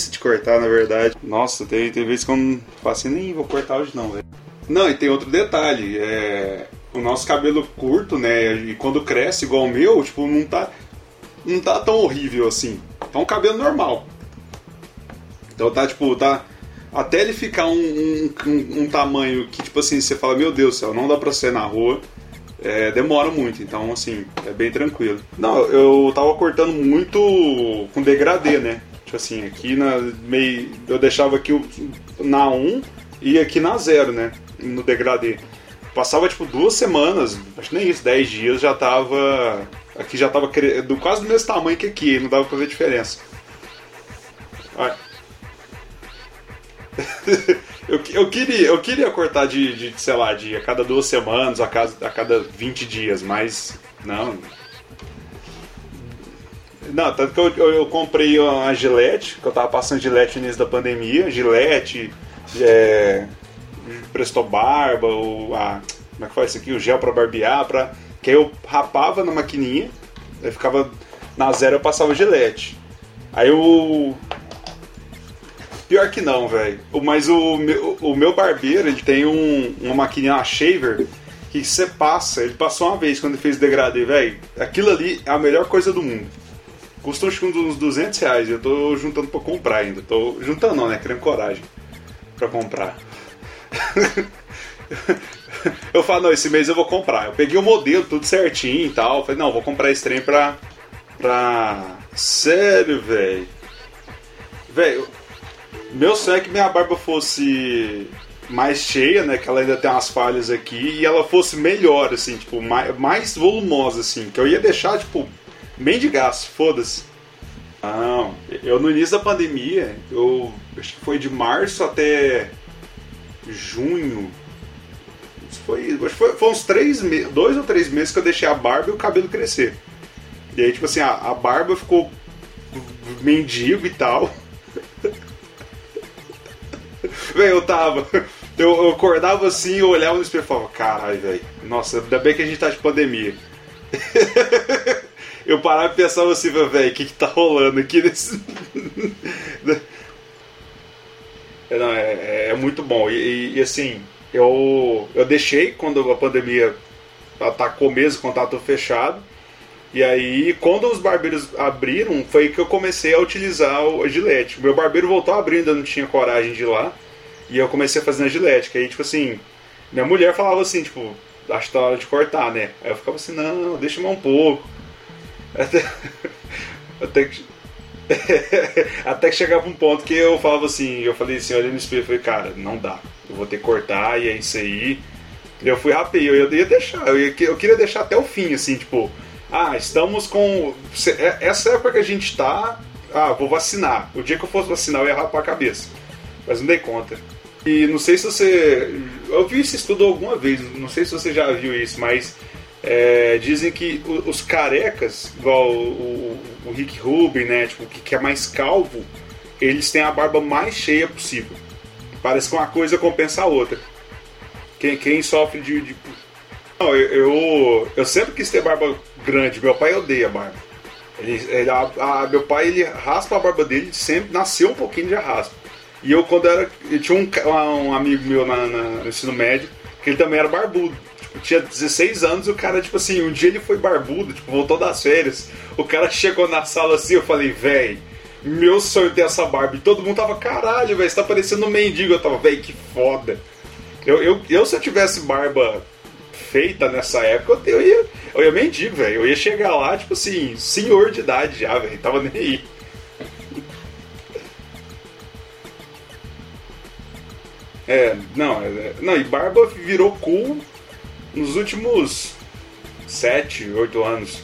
preguiça de cortar, na verdade. Nossa, tem, tem vezes que eu não assim, nem vou cortar hoje não, velho. Não, e tem outro detalhe, é. O nosso cabelo curto, né? E quando cresce igual o meu, tipo, não tá. Não tá tão horrível assim. Tá um cabelo normal. Então tá, tipo, tá. Até ele ficar um, um, um, um tamanho que, tipo assim, você fala, meu Deus do céu, não dá pra ser na rua é, demora muito, então assim, é bem tranquilo. Não, eu tava cortando muito com degradê, né? Tipo assim, aqui na meio. Eu deixava aqui na 1 e aqui na 0, né? No degradê. Passava tipo duas semanas, acho que nem isso, 10 dias já tava. Aqui já tava do, quase do mesmo tamanho que aqui, não dava pra ver diferença. Olha. eu, eu, queria, eu queria cortar de, de, sei lá, de a cada duas semanas, a cada, a cada 20 dias, mas não. Não, tanto que eu, eu, eu comprei uma gilete, que eu tava passando gilete no início da pandemia, gilete, é, Presto Barba, o, a, como é que faz isso aqui? O gel pra barbear, pra, que aí eu rapava na maquininha, aí ficava na zero eu passava gilete. Aí o Pior que não, velho. Mas o meu, o meu barbeiro, ele tem um, uma maquininha shaver que você passa, ele passou uma vez quando ele fez degradê, velho. Aquilo ali é a melhor coisa do mundo. Custou acho que uns 200 reais. Eu tô juntando pra comprar ainda. Tô juntando, não, né? Querendo coragem pra comprar. eu falo, não, esse mês eu vou comprar. Eu peguei o modelo, tudo certinho e tal. falei, não, vou comprar esse trem pra. pra. Sério, velho. Velho, meu sonho é que minha barba fosse mais cheia, né? Que ela ainda tem umas falhas aqui, e ela fosse melhor, assim, tipo, mais, mais volumosa, assim. Que eu ia deixar, tipo, gasto, foda-se. Não, eu no início da pandemia, eu acho que foi de março até junho. Foi, acho que foi, foi uns três meses, dois ou três meses que eu deixei a barba e o cabelo crescer. E aí, tipo assim, a, a barba ficou mendigo e tal. Velho, eu tava. Eu, eu acordava assim, eu olhava no espelho e falava, caralho, velho. Nossa, ainda bem que a gente tá de pandemia. eu parava e pensava assim, velho, o que que tá rolando aqui nesse. Não, é, é, muito bom. E, e, e, assim, eu, eu deixei quando a pandemia atacou mesmo, contato fechado. E aí, quando os barbeiros abriram, foi que eu comecei a utilizar o gilete. Meu barbeiro voltou a abrir, ainda não tinha coragem de ir lá. E eu comecei a fazer na gilete. Que aí, tipo assim, minha mulher falava assim, tipo, acho que tá hora de cortar, né? Aí eu ficava assim, não, deixa mais um pouco. Até, até que. até que chegava um ponto que eu falava assim, eu falei assim, olhando no espelho, eu falei, cara, não dá. Eu vou ter que cortar e é isso aí. Eu fui rapei, eu ia deixar, eu, ia, eu queria deixar até o fim, assim, tipo, ah, estamos com. É, essa época que a gente está. Ah, vou vacinar. O dia que eu fosse vacinar, eu ia rapar a cabeça. Mas não dei conta. E não sei se você. Eu vi esse estudo alguma vez, não sei se você já viu isso, mas é, dizem que os carecas, igual o, o, Rick Rubin, né? Tipo, que é mais calvo, eles têm a barba mais cheia possível. Parece que uma coisa compensa a outra. Quem, quem sofre de, de não, eu, eu, eu, sempre quis ter barba grande. Meu pai odeia barba. Ele, ele a, a, meu pai ele raspa a barba dele, sempre nasceu um pouquinho de raspa. E eu, quando era. Eu tinha um, um amigo meu na, na, no ensino médio, que ele também era barbudo. Tinha 16 anos e o cara, tipo assim, um dia ele foi barbudo, tipo, voltou das férias. O cara chegou na sala assim, eu falei, véi, meu sonho é ter essa barba. E todo mundo tava, caralho, velho, você tá parecendo um mendigo. Eu tava, véi, que foda. Eu, eu, eu, se eu tivesse barba feita nessa época, eu ia, eu ia mentir, velho. Eu ia chegar lá, tipo assim, senhor de idade já, velho. Tava nem aí. É, não, é, não, e barba virou cool nos últimos 7, 8 anos.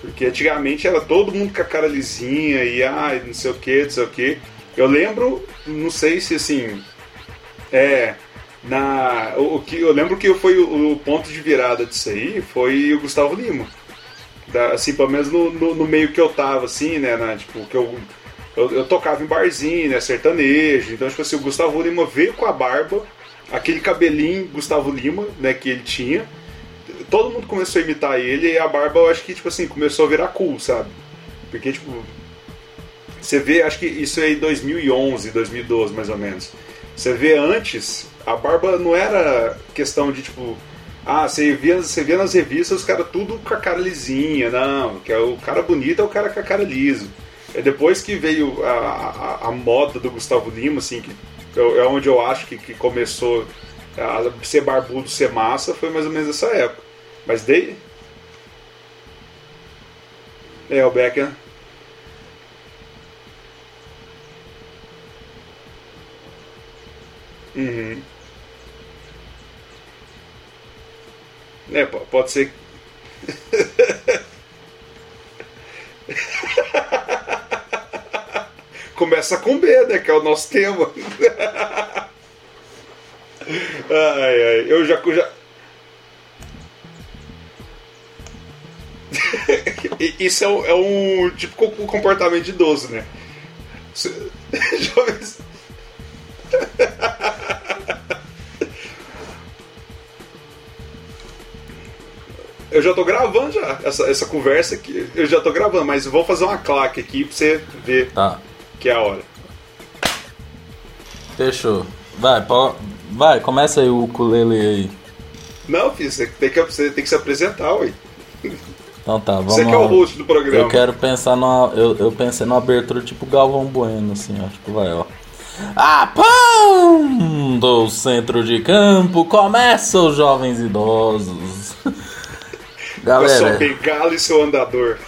Porque antigamente era todo mundo com a cara lisinha e ah, não sei o que, não sei o que. Eu lembro, não sei se assim. É na o, que eu lembro que foi o, o, ponto de virada disso aí foi o Gustavo Lima da, assim pelo menos no, no, no, meio que eu tava assim né na, tipo que eu, eu, eu tocava em barzinho né sertanejo então tipo assim o Gustavo Lima veio com a barba aquele cabelinho Gustavo Lima né que ele tinha todo mundo começou a imitar ele e a barba eu acho que, tipo assim, começou a virar cool, sabe? Porque, tipo, você vê, acho que isso é em 2011, 2012 mais ou menos. Você vê antes, a barba não era questão de, tipo, ah, você via, você via nas revistas os caras tudo com a cara lisinha, não, que é o cara bonito é o cara com a cara liso. É depois que veio a, a, a moda do Gustavo Lima, assim, que é onde eu acho que, que começou a ser barbudo, ser massa, foi mais ou menos essa época. Mas daí. É, o Becker. Uhum. É, pode ser. Começa com B, né? Que é o nosso tema. ai, ai. Eu já. já... Isso é um, é um tipo comportamento de idoso, né? Jovens. Eu já tô gravando já essa, essa conversa aqui. Eu já tô gravando, mas vou fazer uma claque aqui pra você ver tá. Que é a hora. Fechou. Vai, pô, vai, começa aí o ukulele aí. Não, filho, você tem que, você tem que se apresentar, ué. Então tá, vamos Você que é o host do programa. Eu quero pensar numa. Eu, eu pensei numa abertura tipo Galvão Bueno, assim, ó. Tipo, vai, ó. A pão do centro de campo começa os jovens idosos. Galera. Com sua bengala e seu andador.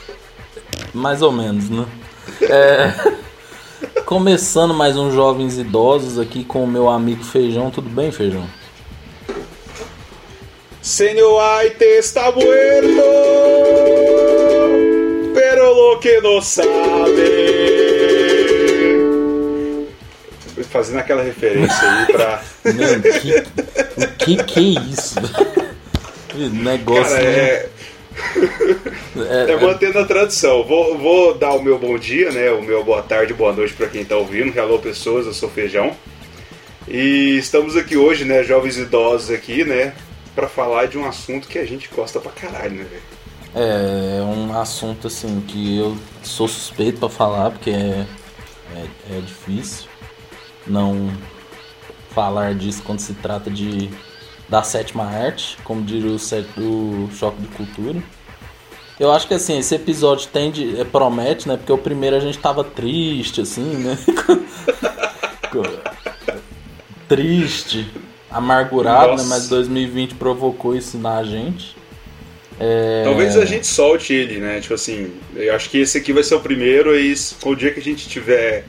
Mais ou menos, né? É, começando mais um Jovens Idosos aqui com o meu amigo Feijão. Tudo bem, Feijão? Senhor Aite está muerto, pero lo que no sabe. Fazendo aquela referência aí pra. Mano, que, o que que é isso? negócio. Cara, é... É, é, mantendo a tradição. Vou, vou dar o meu bom dia, né? O meu boa tarde, boa noite para quem está ouvindo. Hello, pessoas, eu sou Feijão. E estamos aqui hoje, né, jovens idosos aqui, né, para falar de um assunto que a gente gosta pra caralho, né, velho? É, é um assunto assim que eu sou suspeito para falar porque é, é, é difícil não falar disso quando se trata de da sétima arte, como diria o, o Choque de Cultura. Eu acho que assim, esse episódio tende, é, promete, né? Porque o primeiro a gente tava triste, assim, né? triste, amargurado, né? Nossa. né? Mas 2020 provocou isso na gente. É... Talvez a gente solte ele, né? Tipo assim, eu acho que esse aqui vai ser o primeiro e o dia que a gente tiver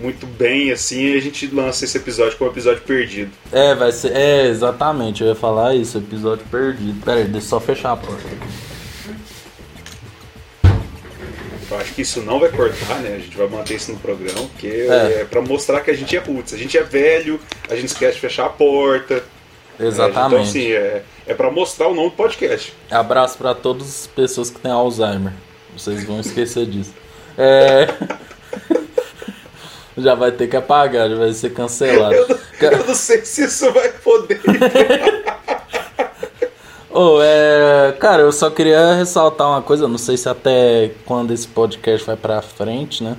muito bem, assim, a gente lança esse episódio como episódio perdido. É, vai ser. É, exatamente, eu ia falar isso, episódio perdido. Pera aí, deixa eu só fechar a porta. Eu acho que isso não vai cortar, né? A gente vai manter isso no programa, porque é, é para mostrar que a gente é roots. A gente é velho, a gente esquece de fechar a porta. Exatamente. Então, assim, é, é para mostrar o nome do podcast. Abraço para todas as pessoas que têm Alzheimer. Vocês vão esquecer disso. É. já vai ter que apagar, já vai ser cancelado. Eu, eu não sei se isso vai poder. oh, é, cara, eu só queria ressaltar uma coisa, não sei se até quando esse podcast vai pra frente, né?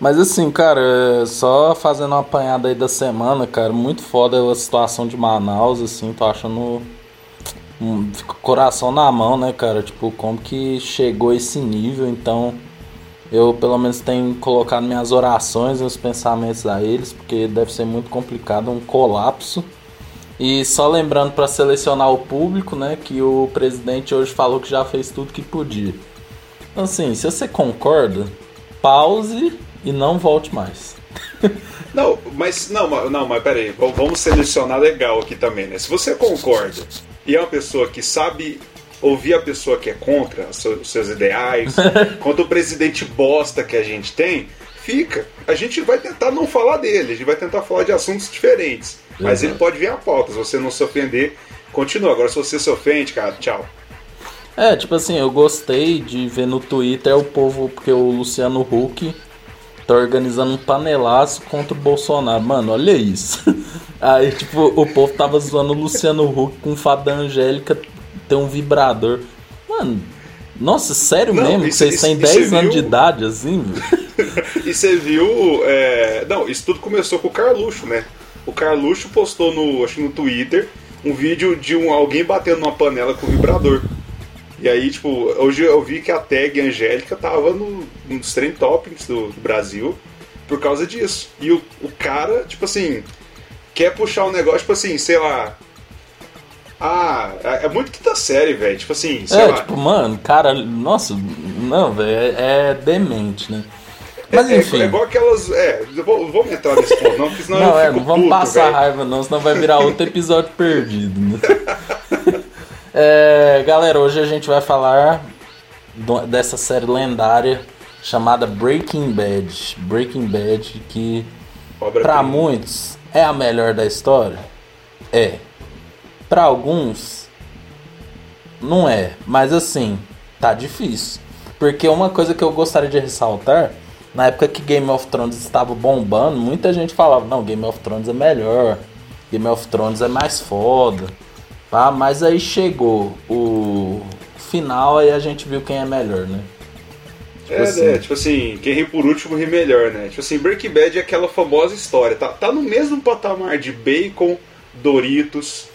Mas assim, cara, é, só fazendo uma apanhada aí da semana, cara, muito foda a situação de Manaus, assim, tô achando. Fica coração na mão, né, cara? Tipo, como que chegou esse nível, então eu pelo menos tenho colocado minhas orações os pensamentos a eles, porque deve ser muito complicado um colapso. E só lembrando para selecionar o público, né, que o presidente hoje falou que já fez tudo que podia. Então, assim, se você concorda, pause e não volte mais. não, mas não, não, mas peraí, vamos selecionar legal aqui também, né? Se você concorda e é uma pessoa que sabe ouvir a pessoa que é contra os seus ideais, contra o presidente bosta que a gente tem, fica. A gente vai tentar não falar dele, a gente vai tentar falar de assuntos diferentes. Mas ele pode vir a pauta, se você não se ofender, continua. Agora, se você se ofende, cara, tchau. É, tipo assim, eu gostei de ver no Twitter o povo, porque o Luciano Huck tá organizando um panelaço contra o Bolsonaro. Mano, olha isso. Aí, tipo, o povo tava zoando o Luciano Huck com o Fábio da Angélica ter um vibrador. Mano, nossa, sério não, mesmo? Isso, vocês isso, têm 10 anos viu... de idade assim? e você viu. É... Não, isso tudo começou com o Carluxo, né? O Carluxo postou no, acho no Twitter um vídeo de um, alguém batendo numa panela com vibrador. E aí, tipo, hoje eu vi que a tag Angélica tava no, nos trend topics do, do, Brasil por causa disso. E o, o cara, tipo assim, quer puxar um negócio, tipo assim, sei lá, ah, é, é muito quinta série, velho. Tipo assim, sei é, lá. tipo, mano, cara, nossa, não, velho, é, é, demente, né? Mas é, é enfim. É, igual aquelas. É, vamos entrar nesse ponto, não, porque senão não, eu é, não vamos puto, passar véio. raiva, não, senão vai virar outro episódio perdido, né? é, galera, hoje a gente vai falar do, dessa série lendária chamada Breaking Bad. Breaking Bad, que pra muitos é a melhor da história. É. Para alguns, não é. Mas assim, tá difícil. Porque uma coisa que eu gostaria de ressaltar, na época que Game of Thrones estava bombando, muita gente falava, não, Game of Thrones é melhor. Game of Thrones é mais foda. Tá? Mas aí chegou o final e a gente viu quem é melhor, né? Tipo é, assim. é, tipo assim, quem ri por último ri melhor, né? Tipo assim, Breaking Bad é aquela famosa história, tá, tá no mesmo patamar de Bacon, Doritos,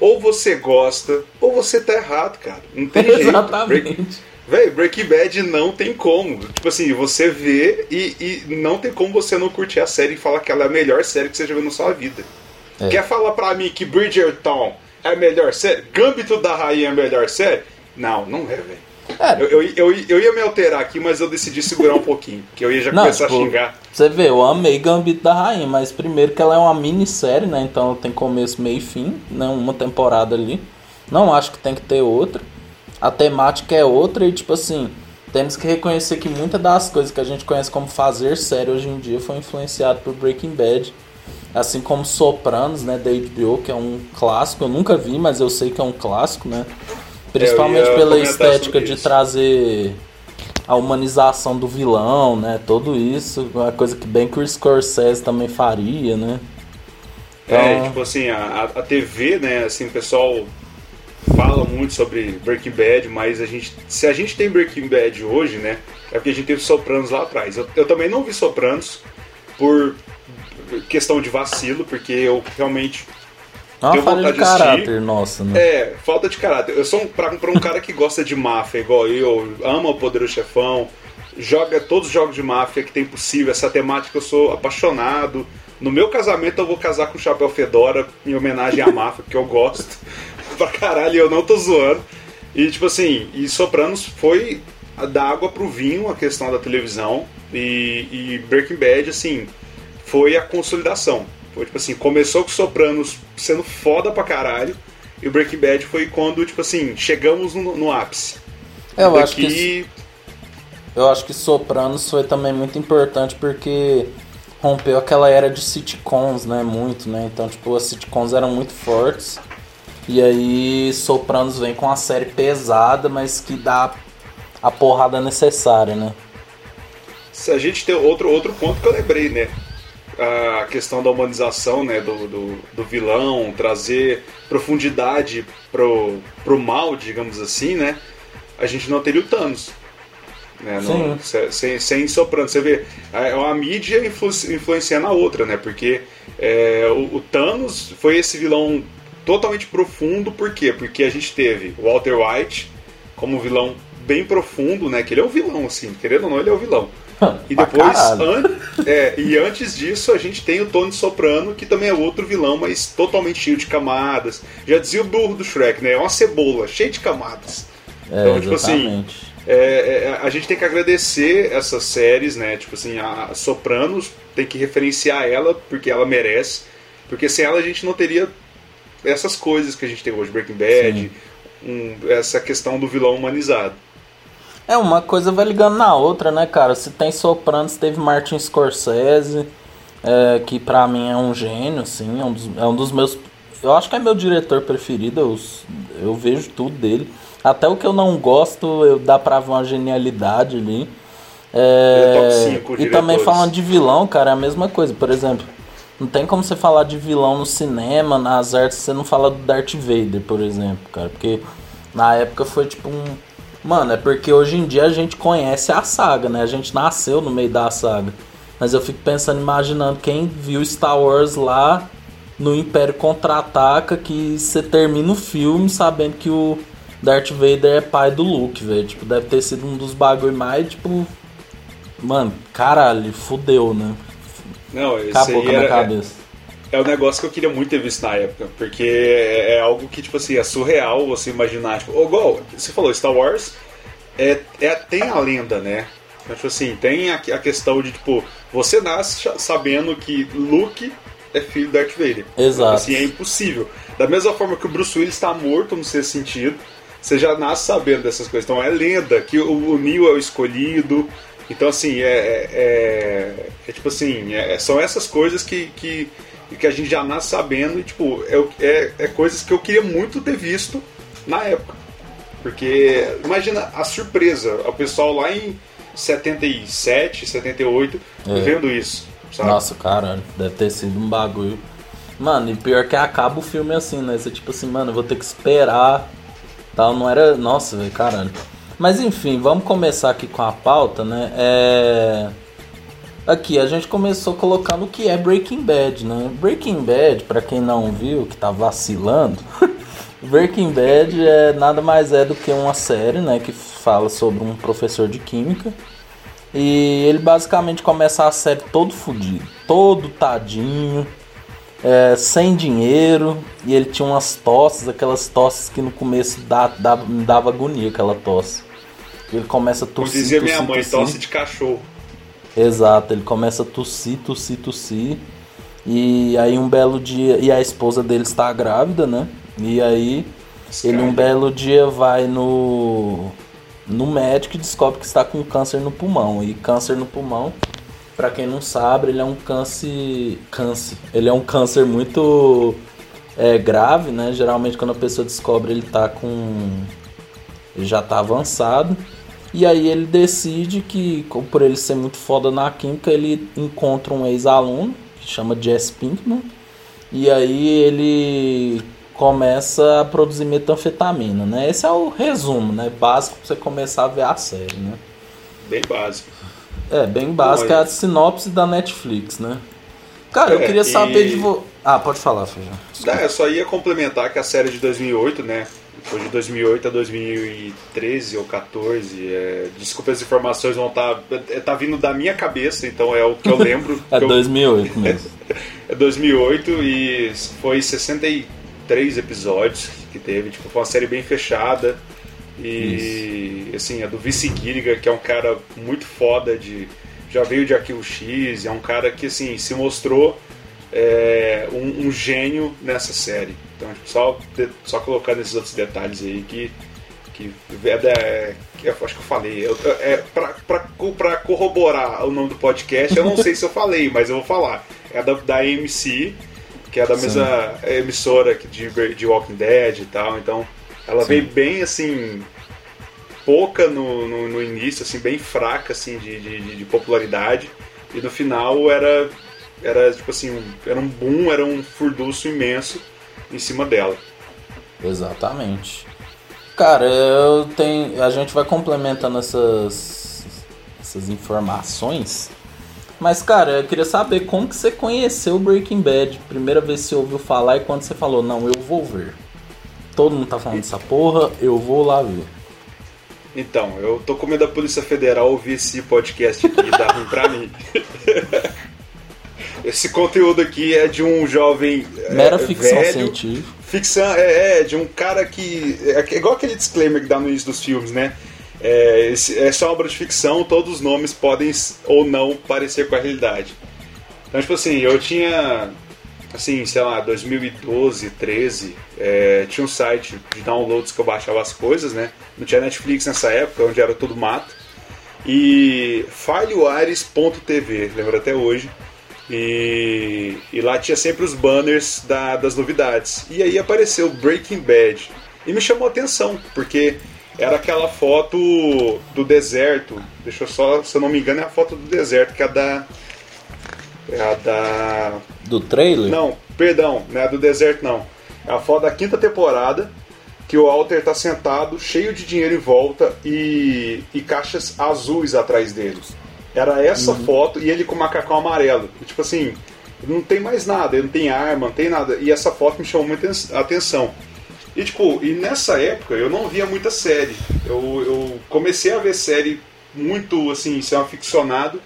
ou você gosta, ou você tá errado, cara. Não tem jeito. Exatamente. Véi, Breaking Bad não tem como. Tipo assim, você vê e, e não tem como você não curtir a série e falar que ela é a melhor série que você já viu na sua vida. É. Quer falar pra mim que Bridgerton é a melhor série? Gambito da Rainha é a melhor série? Não, não é, velho. É. Eu, eu, eu, eu, ia me alterar aqui, mas eu decidi segurar um pouquinho, que eu ia já não, começar tipo, a xingar. Você vê, eu amei Gambito da Rainha, mas primeiro que ela é uma minissérie, né? Então tem começo, meio e fim, né? Uma temporada ali. Não acho que tem que ter outra. A temática é outra e, tipo assim, temos que reconhecer que muitas das coisas que a gente conhece como fazer série hoje em dia foi influenciado por Breaking Bad. Assim como Sopranos, né, da HBO, que é um clássico. Eu nunca vi, mas eu sei que é um clássico, né? Principalmente pela estética de trazer a humanização do vilão, né? Tudo isso, uma coisa que bem que o Scorsese também faria, né? É, então... É, tipo assim, a, a TV, né, assim, o pessoal fala muito sobre Breaking Bad, mas a gente, se a gente tem Breaking Bad hoje, né, é porque a gente teve Sopranos lá atrás. Eu, eu também não vi Sopranos por questão de vacilo, porque eu realmente é uma falha de caráter, nossa, né? É, falta de caráter. Eu sou um, pra, pra um cara que gosta de máfia, igual eu, ama o Poder do Chefão, joga todos os jogos de máfia que tem possível, essa temática eu sou apaixonado. No meu casamento eu vou casar com o Chapéu Fedora em homenagem à máfia, porque eu gosto pra caralho eu não tô zoando. E tipo assim, e Sopranos foi da água pro vinho a questão da televisão e, e Breaking Bad, assim, foi a consolidação. Tipo assim, começou com Sopranos sendo foda pra caralho. E o Breaking Bad foi quando, tipo assim, chegamos no, no ápice. Eu Daqui... acho que. Eu acho que Sopranos foi também muito importante porque rompeu aquela era de sitcoms, né? Muito, né? Então, tipo, as sitcoms eram muito fortes. E aí Sopranos vem com uma série pesada, mas que dá a porrada necessária, né? Se a gente tem outro, outro ponto que eu lembrei, né? A questão da humanização né, do, do, do vilão, trazer profundidade pro, pro mal, digamos assim, né? A gente não teria o Thanos. Né, no, sem, sem soprando. Você vê, é uma mídia influ, influenciando a outra, né? Porque é, o, o, Thanos foi esse vilão totalmente profundo, por quê? Porque a gente teve Walter White como vilão bem profundo, né? Que ele é um vilão, assim, querendo ou não, ele é o um vilão. E depois, an é, e antes disso, a gente tem o Tony Soprano, que também é outro vilão, mas totalmente cheio de camadas. Já dizia o burro do Shrek, né? É uma cebola, cheia de camadas. É, então, tipo assim, é, é, a gente tem que agradecer essas séries, né? Tipo assim, a Sopranos tem que referenciar ela porque ela merece. Porque sem ela a gente não teria essas coisas que a gente tem hoje, Breaking Bad, um, essa questão do vilão humanizado. É, uma coisa vai ligando na outra, né, cara? Se tem Sopranos, teve Martin Scorsese, é, que pra mim é um gênio, assim, é um, dos, é um dos meus. Eu acho que é meu diretor preferido, eu, eu vejo tudo dele. Até o que eu não gosto, eu dá pra ver uma genialidade ali. É, é e também falando de vilão, cara, é a mesma coisa. Por exemplo, não tem como você falar de vilão no cinema, nas artes, você não fala do Darth Vader, por exemplo, cara. Porque Na época foi tipo um. Mano, é porque hoje em dia a gente conhece a saga, né? A gente nasceu no meio da saga. Mas eu fico pensando, imaginando quem viu Star Wars lá no Império Contra-Ataca, que você termina o filme sabendo que o Darth Vader é pai do Luke, velho. Tipo, deve ter sido um dos bagulho mais, tipo. Mano, caralho, fudeu, né? Não, isso Acabou aí era, cabeça. É, um negócio que eu queria muito ter visto na época, porque é, é algo que, tipo assim, é surreal você imaginar. Tipo, igual, você falou, Star Wars é, é, tem a lenda, né? Tipo assim, tem a, a questão de, tipo, você nasce sabendo que Luke é filho do Darth Vader. Exato. Assim, é impossível. Da mesma forma que o Bruce Willis está morto no seu sentido, você já nasce sabendo dessas coisas. Então é lenda que o, o Neo é o escolhido. Então, assim, é, é, é, é tipo assim, é, são essas coisas que, que, que a gente já nasce sabendo e, tipo, é, é, é coisas que eu queria muito ter visto na época. Porque, imagina a surpresa, o pessoal lá em 77, 78, é. vendo isso. Sabe? Nossa, cara, deve ter sido um bagulho. Mano, e pior que acaba o filme assim, né? Você tipo assim, mano, eu vou ter que esperar. Tal, não era. Nossa, velho, caralho. Mas enfim, vamos começar aqui com a pauta, né? É. Aqui, a gente começou colocando o que é Breaking Bad, né? Breaking Bad, para quem não viu, que tá vacilando, Breaking Bad é nada mais é do que uma série, né, que fala sobre um professor de química e ele basicamente começa a série todo fodido, todo tadinho, é, sem dinheiro. E ele tinha umas tosses, aquelas tosses que no começo dá, dá, dava agonia aquela tosse. Ele começa a tossir. Como dizia minha mãe, tossir. tosse de cachorro. Exato, ele começa a tossir, tossir, tossir. E aí um belo dia. E a esposa dele está grávida, né? E aí ele um belo dia vai no no médico e descobre que está com câncer no pulmão. E câncer no pulmão, para quem não sabe, ele é um câncer, câncer. Ele é um câncer muito é, grave, né? Geralmente quando a pessoa descobre ele tá com ele já tá avançado. E aí ele decide que, por ele ser muito foda na química, ele encontra um ex-aluno que chama Jess Pinkman. E aí ele começa a produzir metanfetamina, né? Esse é o resumo, né? Básico pra você começar a ver a série, né? Bem básico. É, bem básico. É a sinopse da Netflix, né? Cara, é, eu queria saber e... de você... Ah, pode falar, Feijão. É, eu só ia complementar que a série de 2008, né? Foi de 2008 a 2013 ou 14. É... Desculpa as informações, vão estar. Tá... É, tá vindo da minha cabeça, então é o que eu lembro. é que 2008 eu... mesmo. é 2008 e foi 63 três episódios que teve. Tipo, foi uma série bem fechada. E Isso. assim, a do Vice Gilligan, que é um cara muito foda de. Já veio de Arquivo X, é um cara que assim, se mostrou é, um, um, gênio nessa série. Então, só, só colocando esses outros detalhes aí que. que é, é, eu acho que eu falei. Eu, é, pra, pra, pra corroborar o nome do podcast, eu não sei se eu falei, mas eu vou falar. É da, da AMC que é da mesma emissora de, de Walking Dead e tal. Então, ela Sim. veio bem assim pouca no, no, no, início, assim, bem fraca assim, de, de, de, popularidade. E no final era, era tipo assim, um, era um boom, era um furduço imenso em cima dela. Exatamente. Cara, eu tenho. A gente vai complementando essas, essas informações mas, cara, eu queria saber como que você conheceu Breaking Bad. Primeira vez que você ouviu falar e quando você falou, não, eu vou ver. Todo mundo tá falando dessa porra, eu vou lá ver. Então, eu tô com medo da Polícia Federal ouvir esse podcast aqui e dar ruim pra mim. Esse conteúdo aqui é de um jovem. Mera é, ficção velho, científica. Ficção, é, é, de um cara que. É igual aquele disclaimer que dá no início dos filmes, né? É, é só obra de ficção, todos os nomes podem ou não parecer com a realidade. Então, tipo assim, eu tinha, assim, sei lá, 2012, 13, é, tinha um site de downloads que eu baixava as coisas, né? Não tinha Netflix nessa época, onde era tudo mato. E filewares.tv, lembro até hoje. E, e, lá tinha sempre os banners da, das novidades. E aí apareceu Breaking Bad. E me chamou a atenção, porque era aquela foto do deserto. Deixa eu só, se eu não me engano, é a foto do deserto, que é a da. É a da. Do trailer? Não, perdão, não é a do deserto não. É a foto da quinta temporada, que o Walter tá sentado, cheio de dinheiro em volta e, e caixas azuis atrás dele. Era essa uhum. foto e ele com o macacão amarelo. Tipo assim, não tem mais nada, ele não tem arma, não tem nada. E essa foto me chamou muita atenção. E tipo, e nessa época eu não via muita série. Eu, eu comecei a ver série muito assim, ser um aficionado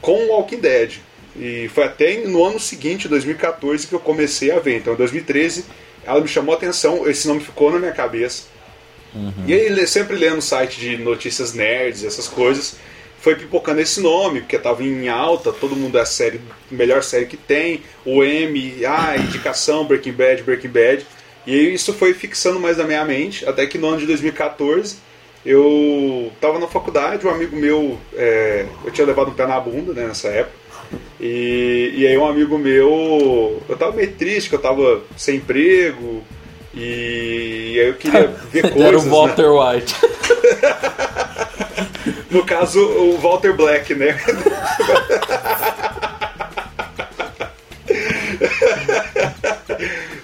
com Walking Dead. E foi até no ano seguinte, 2014, que eu comecei a ver. Então, em 2013, ela me chamou a atenção, esse nome ficou na minha cabeça. Uhum. E aí, sempre lendo o site de notícias nerds, essas coisas, foi pipocando esse nome, porque estava em alta, todo mundo é a série, melhor série que tem, o M, ah, indicação, Breaking Bad, Breaking Bad. E isso foi fixando mais na minha mente, até que no ano de 2014 eu estava na faculdade, um amigo meu, é, eu tinha levado um pé na bunda né, nessa época, e, e aí um amigo meu, eu tava meio triste, que eu tava sem emprego, e, e aí eu queria ver coisas. Era o Walter né? White. no caso, o Walter Black, né?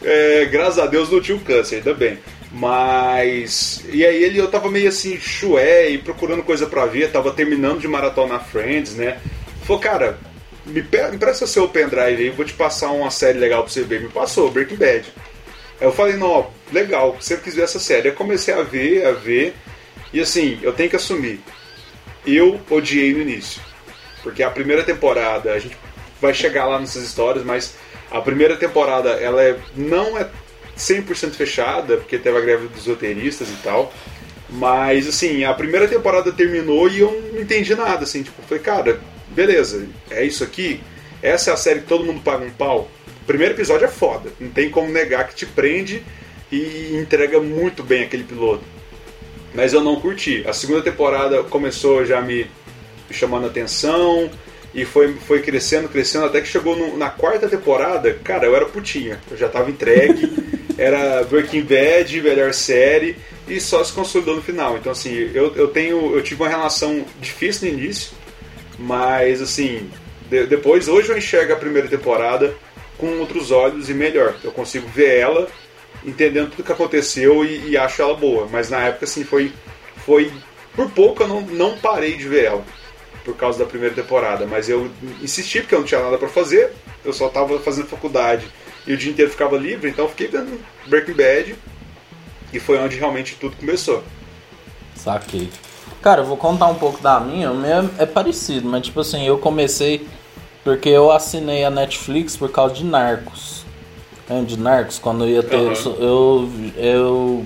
é, graças a Deus não tinha o câncer, ainda bem. Mas. E aí ele eu tava meio assim, chué, e procurando coisa pra ver, tava terminando de maratona Friends, né? Falou, cara, me, me presta seu pendrive aí, vou te passar uma série legal pra você ver. Me passou, Breaking Bad. Aí eu falei, não, legal, sempre quis ver essa série. Aí comecei a ver, a ver, e assim, eu tenho que assumir. Eu odiei no início. Porque a primeira temporada, a gente vai chegar lá nessas histórias, mas a primeira temporada, ela é, não é 100% fechada, porque teve a greve dos roteiristas e tal. Mas, assim, a primeira temporada terminou e eu não entendi nada, assim. Tipo, falei, cara, beleza, é isso aqui. Essa é a série que todo mundo paga um pau. O primeiro episódio é foda, não tem como negar que te prende e entrega muito bem aquele piloto. Mas eu não curti. A segunda temporada começou já me, chamando atenção e foi, foi crescendo, crescendo, até que chegou no, na quarta temporada, cara, eu era putinha. Eu já tava entregue, era Breaking Bad, melhor série, e só se consolidou no final. Então, assim, eu, eu tenho. Eu tive uma relação difícil no início, mas assim, de, depois, hoje eu enxergo a primeira temporada com outros olhos e melhor. Eu consigo ver ela, entendendo tudo que aconteceu e, e acho ela boa. Mas na época, assim, foi. foi por pouco eu não, não parei de ver ela por causa da primeira temporada, mas eu insisti porque eu não tinha nada para fazer, eu só estava fazendo faculdade e o dia inteiro ficava livre, então eu fiquei vendo Breaking Bad e foi onde realmente tudo começou. Saquei. Cara, eu vou contar um pouco da minha. O meu é parecido, mas tipo assim, eu comecei porque eu assinei a Netflix por causa de Narcos. De Narcos? Quando eu ia ter. Uhum. Eu, eu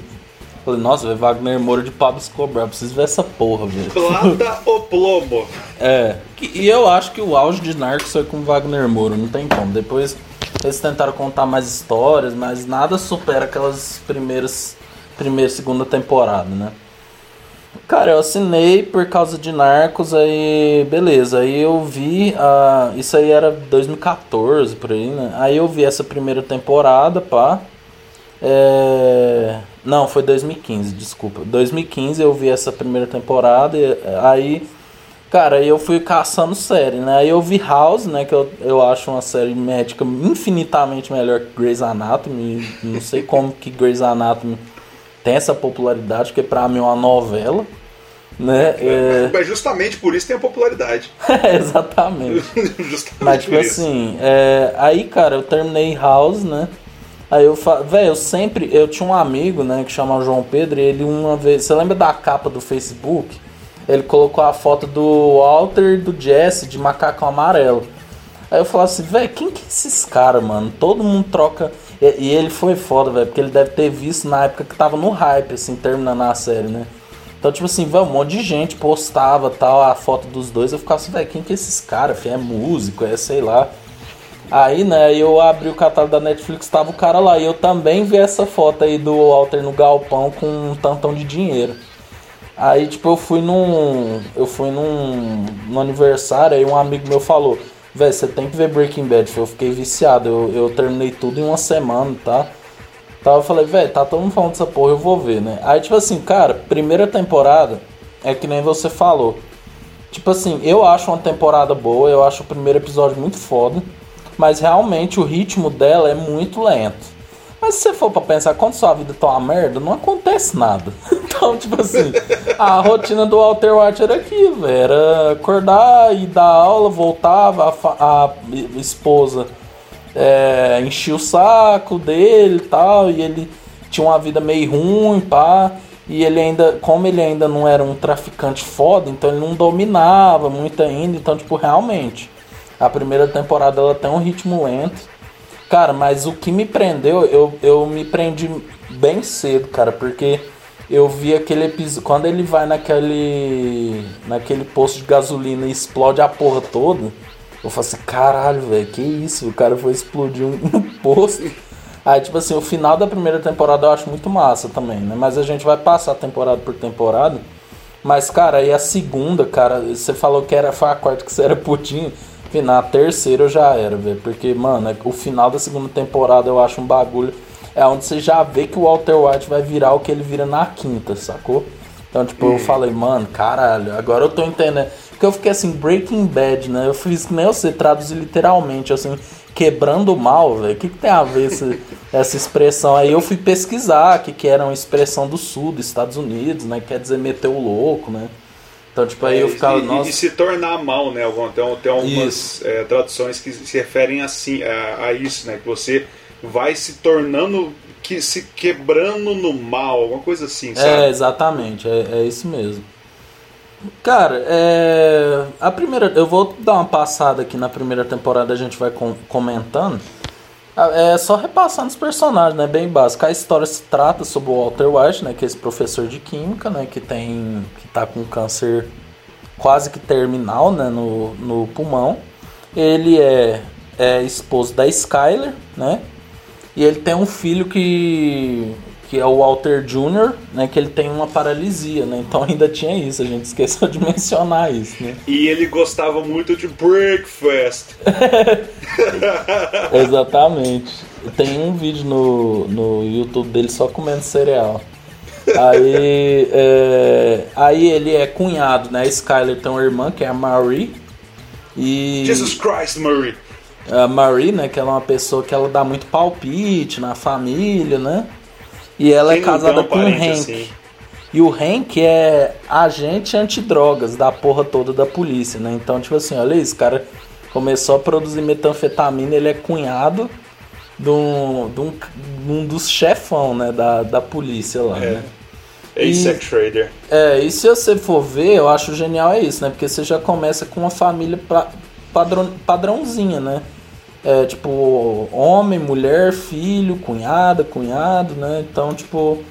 falei, nossa, velho, Wagner Moura de Pablo Escobar, eu preciso ver essa porra, velho. Plata ou plomo? É. E eu acho que o auge de Narcos foi com Wagner Moura, não tem como. Depois eles tentaram contar mais histórias, mas nada supera aquelas primeiras. Primeira e segunda temporada, né? Cara, eu assinei por causa de Narcos, aí beleza. Aí eu vi, uh, isso aí era 2014 por aí, né? Aí eu vi essa primeira temporada, pá. É... Não, foi 2015, desculpa. 2015 eu vi essa primeira temporada, e, aí, cara, aí eu fui caçando série, né? Aí eu vi House, né? Que eu, eu acho uma série médica infinitamente melhor que Grey's Anatomy. Não sei como que Grey's Anatomy tem essa popularidade, porque pra mim é uma novela. Né? É... Mas justamente por isso tem a popularidade. é, exatamente. justamente Mas, tipo assim, é... aí, cara, eu terminei House, né? Aí eu falo, velho, eu sempre. Eu tinha um amigo, né, que chama João Pedro, e ele uma vez. Você lembra da capa do Facebook? Ele colocou a foto do Walter e do Jesse de macacão amarelo. Aí eu falo assim, velho, quem que é esses caras, mano? Todo mundo troca. E, ele foi foda, velho, porque ele deve ter visto na época que tava no hype, assim, terminando a série, né? Então, tipo assim, velho, um monte de gente postava tal a foto dos dois. Eu ficava assim, velho, quem que é esses caras? É músico, é sei lá. Aí, né, eu abri o catálogo da Netflix, tava o cara lá. E eu também vi essa foto aí do Walter no galpão com um tantão de dinheiro. Aí, tipo, eu fui num. Eu fui num, num aniversário, aí um amigo meu falou: Véi, você tem que ver Breaking Bad. Eu fiquei viciado. Eu, eu terminei tudo em uma semana, tá? Então eu falei, velho, tá todo mundo falando dessa porra, eu vou ver, né? Aí, tipo assim, cara, primeira temporada é que nem você falou. Tipo assim, eu acho uma temporada boa, eu acho o primeiro episódio muito foda, mas realmente o ritmo dela é muito lento. Mas se você for pra pensar, quando sua vida tá uma merda, não acontece nada. Então, tipo assim, a rotina do Walter White era aquilo, era acordar e dar aula, voltava, a, a esposa é, enchia o saco dele e tal, e ele tinha uma vida meio ruim, pá. E ele ainda, como ele ainda não era um traficante foda, então ele não dominava muito ainda. Então, tipo, realmente, a primeira temporada ela tem um ritmo lento. Cara, mas o que me prendeu, eu, eu me prendi bem cedo, cara, porque eu vi aquele episódio. Quando ele vai naquele. naquele posto de gasolina e explode a porra toda. Eu falei assim, caralho, velho, que isso? O cara foi explodir um, um posto. Aí, tipo assim, o final da primeira temporada eu acho muito massa também, né? Mas a gente vai passar temporada por temporada. Mas, cara, aí a segunda, cara, você falou que era, foi a quarta que você era putinho. Na terceira eu já era, velho. Porque, mano, é o final da segunda temporada eu acho um bagulho. É onde você já vê que o Walter White vai virar o que ele vira na quinta, sacou? Então, tipo, eu falei, mano, caralho, agora eu tô entendendo. Porque eu fiquei assim, Breaking Bad, né? Eu fiz que nem você traduzir literalmente, assim, quebrando o mal, velho. O que, que tem a ver essa, essa expressão? Aí eu fui pesquisar que, que era uma expressão do sul dos Estados Unidos, né? Quer dizer meter o louco, né? Então, tipo, aí é, eu ficava. E, nossa... e, se tornar mal, né? Tem, tem algumas é, traduções que se referem assim, a, a, isso, né? Que você vai se tornando. Que, se quebrando no mal, alguma coisa assim, sabe? É, exatamente, é, é isso mesmo. Cara, é... a primeira. Eu vou dar uma passada aqui na primeira temporada, a gente vai com... comentando. É só repassando os personagens, né? Bem básico. A história se trata sobre o Walter White, né? Que é esse professor de química, né? Que tem. que tá com câncer quase que terminal, né? No, no pulmão. Ele é, é esposo da Skyler, né? E ele tem um filho que que é o Walter Jr., né, que ele tem uma paralisia, né? Então ainda tinha isso, a gente esqueceu de mencionar isso, né? E ele gostava muito de breakfast. Exatamente. Tem um vídeo no, no YouTube dele só comendo cereal. Aí, é, aí ele é cunhado, né? A Skyler tem uma irmã que é a Marie. E Jesus Christ, Marie. A Marie, né? Que ela é uma pessoa que ela dá muito palpite na família, né? E ela Quem é casada com o Hank. Assim? E o Hank é agente antidrogas da porra toda da polícia, né? Então, tipo assim, olha isso, cara começou a produzir metanfetamina, ele é cunhado de um, de um, de um dos chefão, né, da, da polícia lá, é. né? A-Sec Trader. É, e se você for ver, eu acho genial é isso, né? Porque você já começa com uma família pra, padrão, padrãozinha, né? É, tipo, homem, mulher, filho, cunhada, cunhado, né? Então, tipo,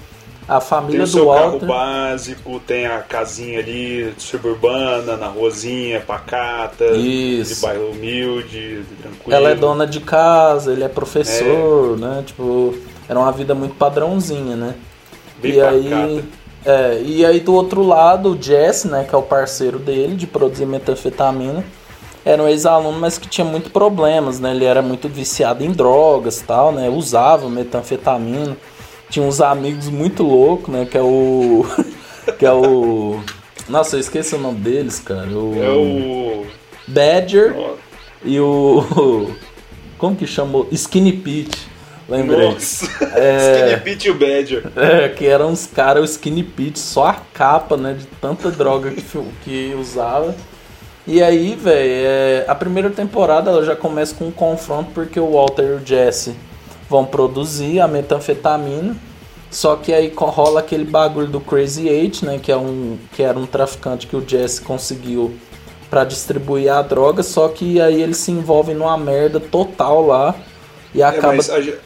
a família tem o do Walter... carro básico, tem a casinha ali suburbana, na ruazinha, pacata, Isso. de bairro humilde, tranquilo. Ela é dona de casa, ele é professor, é. né? Tipo, era uma vida muito padrãozinha, né? Bem e pacata. aí é, e aí do outro lado, o Jesse, né, que é o parceiro dele de produzir metanfetamina, era um ex-aluno, mas que tinha muito problemas, né? Ele era muito viciado em drogas tal, né? Usava metanfetamina. Tinha uns amigos muito loucos, né? Que é o. que é o. Nossa, eu esqueci o nome deles, cara. O... É o. Badger e o. Como que chamou? Skinny Pete. Lembrei. Nossa. É... Skinny Pete e o Badger. É, que eram uns caras, o Skinny Pete, só a capa, né? De tanta droga que, que usava. E aí, velho, é, a primeira temporada ela já começa com um confronto porque o Walter e o Jesse vão produzir a metanfetamina. Só que aí rola aquele bagulho do Crazy Eight, né? Que, é um, que era um traficante que o Jesse conseguiu para distribuir a droga. Só que aí eles se envolvem numa merda total lá. E é, acaba. É,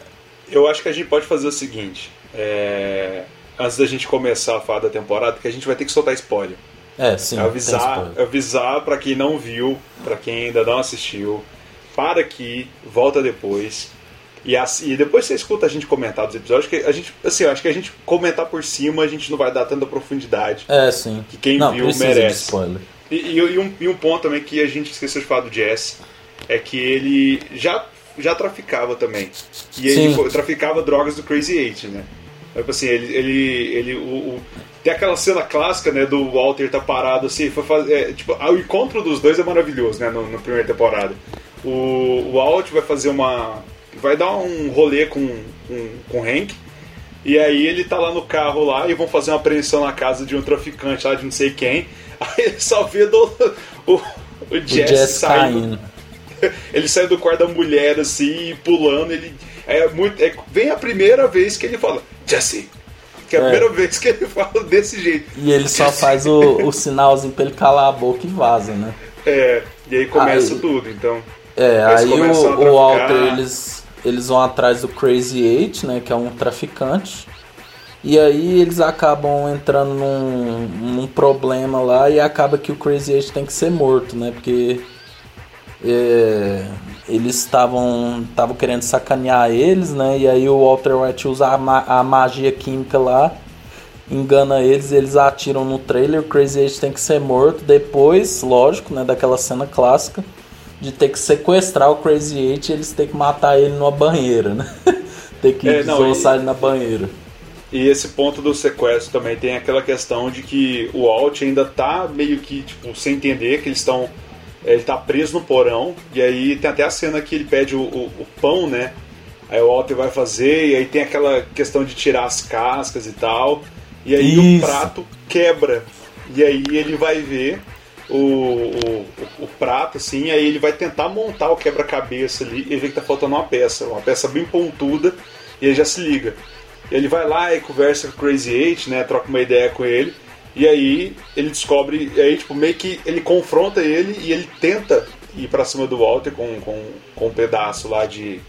eu acho que a gente pode fazer o seguinte. É, antes da gente começar a falar da temporada, que a gente vai ter que soltar spoiler. É, sim. Avisar, avisar para quem não viu, para quem ainda não assistiu, para aqui, volta depois. E, assim, e depois você escuta a gente comentar dos episódios, que a gente, assim, eu acho que a gente comentar por cima, a gente não vai dar tanta profundidade. É, sim. Que quem não, viu merece. E, e, e, um, e um ponto também que a gente esqueceu de falar do Jesse é que ele já, já traficava também. E ele sim. traficava drogas do Crazy Eight, né? Tipo assim, ele, ele, ele o, o, tem aquela cena clássica, né, do Walter tá parado assim, foi fazer, é, tipo, o encontro dos dois é maravilhoso, né, no, na primeira temporada. O, o Walt vai fazer uma vai dar um rolê com com, com o Hank. E aí ele tá lá no carro lá e vão fazer uma apreensão na casa de um traficante lá de não sei quem. Aí ele só vê do, o, o Jesse, Jesse saindo. Ele sai do quarto da mulher assim, pulando, ele. É muito. É, vem a primeira vez que ele fala, Jesse! Que é a É. primeira vez que ele fala desse jeito. E ele só faz o, o sinalzinho pra ele calar a boca e vaza, né? É, e aí começa Aí- tudo, então. É, aí o, o. Walter, eles, eles vão atrás do Crazy Eight, né, que é um traficante. E aí eles acabam entrando num, num problema lá e acaba que o Crazy Eight tem que ser morto, né? Porque é, eles estavam estavam querendo sacanear eles, né? E aí o Walter White usa a, ma- a magia química lá, engana eles, eles atiram no trailer, o Crazy Eight tem que ser morto. Depois, lógico, né, daquela cena clássica de ter que sequestrar o Crazy Eight e eles ter que matar ele numa banheira, né? ter que É, desossar ele na banheira. E esse ponto do sequestro também tem aquela questão de que o Alt ainda tá meio que, tipo, sem entender que eles estão. Ele tá preso no porão, e aí tem até a cena que ele pede o, o- o pão, né? Aí o Walter vai fazer, e aí tem aquela questão de tirar as cascas e tal. E aí o Isso. prato quebra. E aí ele vai ver o, o, o prato, assim, aí ele vai tentar montar o quebra-cabeça ali, e vê que tá faltando uma peça, uma peça bem pontuda, e aí já se liga. Ele vai lá e conversa com o Crazy Eight, né? Troca uma ideia com ele. E aí ele descobre, e aí tipo, meio que ele confronta ele e ele tenta ir pra cima do Walter com, com, com um pedaço lá de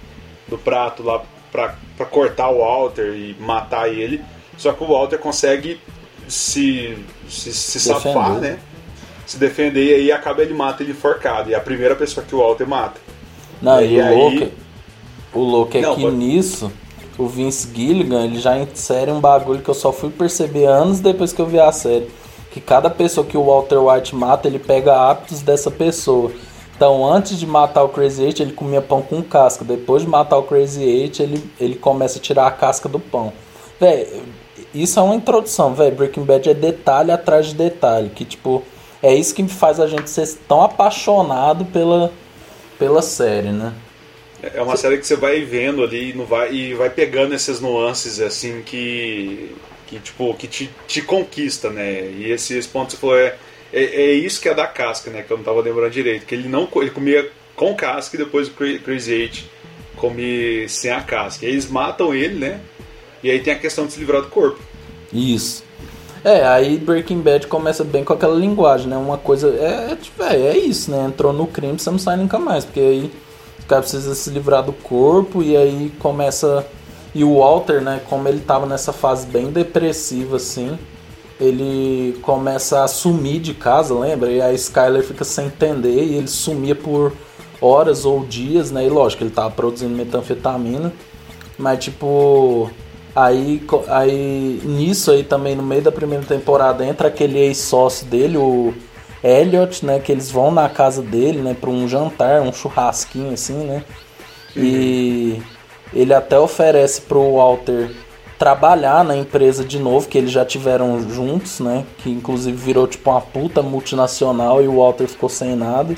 do prato lá pra, pra cortar o Walter e matar ele. Só que o Walter consegue se, se, se safar, né? Se defender e aí acaba ele mata ele enforcado. E é a primeira pessoa que o Walter mata. Não, E e, o aí- louco, o louco é Não, que pode- nisso o Vince Gilligan ele já insere um bagulho que eu só fui perceber anos depois que eu vi a série. Que cada pessoa que o Walter White mata, ele pega hábitos dessa pessoa. Então, antes de matar o Crazy Eight, ele comia pão com casca. Depois de matar o Crazy Eight, ele, ele começa a tirar a casca do pão. Véi, isso é uma introdução, velho. Breaking Bad é detalhe atrás de detalhe. Que, tipo, é isso que faz a gente ser tão apaixonado pela, pela série, né? É uma série que você vai vendo ali não vai, e vai pegando essas nuances assim que. que tipo, que te, te conquista, né? E esse, esse ponto que você falou é, é, é isso que é da casca, né? Que eu não tava lembrando direito. Que ele não ele comia com casca e depois o Crazy Eight come sem a casca. E eles matam ele, né? E aí tem a questão de se livrar do corpo. Isso. É, aí Breaking Bad começa bem com aquela linguagem, né? Uma coisa. É, é, tipo, é, é isso, né? Entrou no crime, você não sai nunca mais. Porque aí o cara precisa se livrar do corpo e aí começa. E o Walter, né? Como ele tava nessa fase bem depressiva, assim, ele começa a sumir de casa, lembra? E a Skyler fica sem entender e ele sumia por horas ou dias, né? E lógico, ele tava produzindo metanfetamina. Mas tipo. Aí, aí nisso aí também no meio da primeira temporada entra aquele ex-sócio dele, o Elliot, né? Que eles vão na casa dele, né? Pra um jantar, um churrasquinho assim, né? E ele até oferece pro Walter trabalhar na empresa de novo, que eles já tiveram juntos, né? Que inclusive virou tipo uma puta multinacional e o Walter ficou sem nada.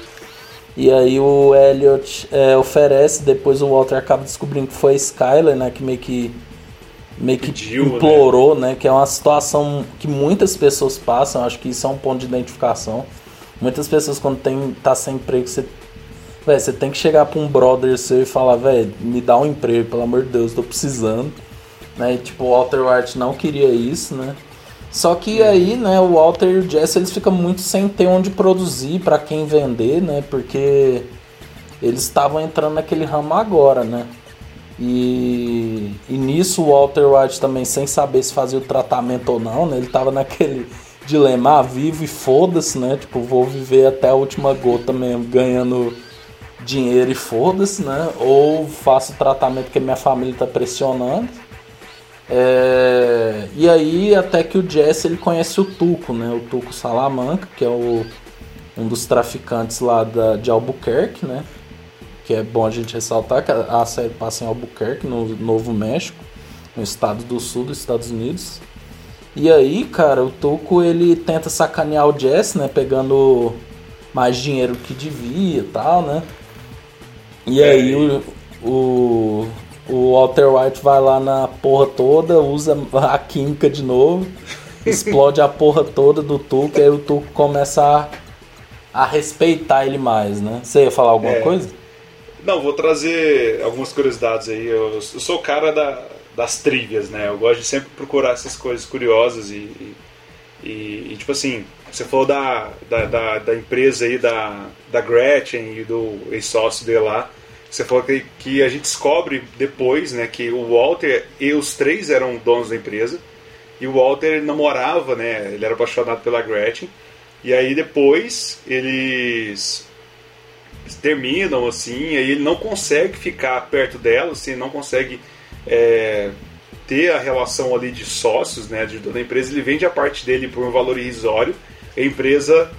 E aí o Elliot é, oferece, depois o Walter acaba descobrindo que foi a Skyler, né? Que meio que meio que Pediu, né? implorou, né? Que é uma situação que muitas pessoas passam, acho que isso é um ponto de identificação. Muitas pessoas quando tem, tá sem emprego, você, véi, você tem que chegar pra um brother seu e falar, velho, me dá um emprego, pelo amor de Deus, tô precisando. Né? E, tipo, o Walter White não queria isso, né? Só que aí, né, o Walter e o Jesse eles ficam muito sem ter onde produzir, pra quem vender, né? Porque eles estavam entrando naquele ramo agora, né? E, e nisso o Walter White também sem saber se fazia o tratamento ou não, né? Ele tava naquele dilema, ah, vivo e foda-se, né? Tipo, vou viver até a última gota mesmo, ganhando dinheiro e foda-se, né? Ou faço o tratamento que minha família tá pressionando. É, e aí até que o Jesse ele conhece o Tuco, né? O Tuco Salamanca, que é o, um dos traficantes lá da, de Albuquerque, né? Que é bom a gente ressaltar que a, a série passa em Albuquerque, no Novo México, no estado do sul dos Estados Unidos. E aí, cara, o Tuco ele tenta sacanear o Jesse, né? Pegando mais dinheiro que devia e tal, né? E É, aí o, o, o Walter White vai lá na porra toda, usa a química de novo, explode a porra toda do Tuco, e aí o Tuco começa a, a respeitar ele mais, né? Você ia falar alguma é. coisa? Não, vou trazer algumas curiosidades aí. Eu, eu sou o cara da, das trivias, né? Eu gosto de sempre procurar essas coisas curiosas e, e, e tipo assim, você falou da, da, da, da, empresa aí da, da Gretchen e do ex-sócio dele lá. Você falou que, que a gente descobre depois, né, que o Walter e os três eram donos da empresa. E o Walter namorava, né, ele era apaixonado pela Gretchen. E aí depois eles terminam, assim, aí ele não consegue ficar perto dela, assim, não consegue é, ter a relação ali de sócios, né, de da empresa, ele vende a parte dele por um valor irrisório, a empresa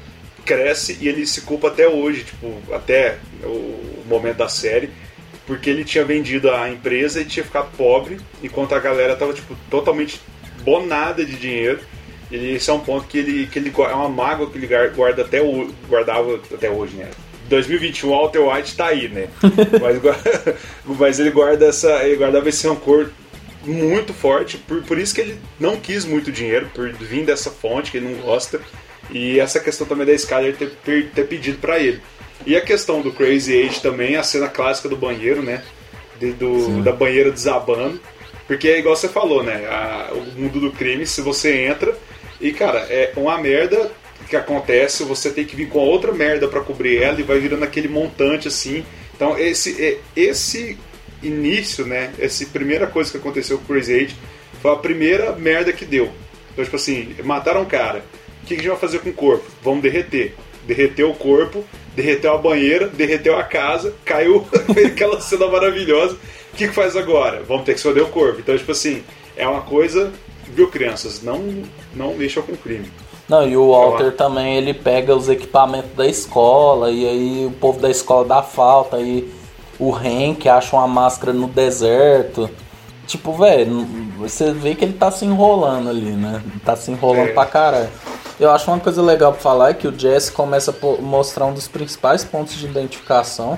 cresce e ele se culpa até hoje, tipo, até o momento da série, porque ele tinha vendido a empresa e tinha ficado pobre, enquanto a galera tava tipo totalmente bonada de dinheiro. Ele, esse é um ponto que ele, que ele é uma mágoa que ele guarda até o, guardava até hoje, né? 2021 o Walter White tá aí, né? mas, mas ele guarda essa, ele guardava esse rancor muito forte, por, por isso que ele não quis muito dinheiro, por vir dessa fonte que ele não gosta. E essa questão também da Skyler ter, ter, ter pedido para ele. E a questão do Crazy Eight também, a cena clássica do banheiro, né? De, do, da banheira desabando. Porque é igual você falou, né? A, o mundo do crime, se você entra e, cara, é uma merda que acontece, você tem que vir com outra merda para cobrir ela e vai virando aquele montante assim. Então, esse, é, esse início, né? Essa primeira coisa que aconteceu com o Eight foi a primeira merda que deu. Então, tipo assim, mataram um cara. O que a gente vai fazer com o corpo? Vamos derreter. Derreteu o corpo, derreteu a banheira, derreteu a casa, caiu aquela cena maravilhosa. O que, que faz agora? Vamos ter que esconder o corpo. Então, tipo assim, é uma coisa, viu, crianças? Não, não mexam com crime. Não, e o Walter também, ele pega os equipamentos da escola, e aí o povo da escola dá falta, e o Hank acha uma máscara no deserto. Tipo, velho, você vê que ele tá se enrolando ali, né? Tá se enrolando é. pra caralho. Eu acho uma coisa legal pra falar é que o Jesse começa a mostrar um dos principais pontos de identificação.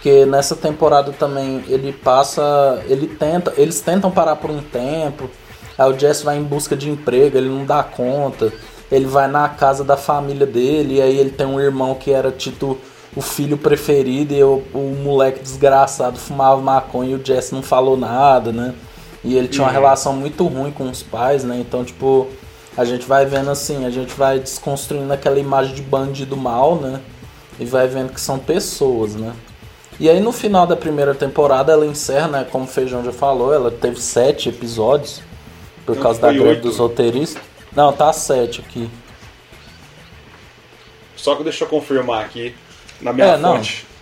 Que nessa temporada também ele passa. Ele tenta. Eles tentam parar por um tempo. Aí o Jesse vai em busca de emprego, ele não dá conta. Ele vai na casa da família dele, e aí ele tem um irmão que era tipo o filho preferido e o, o moleque desgraçado fumava maconha e o Jesse não falou nada, né? E ele tinha uma uhum. relação muito ruim com os pais, né? Então, tipo, a gente vai vendo assim, a gente vai desconstruindo aquela imagem de bandido mal, né? E vai vendo que são pessoas, né? E aí no final da primeira temporada ela encerra, né? Como o Feijão já falou, ela teve sete episódios por não, causa da greve dos roteiristas. Não, tá sete aqui. Só que deixa eu confirmar aqui na minha é, fonte. Não.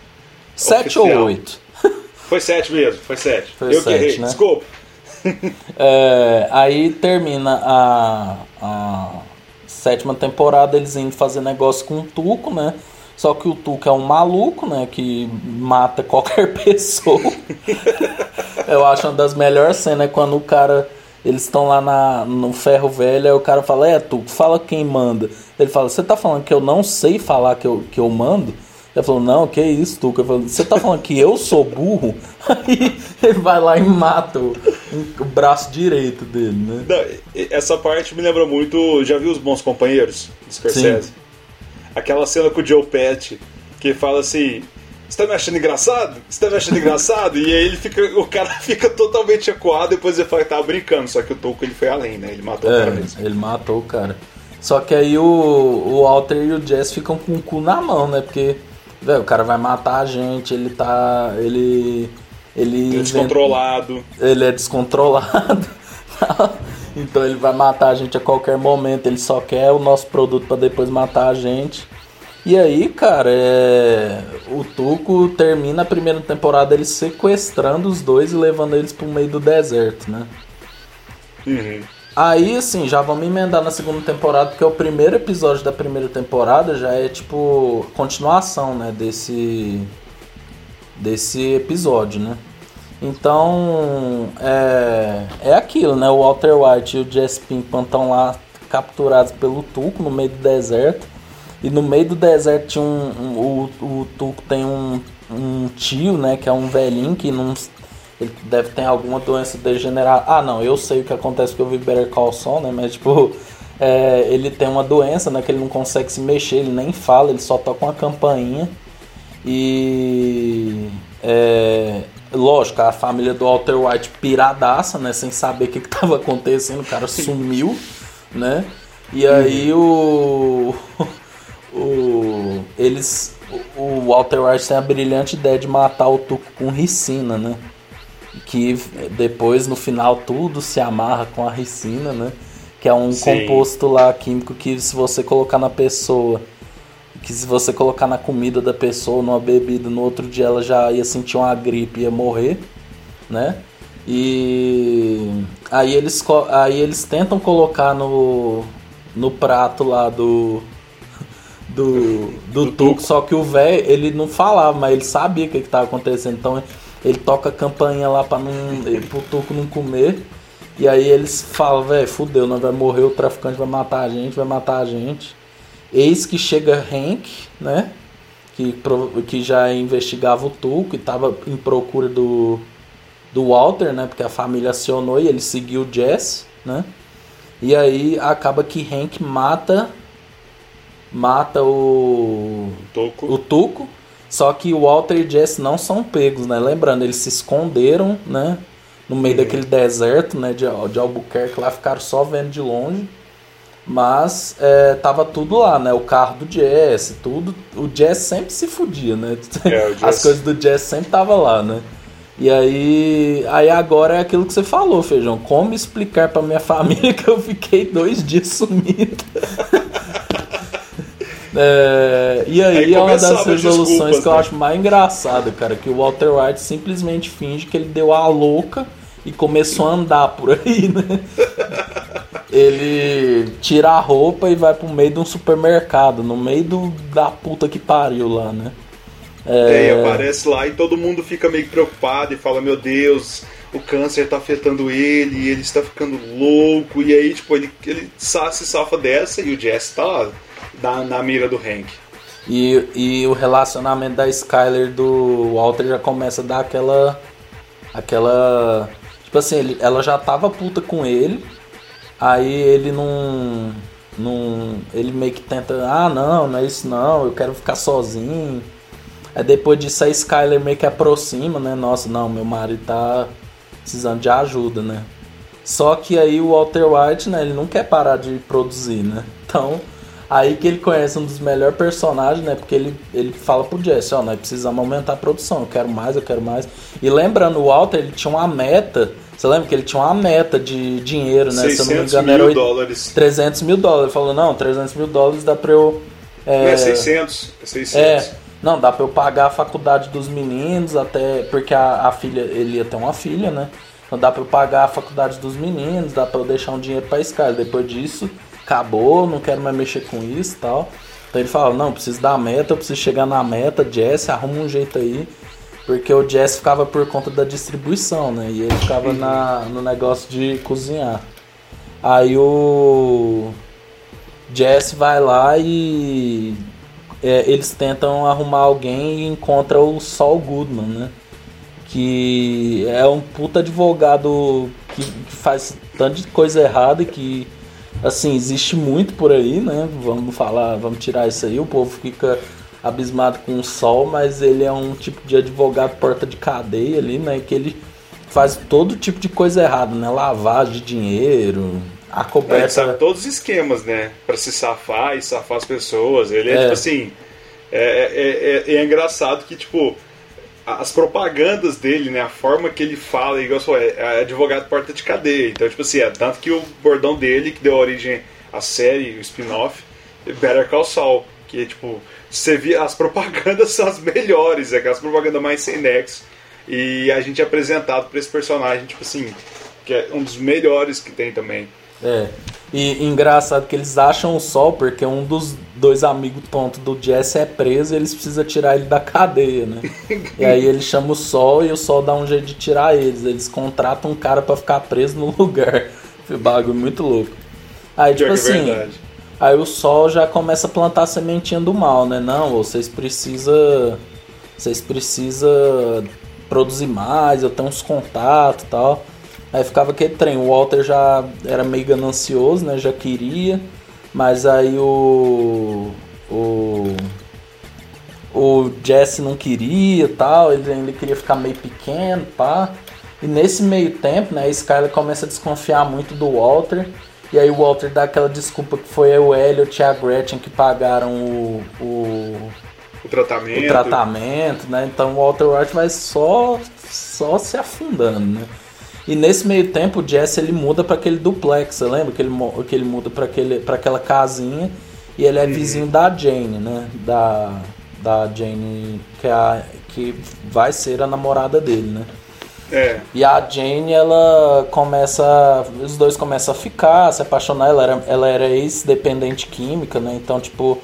Sete ou oito? Foi sete mesmo, foi sete. Foi eu sete, errei, né? desculpa. é, aí termina a, a sétima temporada, eles indo fazer negócio com o Tuco, né? Só que o Tuco é um maluco, né? Que mata qualquer pessoa. Eu acho uma das melhores cenas é quando o cara. Eles estão lá na, no ferro velho, aí o cara fala, é Tuco, fala quem manda. Ele fala, você tá falando que eu não sei falar que eu, que eu mando? Ele falou, não, que isso, Tuca? você tá falando que eu sou burro? Aí ele vai lá e mata o, o braço direito dele, né? Não, essa parte me lembra muito. Já viu os bons companheiros? Scorsese? Sim. Aquela cena com o Joe Pesci, que fala assim. Você tá me achando engraçado? Você tá me achando engraçado? E aí ele fica, o cara fica totalmente acuado, depois ele fala que tava brincando, só que o Tuco ele foi além, né? Ele matou é, o cara mesmo. Ele matou o cara. Só que aí o, o Walter e o Jess ficam com o cu na mão, né? Porque Véio, o cara vai matar a gente, ele tá. Ele. Ele é descontrolado. Ele é descontrolado. então ele vai matar a gente a qualquer momento. Ele só quer o nosso produto para depois matar a gente. E aí, cara, é... o Tuco termina a primeira temporada ele sequestrando os dois e levando eles pro meio do deserto, né? Uhum. Aí, assim, já vamos emendar na segunda temporada, porque o primeiro episódio da primeira temporada já é, tipo, continuação, né, desse, desse episódio, né? Então, é, é aquilo, né? O Walter White e o Jesse Pinkman estão lá capturados pelo Tuco no meio do deserto. E no meio do deserto tinha um, um o, o Tuco tem um, um tio, né, que é um velhinho que não Ele deve ter alguma doença degenerada. Ah, não, eu sei o que acontece porque eu vi Better Call Saul, né? Mas, tipo, é, ele tem uma doença, né? Que ele não consegue se mexer, ele nem fala, ele só toca uma campainha. E. É, lógico, a família do Walter White piradaça, né? Sem saber o que, estava acontecendo, o cara sumiu, né? E aí o. o eles. O Walter White tem a brilhante ideia de matar o Tuco com ricina, né? Que depois, no final, tudo se amarra com a ricina, né? Que é um Sim. composto lá químico que se você colocar na pessoa que se você colocar na comida da pessoa, numa bebida, no outro dia ela já ia sentir uma gripe, ia morrer, né? E aí eles, aí eles tentam colocar no, no prato lá do do, do, do tuco, só que o velho, ele não falava, mas ele sabia o que estava acontecendo, então ele toca a campainha lá para não pro tuco não comer. E aí eles falam, velho, fudeu, não vai morrer, o traficante vai matar a gente, vai matar a gente. Eis que chega Hank, né? Que, que já investigava o Tuco e estava em procura do, do Walter, né? Porque a família acionou e ele seguiu o Jess, né? E aí acaba que Hank mata mata o Tuco. o Tuco. Só que o Walter e Jess não são pegos, né? Lembrando, eles se esconderam, né? No meio uhum. daquele deserto, né? De, de Albuquerque lá, ficaram só vendo de longe. Mas é, tava tudo lá, né? O carro do Jess, tudo. O Jess sempre se fudia, né? É, As coisas do Jess sempre tava lá, né? E aí, aí agora é aquilo que você falou, Feijão. Como explicar pra minha família que eu fiquei dois dias sumido? É, e aí, aí é uma das resoluções que eu né? acho mais engraçada, cara. Que o Walter White simplesmente finge que ele deu a louca e começou a andar por aí, né? ele tira a roupa e vai pro meio de um supermercado, no meio do, da puta que pariu lá, né? É... é, aparece lá e todo mundo fica meio preocupado e fala, meu Deus, o câncer tá afetando ele, ele está ficando louco, e aí, tipo, ele, ele se safa dessa e o Jess tá lá, na, na mira do Hank. E, e o relacionamento da Skyler do Walter já começa a dar aquela. aquela. Tipo assim, ele, ela já tava puta com ele, Aí ele não. não ele meio que tenta. Ah, não, não é isso não, eu quero ficar sozinho. Aí depois disso a Skyler meio que aproxima, né? Nossa, não, meu marido tá precisando de ajuda, né? Só que aí o Walter White, né, ele não quer parar de produzir, né? Então, aí que ele conhece um dos melhores personagens, né? Porque ele, ele fala pro Jesse, ó, nós precisamos aumentar a produção, eu quero mais, eu quero mais. E lembrando, o Walter, ele tinha uma meta você lembra que ele tinha uma meta de dinheiro, né? Se eu não me engano, mil era dólares. 300 mil dólares. Ele falou, não, 300 mil dólares dá pra eu... É, é 600, é 600. É, não, dá pra eu pagar a faculdade dos meninos, até... Porque a, a filha, ele ia ter uma filha, né? Então dá pra eu pagar a faculdade dos meninos, dá pra eu deixar um dinheiro pra Sky. Depois disso, acabou, não quero mais mexer com isso e tal. Então ele fala, não, preciso da meta, eu preciso chegar na meta, Jesse, arruma um jeito aí. Porque o Jess ficava por conta da distribuição, né? E ele ficava na, no negócio de cozinhar. Aí o Jess vai lá e é, eles tentam arrumar alguém e encontra o Saul Goodman, né? Que é um puta advogado que, que faz tanto de coisa errada que assim existe muito por aí, né? Vamos falar, vamos tirar isso aí, o povo fica abismado com o sol, mas ele é um tipo de advogado porta de cadeia ali, né? Que ele faz todo tipo de coisa errada, né? Lavagem de dinheiro, a coberta. Ele sabe todos os esquemas, né? Para se safar e safar as pessoas. Ele é, é. tipo assim. É, é, é, é, engraçado que, tipo, as propagandas dele, né? A forma que ele fala, igual só é, é advogado porta de cadeia. Então, tipo assim, é tanto que o bordão dele, que deu origem à série, o spin-off, Better Call Saul, que é tipo você via as propagandas são as melhores, é aquelas propagandas mais sem nexo. E a gente é apresentado para esse personagem, tipo assim, que é um dos melhores que tem também. É. E engraçado que eles acham o Sol porque um dos dois amigos tontos do Jesse é preso e eles precisam tirar ele da cadeia, né? e aí ele chama o Sol e o Sol dá um jeito de tirar eles. Eles contratam um cara para ficar preso no lugar. Foi bagulho muito louco. Aí, tipo é assim, Aí o sol já começa a plantar a sementinha do mal, né? Não, vocês precisam. Vocês precisam produzir mais, eu tenho uns contatos e tal. Aí ficava aquele trem. O Walter já era meio ganancioso, né? Já queria. Mas aí o. O. O Jesse não queria tal. Ele ainda queria ficar meio pequeno, pá. E nesse meio tempo, né? A Skyler começa a desconfiar muito do Walter. E aí o Walter dá aquela desculpa que foi o Elliot e a Gretchen que pagaram o, o, o tratamento. O tratamento, né? Então o Walter White vai só, só se afundando, né? E nesse meio tempo o Jesse ele muda para aquele duplex, você lembra? Que ele, que ele muda para aquela casinha e ele é uhum. vizinho da Jane, né? Da, da Jane que, é a, que vai ser a namorada dele, né? É. E a Jane, ela começa. Os dois começam a ficar, a se apaixonar. Ela era, ela era ex-dependente química, né? Então, tipo,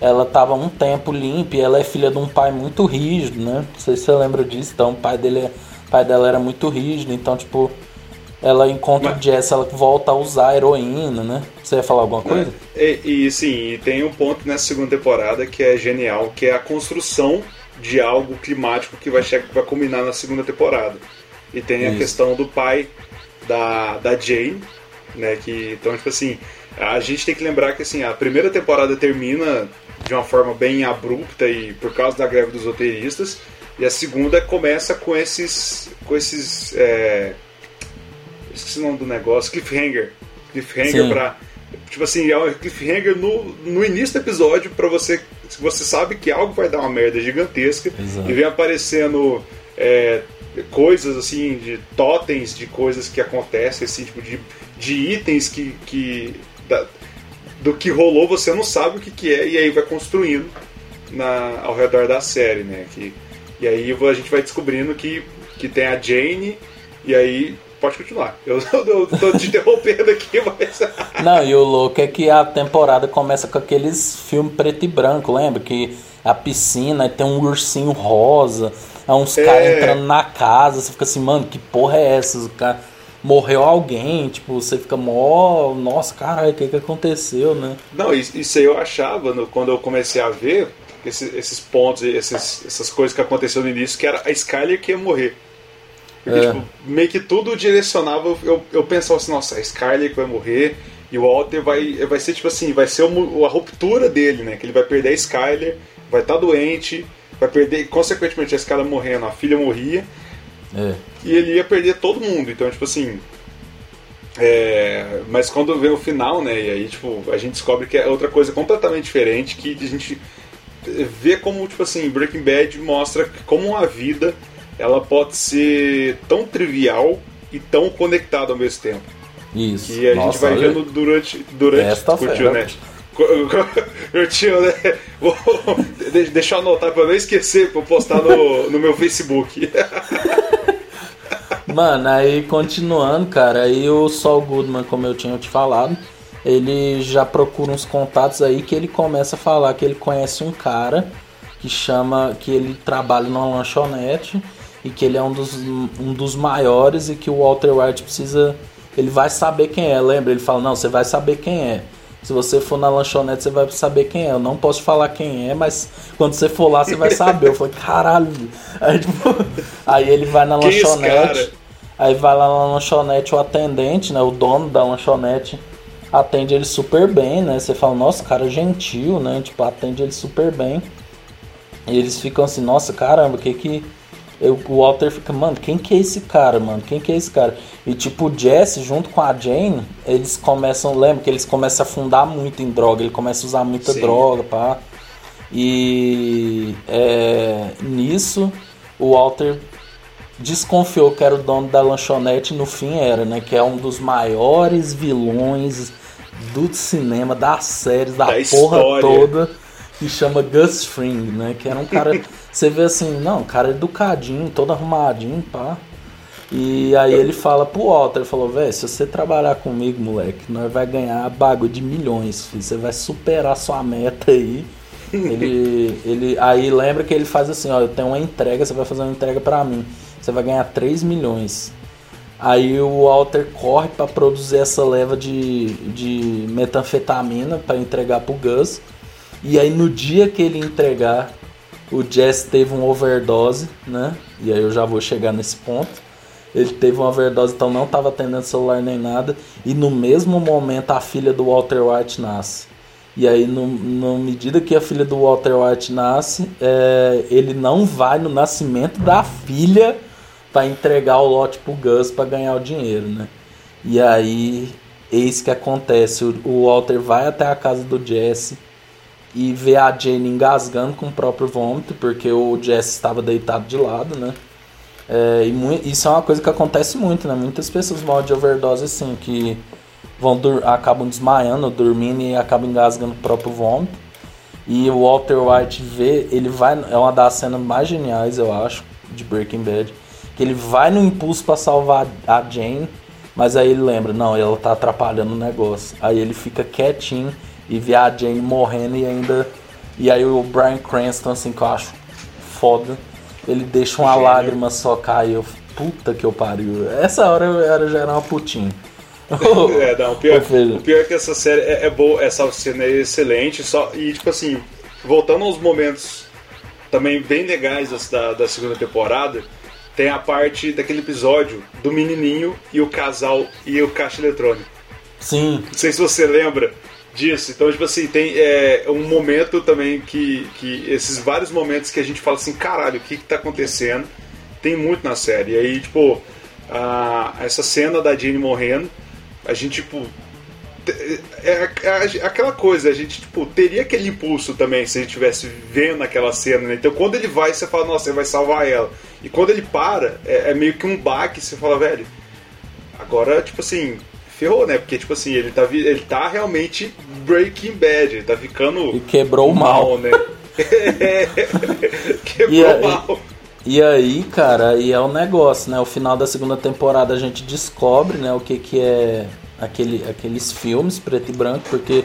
ela tava um tempo limpa e ela é filha de um pai muito rígido, né? Não sei se você lembra disso. Então, o pai dele é pai dela era muito rígido, então, tipo, ela encontra Mas... o Jess, ela volta a usar heroína, né? Você ia falar alguma coisa? É, e, e sim, e tem um ponto nessa segunda temporada que é genial, que é a construção de algo climático que vai, chegar, vai culminar na segunda temporada. E tem Isso. a questão do pai da, da Jane, né? Que, então, tipo assim, a gente tem que lembrar que assim, a primeira temporada termina de uma forma bem abrupta e por causa da greve dos roteiristas. E a segunda começa com esses. com esses. É, esqueci o nome do negócio, cliffhanger. Cliffhanger Sim. pra. Tipo assim, é um cliffhanger no, no início do episódio para você. Você sabe que algo vai dar uma merda gigantesca Exato. e vem aparecendo é, coisas assim, de totens de coisas que acontecem, assim, tipo, de, de itens que. que da, do que rolou, você não sabe o que, que é, e aí vai construindo na, ao redor da série, né? Que, e aí a gente vai descobrindo que, que tem a Jane, e aí pode continuar. Eu, eu, eu tô te interrompendo aqui, mas. Não, e o louco é que a temporada começa com aqueles filmes preto e branco, lembra? Que a piscina tem um ursinho rosa, é uns é... caras entrando na casa, você fica assim, mano, que porra é essa? O cara morreu alguém, tipo, você fica mó. Nossa, caralho, o que, que aconteceu, né? Não, isso aí eu achava no, quando eu comecei a ver esses, esses pontos, esses, essas coisas que aconteceram no início, que era a Skyler que ia morrer. Porque, é. tipo, meio que tudo direcionava, eu, eu pensava assim, nossa, a Skyler que vai morrer, e o Walter vai, vai ser tipo assim, vai ser a ruptura dele, né? Que ele vai perder a Skyler, vai estar tá doente, vai perder, consequentemente a Skyler morrendo, a filha morria, é. e ele ia perder todo mundo. Então, tipo assim. É, mas quando vem o final, né? E aí, tipo, a gente descobre que é outra coisa completamente diferente, que a gente ver como, tipo assim, Breaking Bad mostra como a vida ela pode ser tão trivial e tão conectada ao mesmo tempo. Isso. Que a Nossa, gente vai olha... vendo durante. durante Esta curtiu, né? Curtiu, né? Vou, deixa eu anotar pra não esquecer pra postar no, no meu Facebook. Mano, aí continuando, cara, aí o Saul Goodman, como eu tinha te falado, ele já procura uns contatos aí que ele começa a falar que ele conhece um cara que chama que ele trabalha numa lanchonete e que ele é um dos, um dos maiores e que o Walter White precisa ele vai saber quem é lembra? Ele fala não você vai saber quem é. Se você for na lanchonete você vai saber quem é. Eu não posso falar quem é mas quando você for lá você vai saber. Eu falei caralho. Aí, tipo, aí ele vai na quem lanchonete aí vai lá na lanchonete o atendente né o dono da lanchonete atende ele super bem, né? Você fala, nossa, cara gentil, né? Tipo, atende ele super bem. E eles ficam assim, nossa, caramba, que que. Eu, o Walter fica, mano, quem que é esse cara, mano? Quem que é esse cara? E tipo, o Jesse, junto com a Jane, eles começam, lembra que eles começam a afundar muito em droga, ele começa a usar muita Sim. droga, pá. E é, nisso, o Walter desconfiou que era o dono da lanchonete no fim era, né? Que é um dos maiores vilões do cinema, das séries, da, da porra história. toda, que chama Gus Fring, né? Que era um cara. você vê assim, não, um cara educadinho, todo arrumadinho, pá. E aí ele fala pro Walter, ele falou, velho, se você trabalhar comigo, moleque, nós vai ganhar bagulho de milhões, filho. Você vai superar sua meta aí. ele, ele, aí lembra que ele faz assim, ó, eu tenho uma entrega, você vai fazer uma entrega para mim. Você vai ganhar 3 milhões. Aí o Walter corre para produzir essa leva de, de metanfetamina para entregar pro Gus. E aí no dia que ele entregar, o Jesse teve uma overdose, né? E aí eu já vou chegar nesse ponto. Ele teve uma overdose, então não estava atendendo celular nem nada. E no mesmo momento a filha do Walter White nasce. E aí, na medida que a filha do Walter White nasce, é, ele não vai no nascimento da filha para entregar o lote pro Gus para ganhar o dinheiro, né? E aí, eis que acontece: o, Walter vai até a casa do Jesse e vê a Jane engasgando com o próprio vômito, porque o Jesse estava deitado de lado, né? É, e isso é uma coisa que acontece muito, né? Muitas pessoas morrem de overdose assim, que vão acabam desmaiando, dormindo e acabam engasgando o próprio vômito. E o Walter White vê, ele vai, é uma das cenas mais geniais, eu acho, de Breaking Bad, que ele vai no impulso para salvar a Jane, mas aí ele lembra, não, ela tá atrapalhando o negócio. Aí ele fica quietinho e vê a Jane morrendo e ainda e aí o Brian Cranston assim que eu acho foda, ele deixa uma Gênio. lágrima só cair, eu, puta que eu pariu. Essa hora eu era já era uma putinha. é, não, o pior, o pior é que essa série é, é boa, essa cena é excelente, só, e tipo assim, voltando aos momentos também bem legais da, da segunda temporada, tem a parte daquele episódio do menininho e o casal e o caixa eletrônico. Sim. Não sei se você lembra disso. Então, tipo assim, tem é, um momento também que, que. Esses vários momentos que a gente fala assim, caralho, o que que tá acontecendo? Tem muito na série. E aí, tipo, a, essa cena da Jane morrendo a gente, tipo. É, é, é, aquela coisa, a gente tipo, teria aquele impulso também se a gente estivesse vendo aquela cena. Né? Então quando ele vai, você fala, nossa, ele vai salvar ela. E quando ele para, é, é meio que um baque, você fala, velho, agora, tipo assim, ferrou, né? Porque, tipo assim, ele tá, ele tá realmente Breaking Bad, ele tá ficando. E quebrou o mal, mal né? quebrou mal. E aí, cara, e é o um negócio, né? O final da segunda temporada a gente descobre, né, o que que é aquele, aqueles filmes preto e branco, porque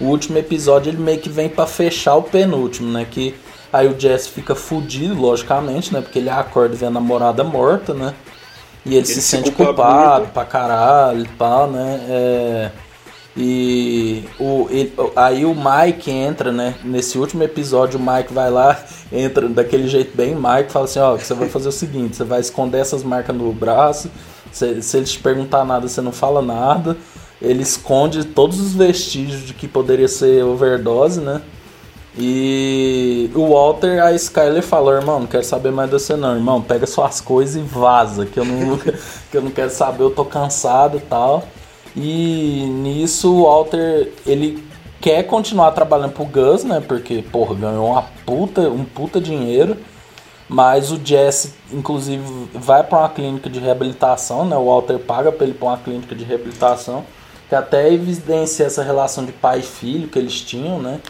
o último episódio ele meio que vem para fechar o penúltimo, né? Que aí o Jesse fica fudido, logicamente, né? Porque ele acorda vendo a namorada morta, né? E ele, ele se, se sente culpado muito. pra caralho e tal, né? É... E o, ele, aí o Mike entra, né? Nesse último episódio, o Mike vai lá, entra daquele jeito bem Mike, fala assim: Ó, você vai fazer o seguinte: você vai esconder essas marcas no braço. Se, se eles perguntar nada, você não fala nada. Ele esconde todos os vestígios de que poderia ser overdose, né? E o Walter, a Skyler falou, irmão, não quero saber mais de você não, irmão, pega suas coisas e vaza, que eu não, que eu não quero saber, eu tô cansado e tal. E nisso o Walter, ele quer continuar trabalhando pro Gus, né? Porque, porra, ganhou uma puta, um puta dinheiro. Mas o Jesse, inclusive, vai para uma clínica de reabilitação, né? O Walter paga para ele para uma clínica de reabilitação, que até evidencia essa relação de pai e filho que eles tinham, né?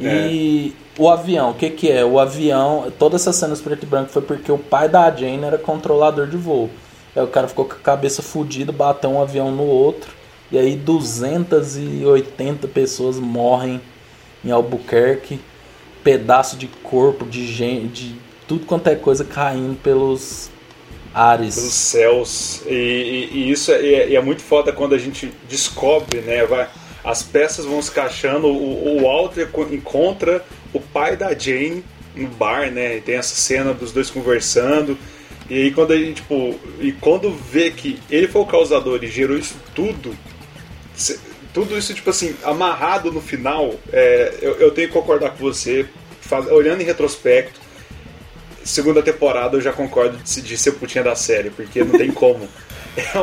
E é. o avião, o que que é? O avião, todas essas cenas preto e branco foi porque o pai da Jane era controlador de voo. Aí o cara ficou com a cabeça fodida, bateu um avião no outro. E aí 280 pessoas morrem em Albuquerque, pedaço de corpo de gente, de tudo quanto é coisa caindo pelos ares. Pelos céus. E, e, e isso é, é, muito foda quando a gente descobre, né? Vai, as peças vão se encaixando, o, o Walter encontra o pai da Jane no bar, né? E tem essa cena dos dois conversando. E aí quando a gente, tipo, e quando vê que ele foi o causador e gerou isso tudo, tudo isso, tipo assim, amarrado no final, é, eu, eu, tenho que concordar com você. Faz, olhando em retrospecto, segunda temporada eu já concordo de, ser putinha da série, porque não tem como. É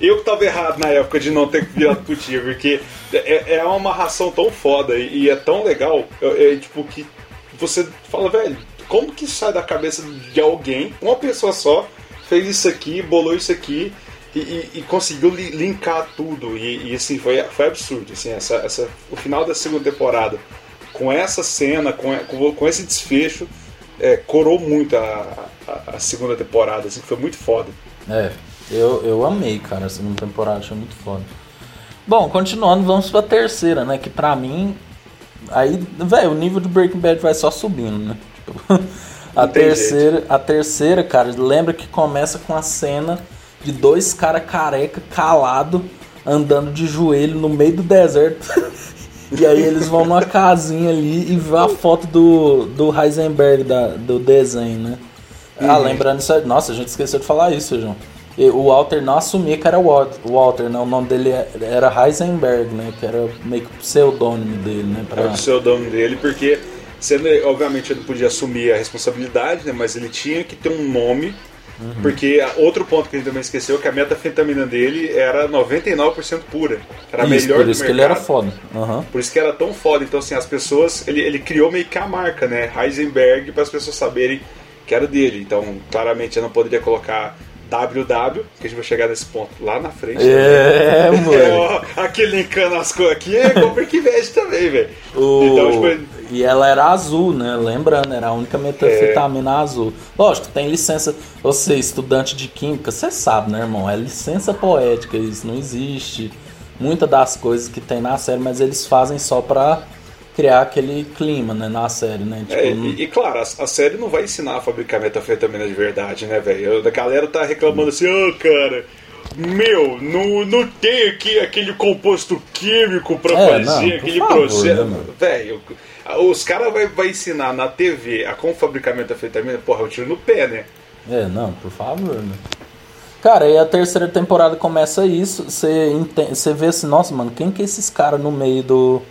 eu que tava errado na época de não ter virado putinha, porque é, é uma amarração tão foda e, e é tão legal, é, tipo, que você fala, velho, como que sai da cabeça de alguém, uma pessoa só, fez isso aqui, bolou isso aqui, e, e, e, conseguiu li, linkar tudo e, e, assim foi, foi absurdo assim essa, essa o final da segunda temporada com essa cena com, com, com esse desfecho é, corou muito a, a, a, segunda temporada assim foi muito foda. É eu, eu amei cara a segunda temporada achei muito foda. Bom continuando vamos pra terceira né que pra mim aí velho o nível do Breaking Bad vai só subindo né? Tipo, a terceira a terceira cara lembra que começa com a cena de dois cara careca calado andando de joelho no meio do deserto E aí eles vão numa casinha ali e vê a foto do, do Heisenberg da, do desenho, né? Ah, uhum. lembrando isso, nossa, a gente esqueceu de falar isso, João. O Walter não assumia que era Walter, né? O nome dele era Heisenberg, né? Que era meio que o pseudônimo dele, né? Pra... Era o pseudônimo dele, porque, sendo, obviamente, ele não podia assumir a responsabilidade, né? Mas ele tinha que ter um nome Uhum. Porque outro ponto que a gente também esqueceu é que a metafetamina dele era 99% pura. Era isso, melhor por isso que ele era foda. Uhum. Por isso que era tão foda. Então, assim, as pessoas. Ele, ele criou meio que a marca, né? Heisenberg, para as pessoas saberem que era dele. Então, claramente, eu não poderia colocar WW, que a gente vai chegar nesse ponto lá na frente. É, né? mano. aqui linkando as coisas aqui é que Veg também, velho. O... Então, tipo, e ela era azul, né? Lembrando, era a única metanfetamina é. azul. Lógico, tem licença. Você, estudante de química, você sabe, né, irmão? É licença poética, isso não existe. Muitas das coisas que tem na série, mas eles fazem só pra criar aquele clima, né, na série, né? Tipo, é, e, e, claro, a, a, série não vai ensinar a fabricar metanfetamina de verdade, né, velho? A galera tá reclamando assim, ô, oh, cara, meu, não, não tem aqui aquele composto químico pra é, fazer não, aquele favor, processo. Né, velho, os caras vai, vai ensinar na TV a como fabricar metanfetamina, porra, eu tiro no pé, né? É, não, por favor, né? Cara, e a terceira temporada começa isso, você, entende, você vê assim, nossa, mano, quem que é esses caras no meio do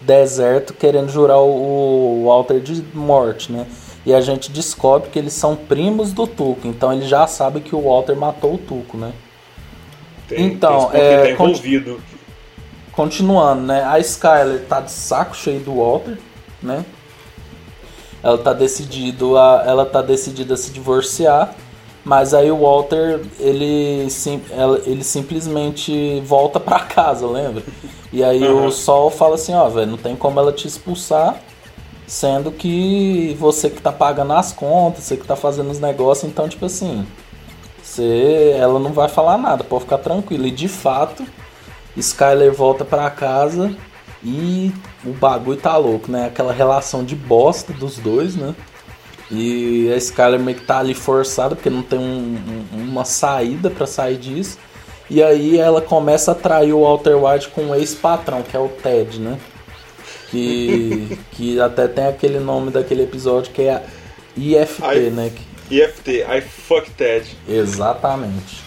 deserto querendo jurar o, o Walter de morte, né? E a gente descobre que eles são primos do Tuco, então ele já sabe que o Walter matou o Tuco, né? Tem, então, tem é, tá envolvido. Continuando, né? A Skyler tá de saco cheio do Walter, né? Ela tá decidido a, ela tá decidida a se divorciar, mas aí o Walter ele, sim, ele simplesmente volta para casa, lembra? E aí uhum. o Sol fala assim, ó, velho, não tem como ela te expulsar, sendo que você que tá pagando as contas, você que tá fazendo os negócios, então tipo assim, você, ela não vai falar nada, pode ficar tranquilo. E de fato, Skyler volta para casa e o bagulho tá louco, né? Aquela relação de bosta dos dois, né? E a Skyler meio que tá ali forçada porque não tem um, um, uma saída para sair disso. E aí ela começa a trair o Walter White com o ex-patrão, que é o Ted, né? Que, que até tem aquele nome daquele episódio que é IFT, I, né? IFT, I fuck Ted. Exatamente.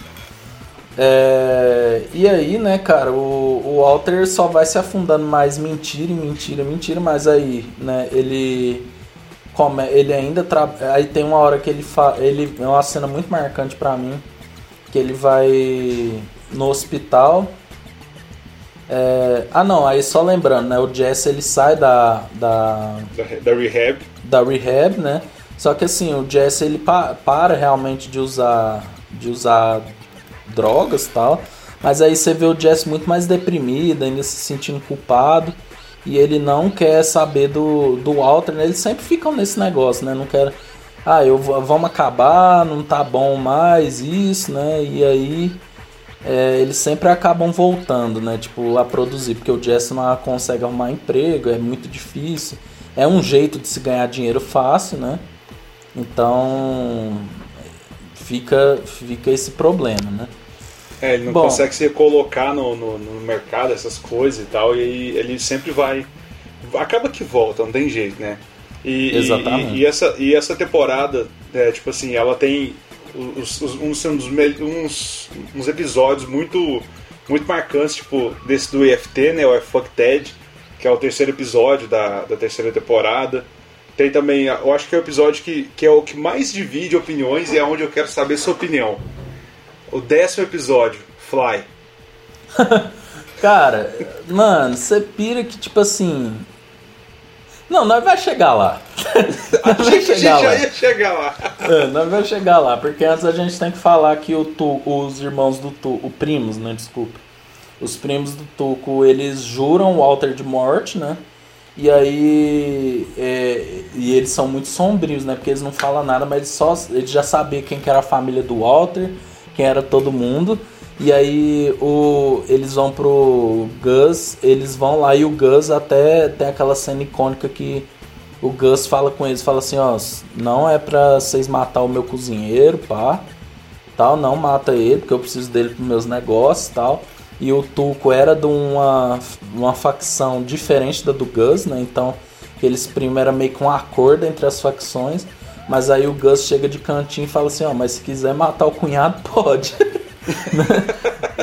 É, e aí, né, cara, o, o Walter só vai se afundando mais mentira, mentira, mentira, mas aí, né, ele come, ele ainda tra... aí tem uma hora que ele fa... ele é uma cena muito marcante para mim, que ele vai no hospital. É... Ah, não, aí só lembrando, né? O Jesse ele sai da da, da, da rehab, da rehab, né? Só que assim, o Jesse ele pa para realmente de usar de usar drogas e tal. Mas aí você vê o Jesse muito mais deprimido, ainda se sentindo culpado. E ele não quer saber do, do Walter, né? Eles sempre ficam nesse negócio, né? Não quer ah, eu vamos acabar, não tá bom mais isso, né? E aí é, eles sempre acabam voltando, né? Tipo, a produzir, porque o Jesse não consegue arrumar emprego, é muito difícil. É um jeito de se ganhar dinheiro fácil, né? Então fica, fica esse problema, né? É, ele não Bom, consegue se colocar no, no, no, mercado, essas coisas e tal, e ele sempre vai. Acaba que volta, não tem jeito, né? E, Exatamente. E, e, essa, e essa temporada, é, tipo assim, ela tem os, os, uns, uns, uns, episódios muito, muito marcantes, tipo, desse do EFT, né? O Fuck Ted, que é o terceiro episódio da, da terceira temporada. Tem também, eu acho que é o episódio que, que é o que mais divide opiniões e é onde eu quero saber sua opinião. O décimo episódio, Fly. Cara, mano, você pira que, tipo assim, não, nós vai chegar lá. a gente já lá. ia chegar lá. É, nós vai chegar lá, porque antes a gente tem que falar que o tu, os irmãos do Tuco, o primos, né, desculpa. Os primos do Tuco, eles juram o Walter de morte, né? E aí é, e eles são muito sombrios, né? Porque eles não falam nada, mas eles só eles já sabiam quem que era a família do Walter, quem era todo mundo. E aí o, eles vão pro Gus, eles vão lá e o Gus até tem aquela cena icônica que o Gus fala com eles, fala assim, ó, não é pra vocês matar o meu cozinheiro, pá, tal, não mata ele, porque eu preciso dele pros meus negócios, tal. E o Tuco era de uma, uma facção diferente da do Gus, né? Então eles primeiro era meio que um acordo entre as facções, mas aí o Gus chega de cantinho e fala assim, ó, mas se quiser matar o cunhado, pode.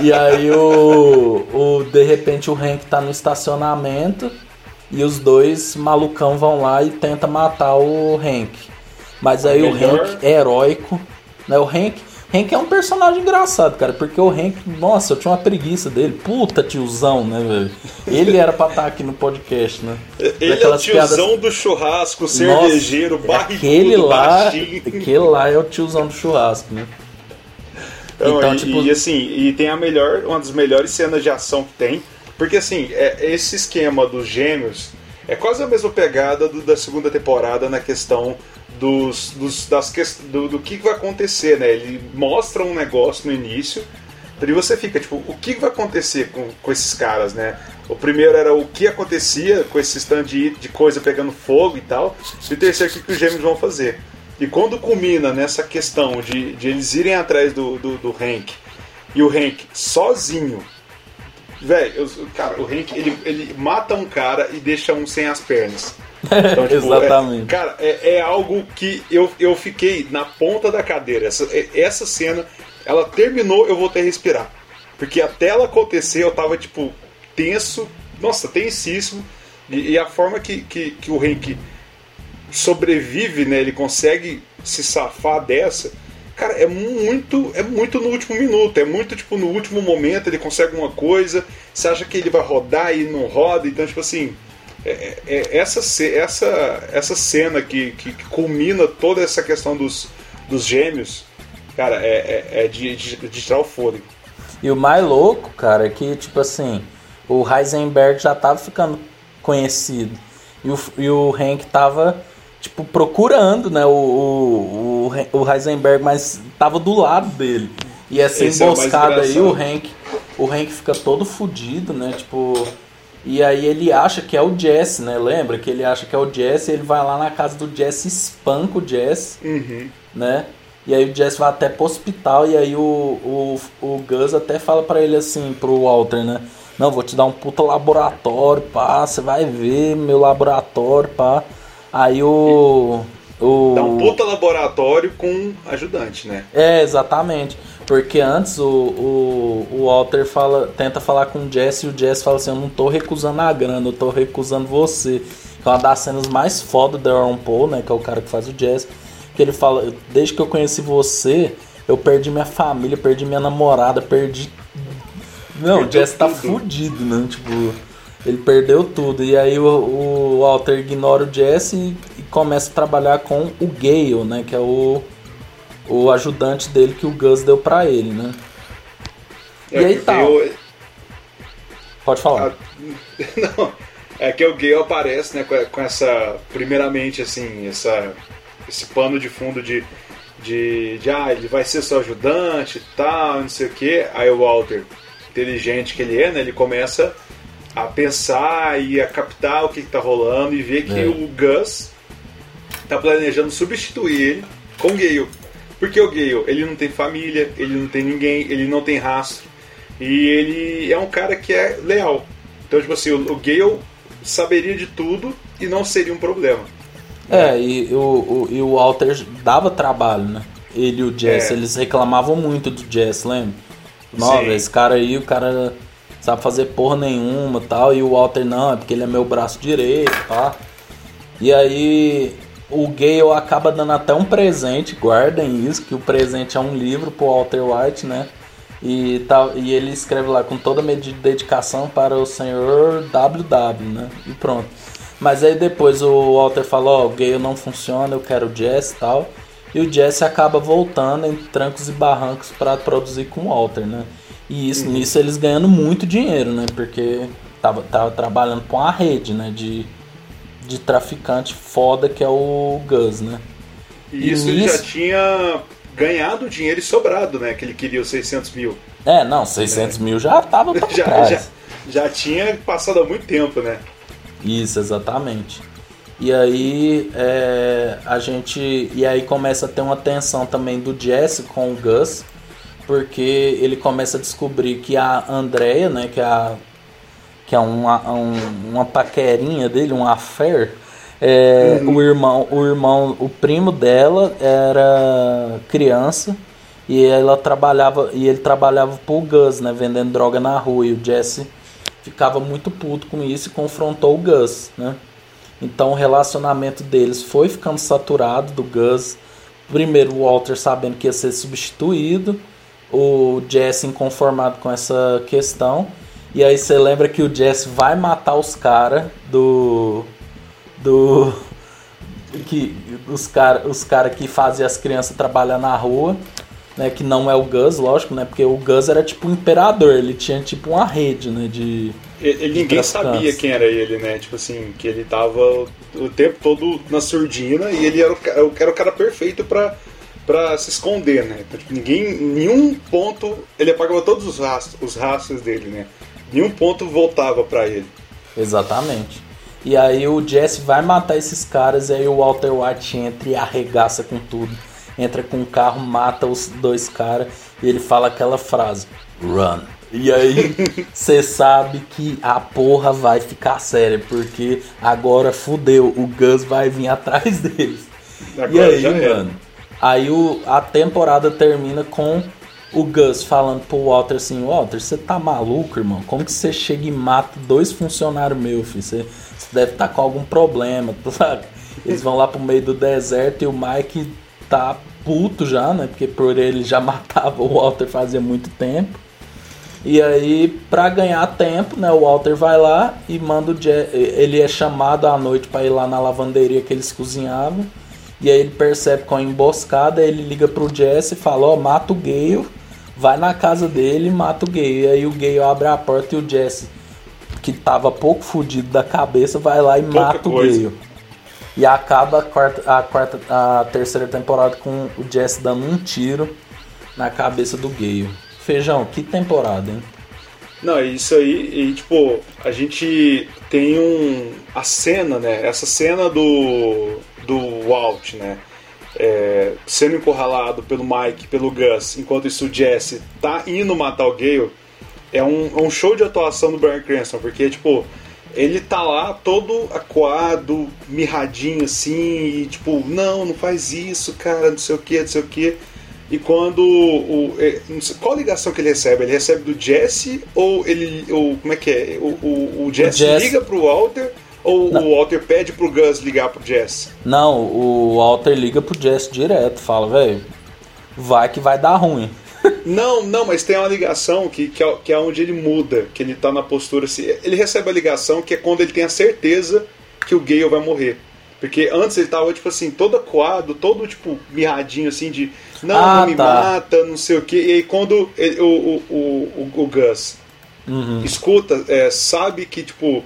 e aí o, o de repente o Hank tá no estacionamento e os dois malucão vão lá e tenta matar o Hank. Mas aí o, o Hank heróico, né? O Hank Hank é um personagem engraçado, cara, porque o Hank, nossa, eu tinha uma preguiça dele. Puta tiozão, né, velho? Ele era pra estar aqui no podcast, né? Ele é o tiozão piadas... do churrasco, cervejeiro, nossa, barrigudo, aquele lá, baixinho. Aquele lá é o tiozão do churrasco, né? Então, então e, tipo... e assim, e tem a melhor, uma das melhores cenas de ação que tem, porque assim, é, esse esquema dos gêmeos é quase a mesma pegada do, da segunda temporada na questão dos, dos das do, do que vai acontecer, né? Ele mostra um negócio no início, e você fica tipo, o que vai acontecer com, com esses caras, né? O primeiro era o que acontecia com esse stand de, de coisa pegando fogo e tal, e o terceiro o que, que os gêmeos vão fazer. E quando culmina nessa questão de, de eles irem atrás do, do, do Hank e o Hank sozinho Velho, cara, o Hank, ele, ele mata um cara e deixa um sem as pernas. Então, tipo, Exatamente. É, cara, é, é, algo que eu, eu fiquei na ponta da cadeira. Essa, é, essa cena, ela terminou, eu voltei a respirar. Porque até ela acontecer, eu tava, tipo, tenso, nossa, tensíssimo. E, e a forma que, que, que o Hank sobrevive, né? Ele consegue se safar dessa Cara, é muito, é muito no último minuto, é muito tipo no último momento ele consegue uma coisa, você acha que ele vai rodar e não roda, então tipo assim, é, é, é essa, essa, essa cena que, que, que, culmina toda essa questão dos, dos gêmeos, cara, é, é, é de, de, de tirar o fôlego. E o mais louco, cara, é que tipo assim, o Heisenberg já tava ficando conhecido e o, e o Hank tava tipo, procurando, né, o, o, o Heisenberg, mas tava do lado dele. E essa Esse é emboscada aí, o Hank, o Hank fica todo fudido, né, tipo... E aí ele acha que é o Jesse, né, lembra? Que ele acha que é o Jesse e ele vai lá na casa do Jesse espanca o Jesse, uhum. né? E aí o Jesse vai até pro hospital e aí o, o, o Gus até fala para ele assim, pro Walter, né? Não, vou te dar um puta laboratório, pá, você vai ver meu laboratório, pá. Aí o. o... Dá um puta laboratório com ajudante, né? É, exatamente. Porque antes o, o, o Walter fala, tenta falar com o Jesse e o Jesse fala assim: Eu não tô recusando a grana, eu tô recusando você. Que é uma das cenas mais foda do Aaron Paul, né? Que é o cara que faz o Jesse. Que ele fala: Desde que eu conheci você, eu perdi minha família, perdi minha namorada, perdi. Não, o Jesse tá fudido, né? Tipo. Ele perdeu tudo. E aí o, o Walter ignora o Jesse e, e, começa a trabalhar com o Gale, né? Que é o, o ajudante dele que o Gus deu pra ele, né? É e aí tá. Gale... Pode falar. Ah, não, é que o Gale aparece, né? Com, essa. Primeiramente, assim, essa, esse pano de fundo de. De, de, ah, ele vai ser seu ajudante e tal, não sei o que. Aí o Walter, inteligente que ele é, né? Ele começa a pensar e a captar o que está rolando e ver que é. o Gus está planejando substituir ele com o Gale. Porque o Gale, ele não tem família, ele não tem ninguém, ele não tem rastro. E ele é um cara que é leal. Então, tipo assim, o, Gale saberia de tudo e não seria um problema. É, e o, o, e o Walter dava trabalho, né? Ele e o Jess, é. eles reclamavam muito do Jess, lembra? Nossa, esse cara aí, o cara sabe fazer porra nenhuma tal. E o Walter não, é porque ele é meu braço direito, tá? E aí o Gale acaba dando até um presente, guardem isso, que o presente é um livro pro Walter White, né? E, tá, e ele escreve lá com toda a dedicação para o senhor WW, né? E pronto. Mas aí depois o Walter fala, ó, oh, o Gale não funciona, eu quero o Jess e tal. E o Jesse acaba voltando em trancos e barrancos para produzir com o Walter, né? E isso, uhum. nisso eles ganhando muito dinheiro, né? Porque tava, tava trabalhando com a rede, né? De, de traficante foda que é o Gus, né? E isso ele já tinha ganhado dinheiro e sobrado, né? Que ele queria os 600 mil. É, não, 600 é. mil já tava pra já, trás. Já, já tinha passado há muito tempo, né? Isso, exatamente. E aí é, a gente. E aí começa a ter uma tensão também do Jesse com o Gus porque ele começa a descobrir que a Andrea, né, que é, a, que é uma, um, uma paquerinha dele, um affair, é, uhum. o irmão, o irmão, o primo dela era criança e ela trabalhava e ele trabalhava pro Gus, né, vendendo droga na rua e o Jesse ficava muito puto com isso e confrontou o Gus, né? Então o relacionamento deles foi ficando saturado do Gus. Primeiro o Walter sabendo que ia ser substituído, o Jesse inconformado com essa questão. E aí você lembra que o Jesse vai matar os caras do do que os caras os cara que fazem as crianças trabalhar na rua né, que não é o Gus, lógico, né, porque o Gus era tipo um imperador, ele tinha tipo uma rede, né, de ele, de ninguém sabia quem era ele, né, tipo assim, que ele tava o tempo todo na surdina e ele era o, era o cara perfeito para para se esconder, né? Então, tipo, ninguém, nenhum ponto, ele apagava todos os rastros, os rastros dele, né? Nenhum ponto voltava para ele. Exatamente. E aí o Jesse vai matar esses caras e aí o Walter White entra e arregaça com tudo entra com um carro, mata os dois caras e ele fala aquela frase: Run. E aí você sabe que a porra vai ficar séria, porque agora fudeu, o Gus vai vir atrás deles. Agora e aí, mano? Aí o, a temporada termina com o Gus falando pro Walter assim, Walter, você tá maluco, irmão? Como que você chega e mata dois funcionários meus, filho? Você, deve estar tá com algum problema, sabe? Eles vão lá pro meio do deserto e o Mike tá puto já, né? Porque por ele já matava o Walter fazia muito tempo. E aí, pra ganhar tempo, né, o Walter vai lá e manda o Jesse, ele é chamado à noite para ir lá na lavanderia que eles cozinhavam. E aí ele percebe com a emboscada, ele liga pro Jesse e fala, ó, oh, mata o Gale, vai na casa dele e mata o Gale. E aí o Gale abre a porta e o Jesse, que tava pouco fudido da cabeça, vai lá e Pouca mata coisa. o Gale. E acaba a, quarta, a, quarta, a terceira temporada com o Jesse dando um tiro na cabeça do Gale. Feijão, que temporada, hein? Não, isso aí, e tipo, a gente tem um. A cena, né? Essa cena do. do Walt, né? É, sendo encurralado pelo Mike, pelo Gus, enquanto isso o Jesse tá indo matar o Gale, é um, é um show de atuação do Brian Cranston, porque, tipo, ele tá lá todo aquado, mirradinho assim, e tipo, não, não faz isso, cara, não sei o que, não sei o que. E quando o. É, qual ligação que ele recebe? Ele recebe do Jesse ou ele. Ou, como é que é? O, o, o Jesse, o Jesse liga pro Walter ou não. o Walter pede pro Gus ligar pro Jesse? Não, o Walter liga pro Jesse direto, fala, velho, vai que vai dar ruim. Não, não, mas tem uma ligação que, que, é, que é onde ele muda, que ele tá na postura assim. Ele recebe a ligação que é quando ele tem a certeza que o Gale vai morrer. Porque antes ele tava, tipo assim, todo acuado, todo, tipo, mirradinho, assim, de não, ah, não me tá. mata, não sei o que. E aí quando ele, o, o, o, o, Gus uhum. escuta, é, sabe que, tipo,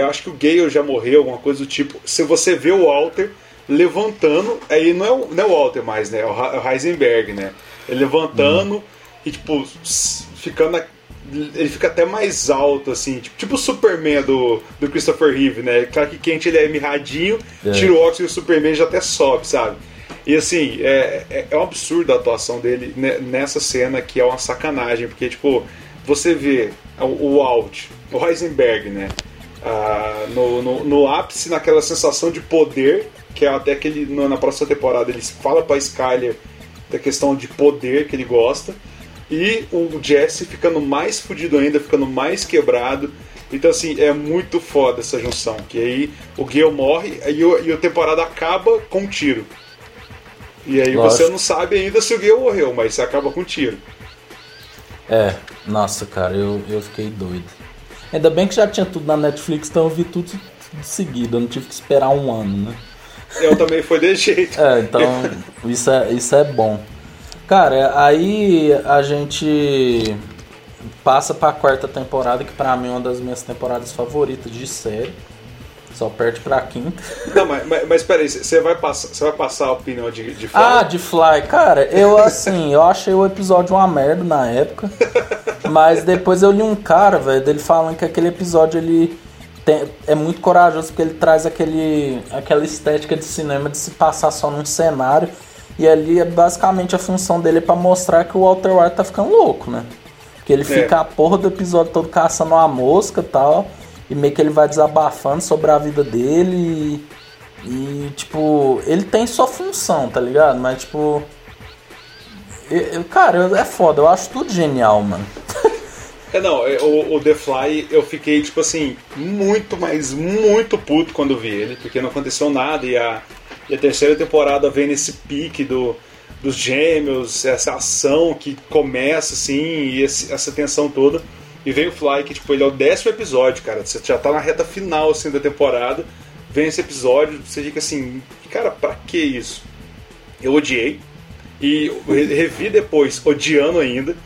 eu acho que o Gale já morreu, alguma coisa do tipo. Se você vê o Walter levantando, aí não é o, não é o Walter mais, né? É o é Heisenberg, né? Ele levantando uhum. e, tipo, ficando. Ele fica até mais alto, assim, tipo, tipo o Superman do, do Christopher Reeve, né? Claro que quente ele é mirradinho, é. tira o óculos e o Superman já até sobe, sabe? E assim, é, é, é um absurdo a atuação dele nessa cena que é uma sacanagem, porque, tipo, você vê o, o Alt, o Heisenberg, né? Ah, no, no, no, ápice, naquela sensação de poder, que é até que ele, na próxima temporada ele fala pra Skyler da questão de poder que ele gosta. E o Jesse ficando mais fudido ainda, ficando mais quebrado. Então, assim, é muito foda essa junção. Que aí o Gale morre e, e a temporada acaba com um tiro. E aí Lógico. você não sabe ainda se o Gale morreu, mas você acaba com um tiro. É, nossa, cara, eu, eu fiquei doido. Ainda bem que já tinha tudo na Netflix, então eu vi tudo, tudo seguido. Eu não tive que esperar um ano, né? Eu também foi desse jeito. É, então isso é, isso é bom. Cara, aí a gente passa pra quarta temporada, que pra mim é uma das minhas temporadas favoritas de série. Só perde pra quinta. Não, mas, mas, mas peraí, você vai, passar, você vai passar a opinião de, de Fly? Ah, de Fly. Cara, eu assim, eu achei o episódio uma merda na época. mas depois eu li um cara, velho, dele falando que aquele episódio ele tem, é muito corajoso porque ele traz aquele, aquela estética de cinema de se passar só num cenário E ali é basicamente a função dele para mostrar que o Walter White tá ficando louco, né? Que ele é. fica a porra do episódio todo caçando uma mosca e tal. E meio que ele vai desabafando sobre a vida dele. E, e tipo, ele tem sua função, tá ligado? Mas tipo. Eu, cara, é foda, eu acho tudo genial, mano. É, não, é, o, o, The Fly eu fiquei, tipo assim, muito, mas muito puto quando vi ele, porque não aconteceu nada e a, e a terceira temporada vem nesse pique do, dos gêmeos, essa ação que começa assim, e esse, essa tensão toda. E vem o Fly, que tipo, ele é o décimo episódio, cara. Você já tá na reta final assim, da temporada. Vem esse episódio, você fica assim, cara, pra que isso? Eu odiei. E revi depois, odiando ainda.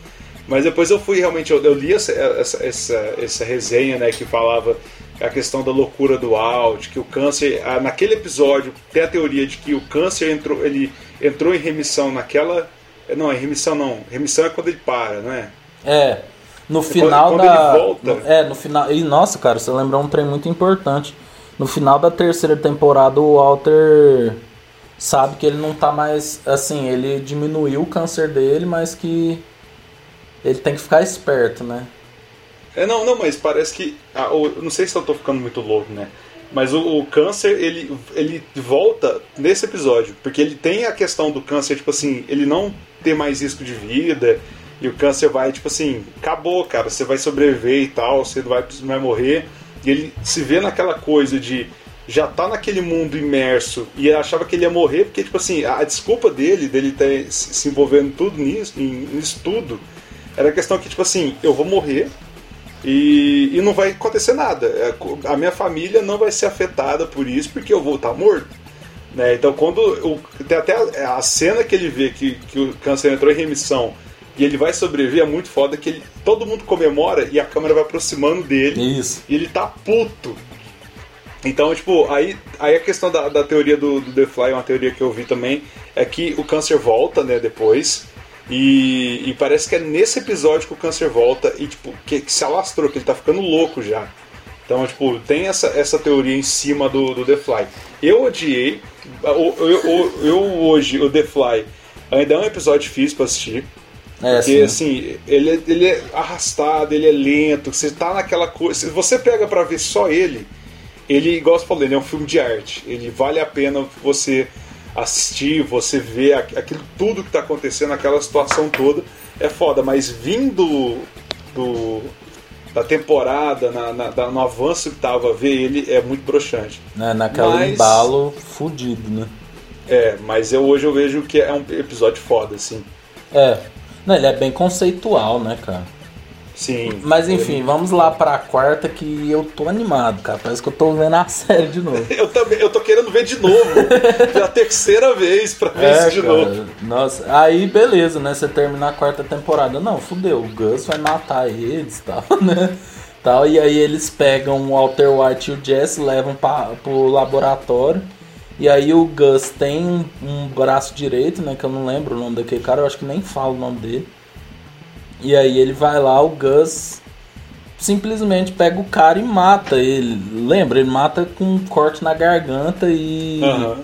Mas depois eu fui realmente, eu, eu li essa, essa, essa, essa, resenha né, que falava a questão da loucura do Alt, que o câncer, naquele episódio, tem a teoria de que o câncer entrou, ele entrou em remissão naquela. Não, em remissão não. Remissão é quando ele para, não é? É. No final quando, da. Ele volta. No, é, no final. E nossa, cara, você lembrou um trem muito importante. No final da terceira temporada, o Walter sabe que ele não tá mais. Assim, ele diminuiu o câncer dele, mas que ele tem que ficar esperto, né? É, não, não, mas parece que. Ah, o, não sei se eu tô ficando muito louco, né? Mas o, o, câncer, ele, ele volta nesse episódio. Porque ele tem a questão do câncer, tipo assim, ele não ter mais risco de vida. E o câncer vai, tipo assim, acabou, cara. Você vai sobreviver e tal, você não vai, não vai morrer. E ele se vê naquela coisa de já tá naquele mundo imerso e achava que ele ia morrer, porque, tipo assim, a desculpa dele, dele ter se envolvendo tudo nisso, nisso tudo, era a questão que, tipo assim, eu vou morrer e, e não vai acontecer nada. É, a minha família não vai ser afetada por isso porque eu vou estar morto. Né? Então, quando. O, tem até a, a, cena que ele vê que, que o câncer entrou em remissão e ele vai sobreviver é muito foda que ele, todo mundo comemora e a câmera vai aproximando dele. Isso. E ele tá puto. Então, tipo, aí, aí a questão da, da teoria do, do The Fly, uma teoria que eu vi também, é que o câncer volta, né, depois. E, e, parece que é nesse episódio que o câncer volta e tipo, que, que, se alastrou, que ele tá ficando louco já. Então, tipo, tem essa, essa teoria em cima do, do The Fly. Eu odiei. Eu, eu, eu, hoje, o The Fly, ainda é um episódio difícil pra assistir. É, porque, sim. assim, ele, é, ele é arrastado, ele é lento, você tá naquela coisa. Se você pega para ver só ele, ele, igual você falou, ele é um filme de arte. Ele vale a pena você assistir, você ver aquilo tudo que está acontecendo, aquela situação toda, é foda. Mas vindo do, da temporada, na, na, no avanço que tava ver ele, é muito broxante. É, naquele mas, embalo fudido, né? É, mas eu hoje eu vejo que é um episódio foda, assim. É. Não, ele é bem conceitual, né, cara? Sim. Mas enfim, vamos lá pra quarta que eu tô animado, cara. Parece que eu tô vendo a série de novo. eu também, eu tô querendo ver de novo. Pela terceira vez pra ver é, isso de cara. novo. Nossa, aí beleza, né? Você termina a quarta temporada. Não, fudeu, o Gus vai matar eles e tal, né? Tal, e aí eles pegam o Walter White e o Jesse, levam pra, pro laboratório. E aí o Gus tem um, um braço direito, né? Que eu não lembro o nome daquele cara, eu acho que nem falo o nome dele. E aí ele vai lá, o Gus simplesmente pega o cara e mata ele. Lembra? Ele mata com um corte na garganta e uhum.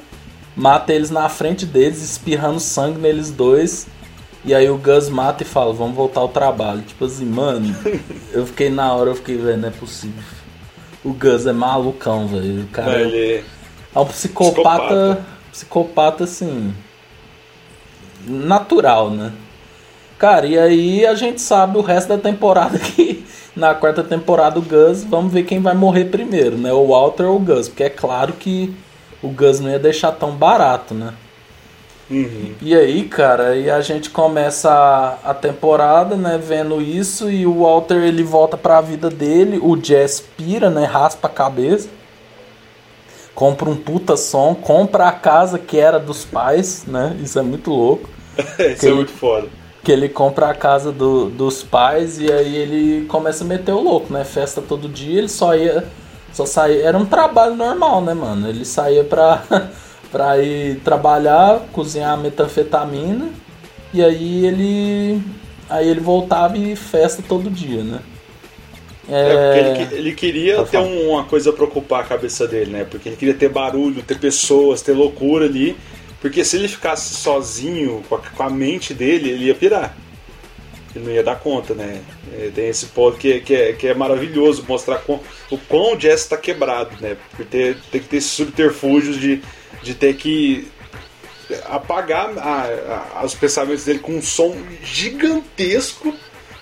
mata eles na frente deles, espirrando sangue neles dois. E aí o Gus mata e fala, vamos voltar ao trabalho. Tipo assim, mano, eu fiquei na hora, eu fiquei, velho, não é possível. O Gus é malucão, velho. O cara. É um psicopata, psicopata, psicopata assim, natural, né? Cara, e aí a gente sabe o resto da temporada que na quarta temporada o Gus, vamos ver quem vai morrer primeiro, né? O Walter ou o Gus, porque é claro que o Gus não ia deixar tão barato, né? Uhum. E aí, cara, e a gente começa a, a, temporada, né, vendo isso e o Walter ele volta para a vida dele, o Jess pira, né, raspa a cabeça. Compra um puta som, compra a casa que era dos pais, né? Isso é muito louco. Isso é muito foda que ele compra a casa do, dos pais e aí ele começa a meter o louco, né? Festa todo dia, ele só ia. Só saía. Era um trabalho normal, né, mano? Ele saía pra, pra ir trabalhar, cozinhar metanfetamina e aí ele. Aí ele voltava e festa todo dia, né? É, é porque ele, ele queria ter uma coisa pra ocupar a cabeça dele, né? Porque ele queria ter barulho, ter pessoas, ter loucura ali. Porque se ele ficasse sozinho com a, com a mente dele, ele ia pirar. Ele não ia dar conta, né? É, tem esse ponto que, que, é, que é maravilhoso mostrar com, o quão o Jess está quebrado, né? Por ter, ter que ter esses subterfúgios de, de ter que apagar a, a, os pensamentos dele com um som gigantesco.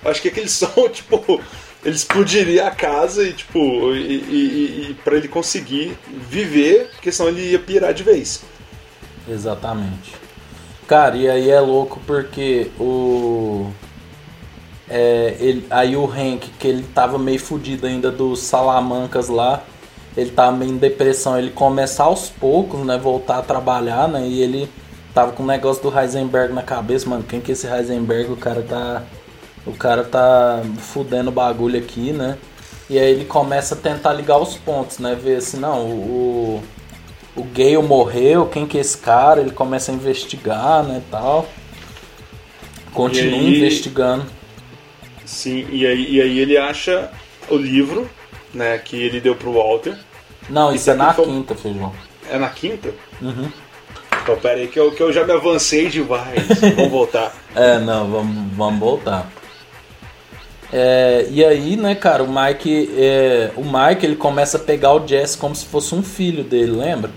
Acho que aquele som, tipo, ele explodiria a casa e, tipo, e, e, e para ele conseguir viver, porque senão ele ia pirar de vez. Exatamente. Cara, e aí é louco porque o. É, ele, aí o Hank, que ele tava meio fudido ainda dos Salamancas lá, ele tava meio em depressão, ele começa aos poucos, né, voltar a trabalhar, né, e ele tava com o negócio do Heisenberg na cabeça, mano, quem que é esse Heisenberg? O cara tá... O cara tá fudendo o bagulho aqui, né? E aí ele começa a tentar ligar os pontos, né? Ver assim, não, o, o Gale morreu, quem que é esse cara? Ele começa a investigar, né, tal. Continua aí, investigando. Sim, e aí, e aí ele acha o livro, né, que ele deu pro Walter. Não, isso é na quinta, Feijão. É na quinta? Uhum. Então, pera aí que eu, que eu já me avancei demais. vamos voltar. É, não, vamos, vamos voltar. É, e aí, né, cara, o Mike, é, o Mike ele começa a pegar o Jesse como se fosse um filho dele, lembra?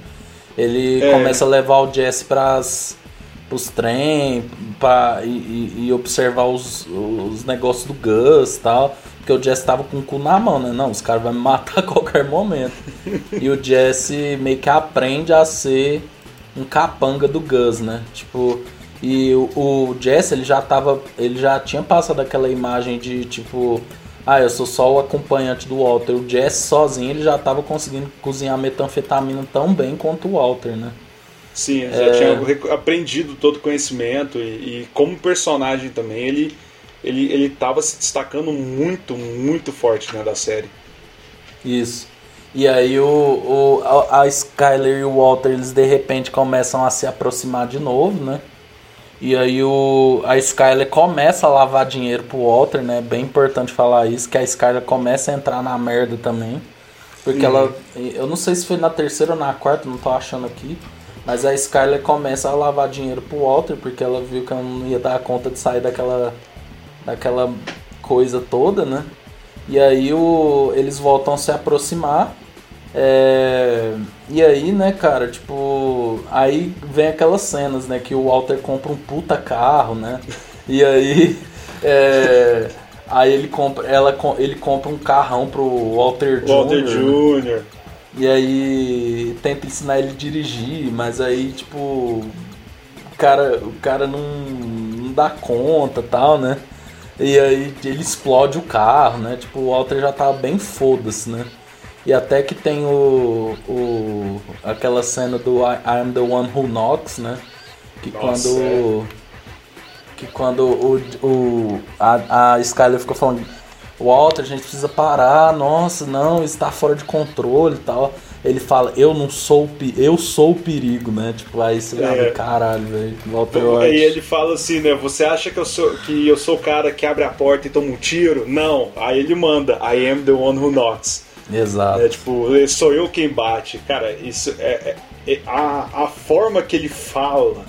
Ele é. começa a levar o Jesse para os trem pra, e, e, observar os, os negócios do Gus e tal. Porque o Jesse tava com o cu na mão, né? Não, os caras vão me matar a qualquer momento. e o Jesse meio que aprende a ser um capanga do Gus, né? Tipo, e o, o Jesse, ele já tava, ele já tinha passado aquela imagem de tipo, ah, eu sou só o acompanhante do Walter. O Jesse sozinho, ele já tava conseguindo cozinhar metanfetamina tão bem quanto o Walter, né? Sim, ele já é... tinha aprendido todo o conhecimento e, e, como personagem também, ele ele ele tava se destacando muito, muito forte, né, da série. Isso. E aí o, o, a Skyler e o Walter, eles de repente começam a se aproximar de novo, né? E aí o, a Skyler começa a lavar dinheiro pro Walter, né? Bem importante falar isso, que a Skyler começa a entrar na merda também. Porque uhum. ela. Eu não sei se foi na terceira ou na quarta, não tô achando aqui. Mas a Skyler começa a lavar dinheiro pro Walter, porque ela viu que ela não ia dar conta de sair daquela. daquela coisa toda, né? E aí o, eles voltam a se aproximar. É, e aí, né, cara, tipo, aí vem aquelas cenas, né, que o Walter compra um puta carro, né? E aí, é, aí ele compra, ela, ele compra um carrão pro Walter Jr. Walter Jr. E aí tenta ensinar ele a dirigir, mas aí, tipo, o cara, o cara não, não dá conta, tal, né? E aí ele explode o carro, né? Tipo, o Walter já tá bem foda-se, né? E até que tem o, o aquela cena do I, am the one who knocks, né? Que Nossa, quando é. que quando o, o a, a Skyler ficou falando Walter, a gente precisa parar, nossa, não, está fora de controle e tal. Ele fala, eu não sou eu sou o perigo, né? Tipo, aí você é. caralho, velho. Walter White. Aí ele fala assim, né? Você acha que eu sou que eu sou o cara que abre a porta e toma um tiro? Não. Aí ele manda, I am the one who knocks. Exato. É tipo, sou eu quem bate. Cara, isso é, é, é a, a forma que ele fala.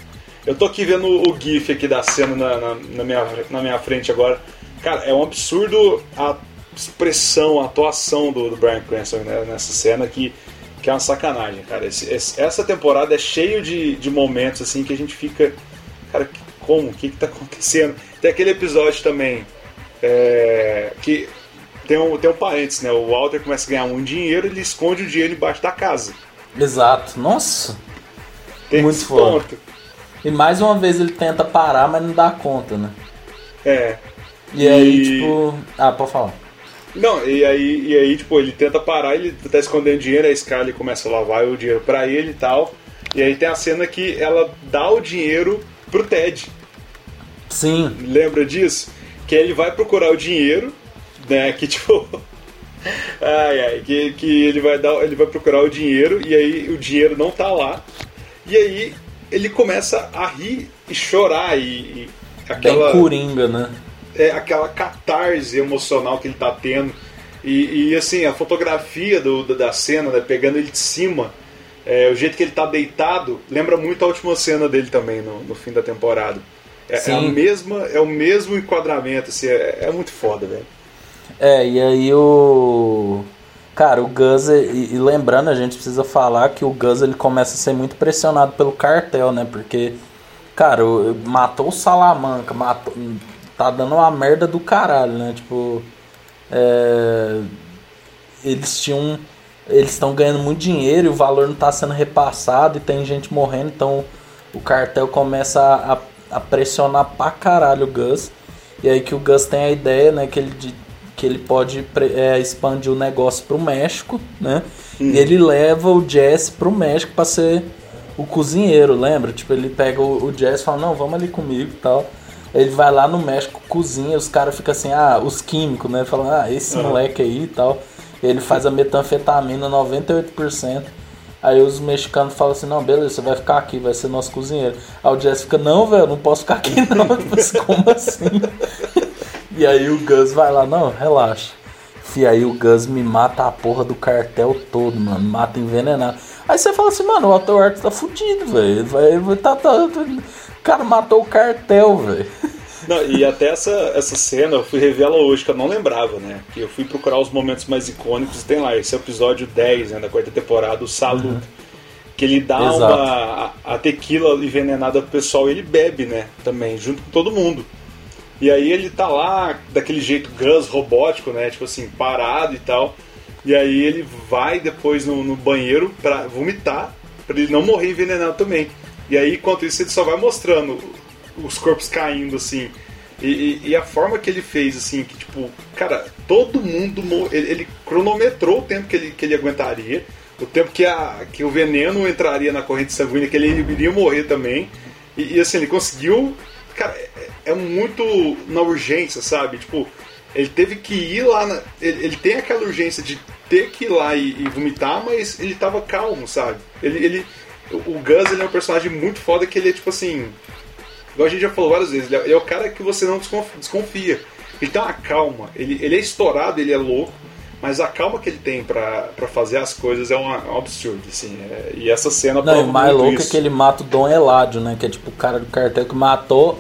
Eu tô aqui vendo o GIF aqui da cena na, na, na, minha, na minha frente agora. Cara, é um absurdo a expressão, a atuação do, do Brian Cranston né, nessa cena que, que é uma sacanagem, cara. Esse, esse, essa temporada é cheio de, de momentos assim que a gente fica. Cara, como? O que, que tá acontecendo? Tem aquele episódio também. É, que tem um, tem um parênteses, né? O Walter começa a ganhar um dinheiro, ele esconde o dinheiro embaixo da casa. Exato. Nossa. Tem Muito forte. E mais uma vez ele tenta parar, mas não dá conta, né? É. E, e... aí, tipo. Ah, pode falar. Não, e aí, e aí, tipo, ele tenta parar, ele tá escondendo dinheiro, a Scarlett começa a lavar o dinheiro pra ele e tal. E aí tem a cena que ela dá o dinheiro pro Ted. Sim. Lembra disso? Que ele vai procurar o dinheiro, né? Que tipo. ai, ai, que, que ele vai dar, ele vai procurar o dinheiro e aí o dinheiro não tá lá. E aí ele começa a rir e chorar e, e aquela Bem coringa, né? É aquela catarse emocional que ele tá tendo. E, e assim, a fotografia do, da cena, né, pegando ele de cima, É, o jeito que ele tá deitado lembra muito a última cena dele também no, no fim da temporada. É, é, a mesma, é o mesmo enquadramento, assim, é, é muito foda, velho. É, e aí o. Cara, o Gus, e, e, lembrando, a gente precisa falar que o Gus ele começa a ser muito pressionado pelo cartel, né? Porque, cara, matou o Salamanca, matou, tá dando uma merda do caralho, né? Tipo, é, eles tinham. Eles estão ganhando muito dinheiro e o valor não está sendo repassado e tem gente morrendo, então o cartel começa a, a pressionar pra caralho o Gus. E aí que o Gus tem a ideia, né, que ele, que ele pode é, expandir o negócio pro México, né? Hum. E ele leva o Jesse pro México para ser o cozinheiro, lembra? Tipo, ele pega o, o Jesse e fala, não, vamos ali comigo e tal. Ele vai lá no México, cozinha, os caras ficam assim, ah, os químicos, né? Falando, ah, esse uhum. moleque aí e tal. Ele faz a metanfetamina 98%. Aí os mexicanos falam assim, não, beleza, você vai ficar aqui, vai ser nosso cozinheiro. Aí o Jess fica, não, velho, não posso ficar aqui não. Tipo, como assim? E aí o Gus vai lá, não, relaxa. E aí o Gus me mata a porra do cartel todo, mano. Mata envenenado. Aí você fala assim, mano, o Otto Ward tá fudido, velho. Tá, tá, tá, o cara matou o cartel, velho. Não, e até essa, essa cena eu fui rever ela hoje, que eu não lembrava, né? Que eu fui procurar os momentos mais icônicos e tem lá, esse episódio 10 né, da quarta temporada, o Saludo. Uhum. Que ele dá Exato. uma. A, a tequila envenenada pro pessoal e ele bebe, né? Também, junto com todo mundo. E aí ele tá lá, daquele jeito Gus robótico, né? Tipo assim, parado e tal. E aí ele vai depois no, no banheiro pra vomitar, pra ele não morrer envenenado também. E aí, enquanto isso, ele só vai mostrando os corpos caindo, assim. E, e, e, a forma que ele fez, assim, que tipo, cara, todo mundo. Ele, ele, cronometrou o tempo que ele, que ele aguentaria, o tempo que, a, que o veneno entraria na corrente sanguínea, que ele iria morrer também. E, e assim, ele conseguiu. Cara, é, é, muito na urgência, sabe? Tipo, ele teve que ir lá. Na, ele, ele, tem aquela urgência de ter que ir lá e, e vomitar, mas ele tava calmo, sabe? Ele. ele o Gus ele é um personagem muito foda que ele é tipo assim igual a gente já falou várias vezes, ele é, é o cara que você não desconfia. Ele tem uma calma, ele, ele é estourado, ele é louco, mas a calma que ele tem para fazer as coisas é, é um absurdo, assim. É, e essa cena Não, o mais louco é isso. é que ele mata o Dom Eládio, né? Que é tipo o cara do cartel que matou.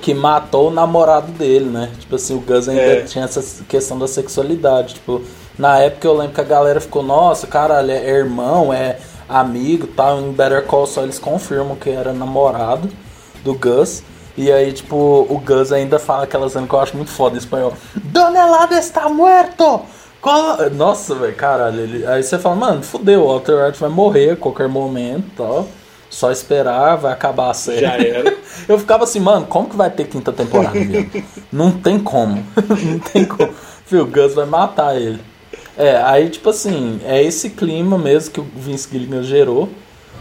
Que matou o namorado dele, né? Tipo assim, o Gus ainda é. tinha essa questão da sexualidade. Tipo, na época eu lembro que a galera ficou, nossa, caralho, é irmão, é amigo tal. Em Better Call só eles confirmam que era namorado do Gus. E aí, tipo, o Gus ainda fala aquela cena que eu acho muito foda em espanhol. Donelada está muerto! Nossa, velho, caralho. Ele... Aí você fala, mano, fudeu, o Walter White vai morrer a qualquer momento tal. Só esperar, vai acabar a série. Já era. eu ficava assim, mano, como que vai ter quinta temporada? Não tem como. Não tem como. Fio, o Gus vai matar ele. É, aí, tipo assim, é esse clima mesmo que o Vince Gilligan gerou,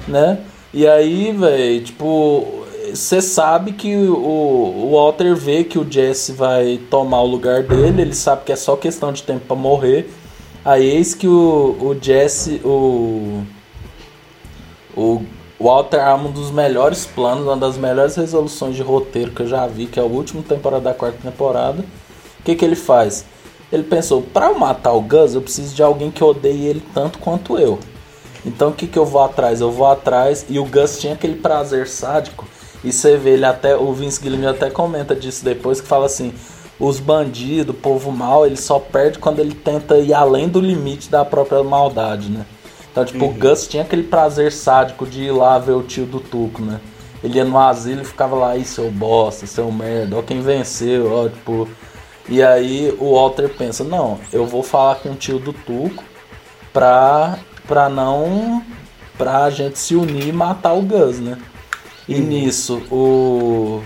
né? E aí, velho, tipo, você sabe que o, o Walter vê que o Jesse vai tomar o lugar dele, ele sabe que é só questão de tempo para morrer. Aí eis que o, o Jesse, o, o Walter arma um dos melhores planos, uma das melhores resoluções de roteiro que eu já vi, que é a última temporada da quarta temporada. O que, que ele faz? Ele pensou, para eu matar o Gus, eu preciso de alguém que odeie ele tanto quanto eu. Então o que, que eu vou atrás? Eu vou atrás, e o Gus tinha aquele prazer sádico e você vê, ele até, o Vince Gilligan até comenta disso depois, que fala assim, os bandidos, o povo mal, ele só perde quando ele tenta ir além do limite da própria maldade, né? Então, tipo, uhum. o Gus tinha aquele prazer sádico de ir lá ver o tio do Tuco, né? Ele ia no asilo e ficava lá, aí, seu bosta, seu merda, ó quem venceu, ó, tipo... E aí o Walter pensa, não, eu vou falar com o tio do Tuco pra, pra não... pra gente se unir e matar o Gus, né? E nisso, o.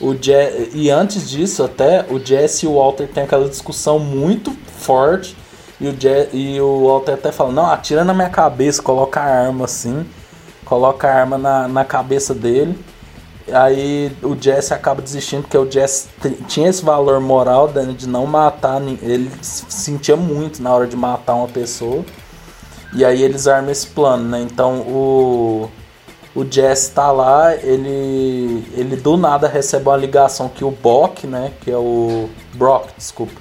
O Je e antes disso, até, o Jesse e o Walter tem aquela discussão muito forte. E o, Je e o Walter até fala: Não, atira na minha cabeça, coloca a arma assim. Coloca a arma na, na cabeça dele. Aí o Jesse acaba desistindo porque o Jesse tinha esse valor moral de não matar. Ele sentia muito na hora de matar uma pessoa. E aí eles armam esse plano, né? Então o o Jess tá lá, ele, ele do nada recebe uma ligação que o Bock, né, que é o Brock, desculpa,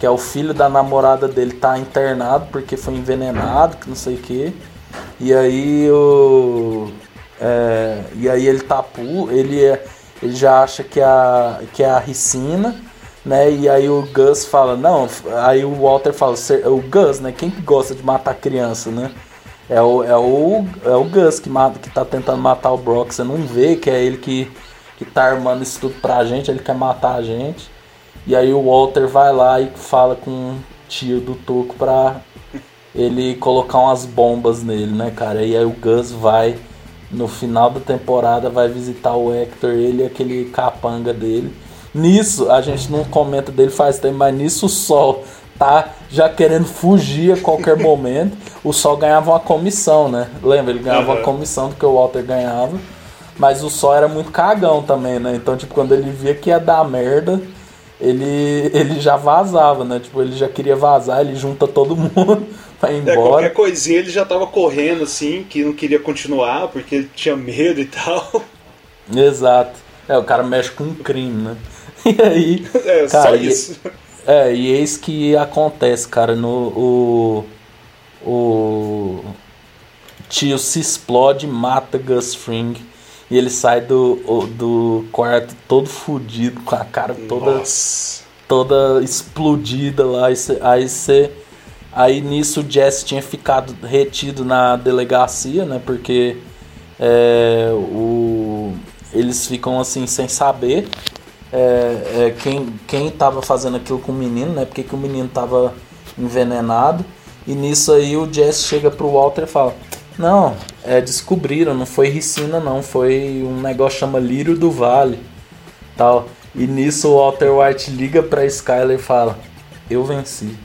que é o filho da namorada dele, tá internado porque foi envenenado, que não sei o que. E aí o. É, e aí ele tá pu, ele, é, ele já acha que é a, que é a ricina, né? E aí o Gus fala, não, aí o Walter fala, o Gus, né? Quem que gosta de matar criança, né? É o, é o, é o Gus que, mata, que tá tentando matar o Brock. Você não vê que é ele que, que tá armando isso tudo pra gente, ele quer matar a gente. E aí o Walter vai lá e fala com o tio do Toco pra ele colocar umas bombas nele, né, cara? E aí o Gus vai, no final da temporada, vai visitar o Hector, ele e aquele capanga dele. Nisso, a gente não comenta dele faz tempo, mas nisso o Sol tá já querendo fugir a qualquer momento. O Sol ganhava uma comissão, né? Lembra? Ele ganhava uhum. uma comissão do que o Walter ganhava. Mas o Sol era muito cagão também, né? Então, tipo, quando ele via que ia dar merda, ele, ele já vazava, né? Tipo, ele já queria vazar, ele junta todo mundo pra ir embora. É, qualquer coisinha ele já tava correndo, assim, que não queria continuar, porque ele tinha medo e tal. Exato. É, o cara mexe com um crime, né? E aí. É, cara, só isso. E, é, e eis que acontece, cara, no. O, o tio se explode, mata Gus Fring. E ele sai do, do quarto todo fudido, com a cara toda. Nossa. toda explodida lá. Aí você. Aí nisso o Jesse tinha ficado retido na delegacia, né? Porque é, o, eles ficam assim sem saber é, é, quem, quem tava fazendo aquilo com o menino, né? Porque que o menino tava envenenado. E nisso aí o Jesse chega pro Walter e fala: Não, é, descobriram, não foi ricina, não, foi um negócio chama Lírio do Vale. tal. E nisso o Walter White liga pra Skyler e fala: Eu venci.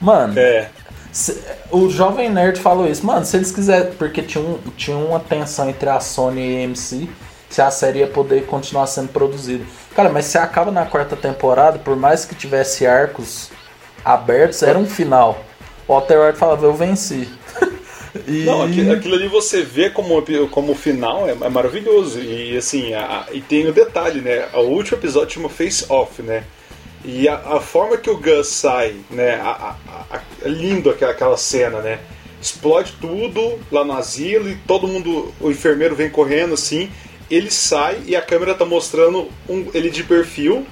Mano, é. se, o Jovem Nerd falou isso, mano, se eles quiserem, porque tinha, um, tinha uma tensão entre a Sony e a AMC, se a série ia poder continuar sendo produzida. Cara, mas se acaba na quarta temporada, por mais que tivesse arcos abertos, era um final. O Walter White falava, eu venci. e... Não, aquilo, aquilo, ali você vê como, como final é, é maravilhoso. E assim, a, e tem o detalhe, né? O último episódio chama Face Off, né? E a, a forma que o Gus sai, né? A, a, é lindo aquela, aquela cena, né? Explode tudo lá no asilo e todo mundo, o enfermeiro vem correndo assim ele sai e a câmera tá mostrando um, ele de perfil.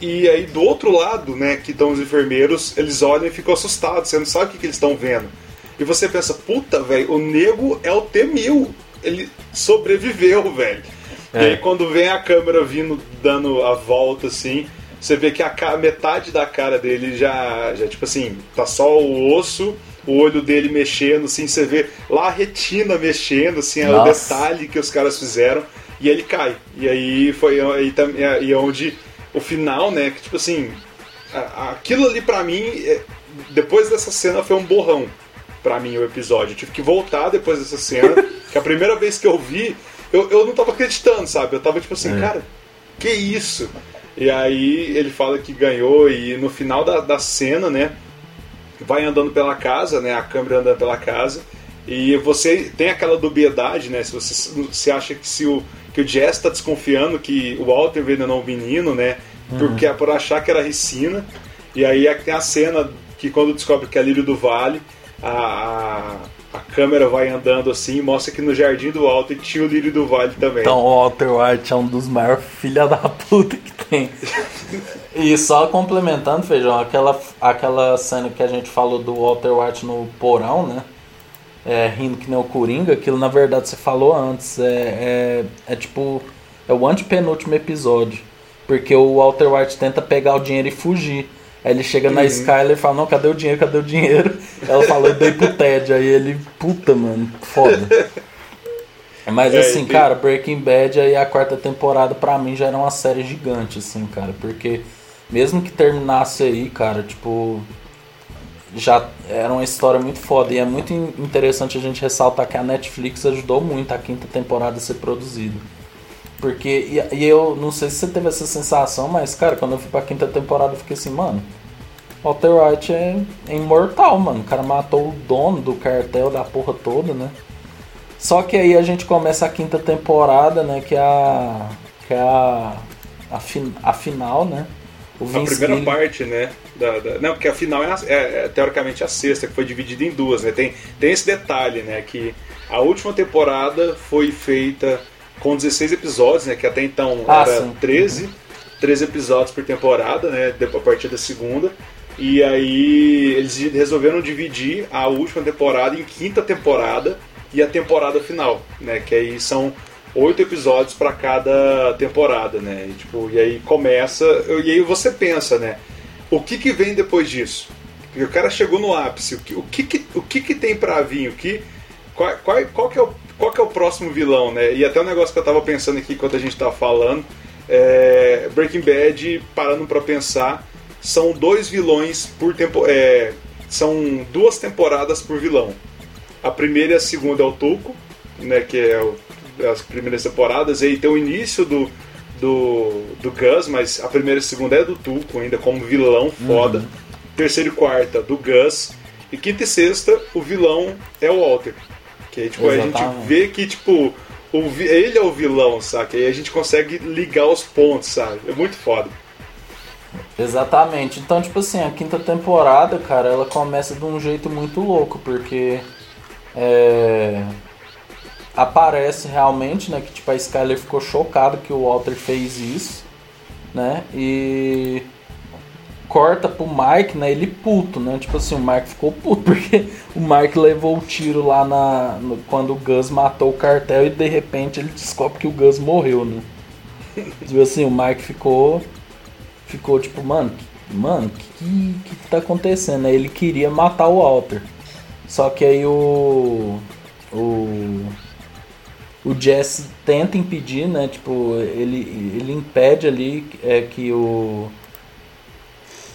E aí do outro lado, né, que estão os enfermeiros, eles olham e ficam assustados, você não sabe o que, que eles estão vendo. E você pensa, puta, velho, o nego é o T-1000. Ele sobreviveu, velho. É. E aí quando vem a câmera vindo, dando a volta assim, você vê que a metade da cara dele já, já tipo assim, tá só o osso, o olho dele mexendo, assim, você vê lá a retina mexendo, assim, é o detalhe que os caras fizeram e ele cai. E aí foi aí, aí onde o final, né? Que tipo assim, aquilo ali pra mim, é, depois dessa cena foi um borrão pra mim o episódio. Eu tive que voltar depois dessa cena, que a primeira vez que eu vi, eu, eu não tava acreditando, sabe? Eu tava tipo assim, é. cara, que isso? E aí ele fala que ganhou e no final da, da cena, né? Vai andando pela casa, né? A câmera andando pela casa. E você tem aquela dubiedade, né? Se você se acha que se o que o Jess tá desconfiando que o Walter envenenou o menino, né? Uhum. Porque é por achar que era ricina. E aí é tem a cena que quando descobre que é Lírio do Vale, a, a, a, câmera vai andando assim e mostra que no jardim do Walter tinha o Lírio do Vale também. Então o Walter White é um dos maiores filha da puta que tem. e só complementando, Feijão, aquela, aquela cena que a gente falou do Walter White no porão, né? É, rindo que nem o Coringa, aquilo na verdade você falou antes. É, é, é tipo. É o antepenúltimo episódio. Porque o Walter White tenta pegar o dinheiro e fugir. Aí ele chega uhum. na Skyler e fala, não, cadê o dinheiro, cadê o dinheiro? Ela falou, eu dei pro Ted. Aí ele, puta, mano, foda. Mas é, assim, cara, Breaking Bad aí a quarta temporada pra mim já era uma série gigante, assim, cara. Porque mesmo que terminasse aí, cara, tipo, já era uma história muito foda. E é muito interessante a gente ressaltar que a Netflix ajudou muito a quinta temporada a ser produzida. Porque, e, e, eu não sei se você teve essa sensação, mas, cara, quando eu fui pra quinta temporada eu fiquei assim, mano, Walter White é, é imortal, mano. O cara matou o dono do cartel da porra toda, né? Só que aí a gente começa a quinta temporada, né? Que é a. Que é a. A, fin, a final, né? O a primeira parte, né? Da, da, não, porque a final é, a, é, é, teoricamente a sexta, que foi dividida em duas, né? Tem, tem esse detalhe, né? Que a última temporada foi feita com 16 episódios, né? Que até então ah, era sim. 13, uhum. 13 episódios por temporada, né? A partir da segunda. E aí eles resolveram dividir a última temporada em quinta temporada e a temporada final, né? Que aí são oito episódios para cada temporada, né? E, tipo, e aí começa, e aí você pensa, né? O que que vem depois disso? Porque o cara chegou no ápice, o que o que, o que, que tem para vir? O que qual, qual, qual, que é o, qual que é o próximo vilão, né? E até um negócio que eu tava pensando aqui enquanto a gente tava falando, é, Breaking Bad, parando para pensar, são dois vilões por tempo, é, são duas temporadas por vilão. A primeira e a segunda é o Tuco, né, que é o as primeiras temporadas, e aí tem o início do, do, do Gus, mas a primeira e a segunda é do Tuco, ainda como vilão foda. Uhum. Terceira e quarta, do Gus. E quinta e sexta, o vilão é o Walter. Que aí, tipo, a gente vê que, tipo, o, ele é o vilão, sabe? E aí a gente consegue ligar os pontos, sabe? É muito foda. Exatamente. Então, tipo assim, a quinta temporada, cara, ela começa de um jeito muito louco, porque. É aparece realmente, né, que tipo a Skyler ficou chocada que o Walter fez isso, né? E corta pro Mike, né? Ele puto, né? Tipo assim, o Mike ficou puto porque o Mike levou o tiro lá na no, quando o Gus matou o cartel e de repente ele descobre que o Gus morreu, né? Tipo assim, o Mike ficou ficou tipo, mano, mano, que, que que tá acontecendo? Né? Ele queria matar o Walter. Só que aí o o o Jesse tenta impedir, né? Tipo, ele, ele impede ali é, que o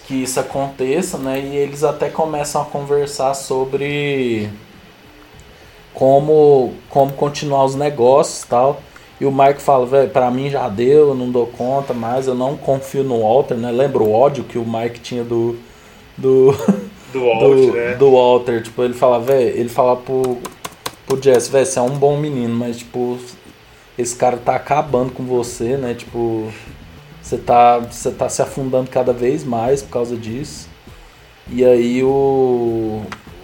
que isso aconteça, né? E eles até começam a conversar sobre como como continuar os negócios, tal. E o Mike fala, velho, pra mim já deu, eu não dou conta mais, eu não confio no Walter, né? Lembra o ódio que o Mike tinha do do do Walter, do, né? do Walter. Tipo, ele fala, velho, ele fala pro pro Jess, velho, você é um bom menino, mas tipo, esse cara tá acabando com você, né? Tipo, você tá, você tá se afundando cada vez mais por causa disso. E aí o,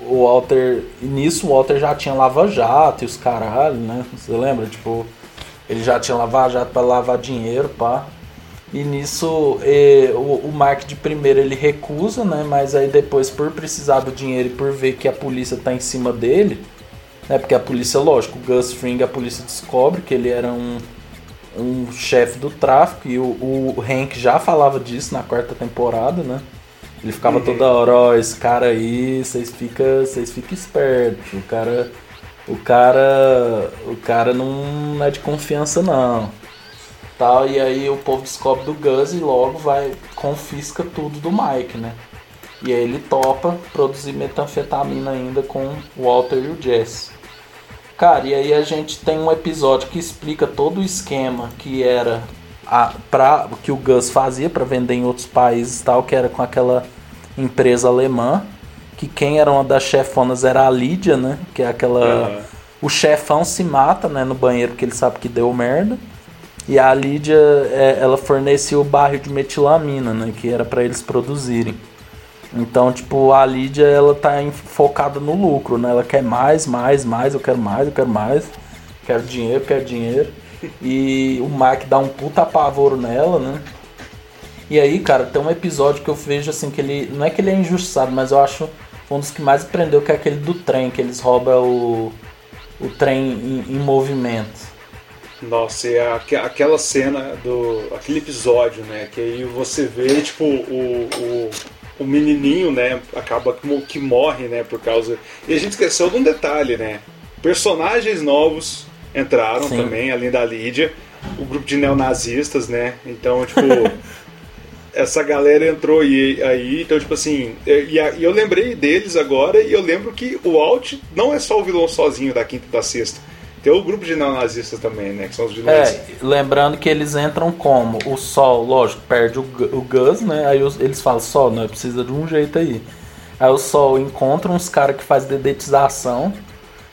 o Walter. Nisso o Walter já tinha lava-jato e os caralho, né? Você lembra? Tipo, ele já tinha lava-jato para lavar dinheiro, pá. E nisso e, o, o Mark de primeiro ele recusa, né? Mas aí depois, por precisar do dinheiro e por ver que a polícia tá em cima dele né? Porque a polícia, lógico, o Gus Fring, a polícia descobre que ele era um, um chefe do tráfico e o, o Hank já falava disso na quarta temporada, né? Ele ficava uhum. toda hora, ó, oh, esse cara aí, vocês ficam vocês fica espertos, o cara o cara o cara não é de confiança não. Tal, e aí o povo descobre do Gus e logo vai confisca tudo do Mike, né? E aí ele topa produzir metanfetamina ainda com o Walter e o Jesse. Cara, e aí a gente tem um episódio que explica todo o esquema que era a, pra, que o Gus fazia para vender em outros países tal, que era com aquela empresa alemã, que quem era uma das chefonas era a Lídia, né? Que é aquela. Uhum. O chefão se mata, né, no banheiro porque ele sabe que deu merda. E a Lídia, é, ela fornecia o barril de metilamina, né? Que era para eles produzirem. Então, tipo, a Lídia, ela tá focada no lucro, né? Ela quer mais, mais, mais, eu quero mais, eu quero mais. Quero dinheiro, quero dinheiro. E o Mark dá um puta apavoro nela, né? E aí, cara, tem um episódio que eu vejo assim que ele. Não é que ele é injustiçado, mas eu acho um dos que mais prendeu, que é aquele do trem, que eles roubam o, o trem em, em movimento. Nossa, é aquela cena do. aquele episódio, né? Que aí você vê, tipo, o, o o menininho, né, acaba que morre, né, por causa... E a gente esqueceu de um detalhe, né? Personagens novos entraram Sim. também, além da Lídia. O grupo de neonazistas, né? Então, tipo... essa galera entrou aí, aí então, tipo assim... E, e eu lembrei deles agora e eu lembro que o Alt não é só o vilão sozinho da quinta e da sexta tem o grupo de neonazistas também, né? Que são os vilões. É, lembrando que eles entram como? O Sol, lógico, perde o, o Gus, né? Aí os, eles falam, Sol, não, precisa de um jeito aí. Aí o Sol encontra uns caras que faz dedetização.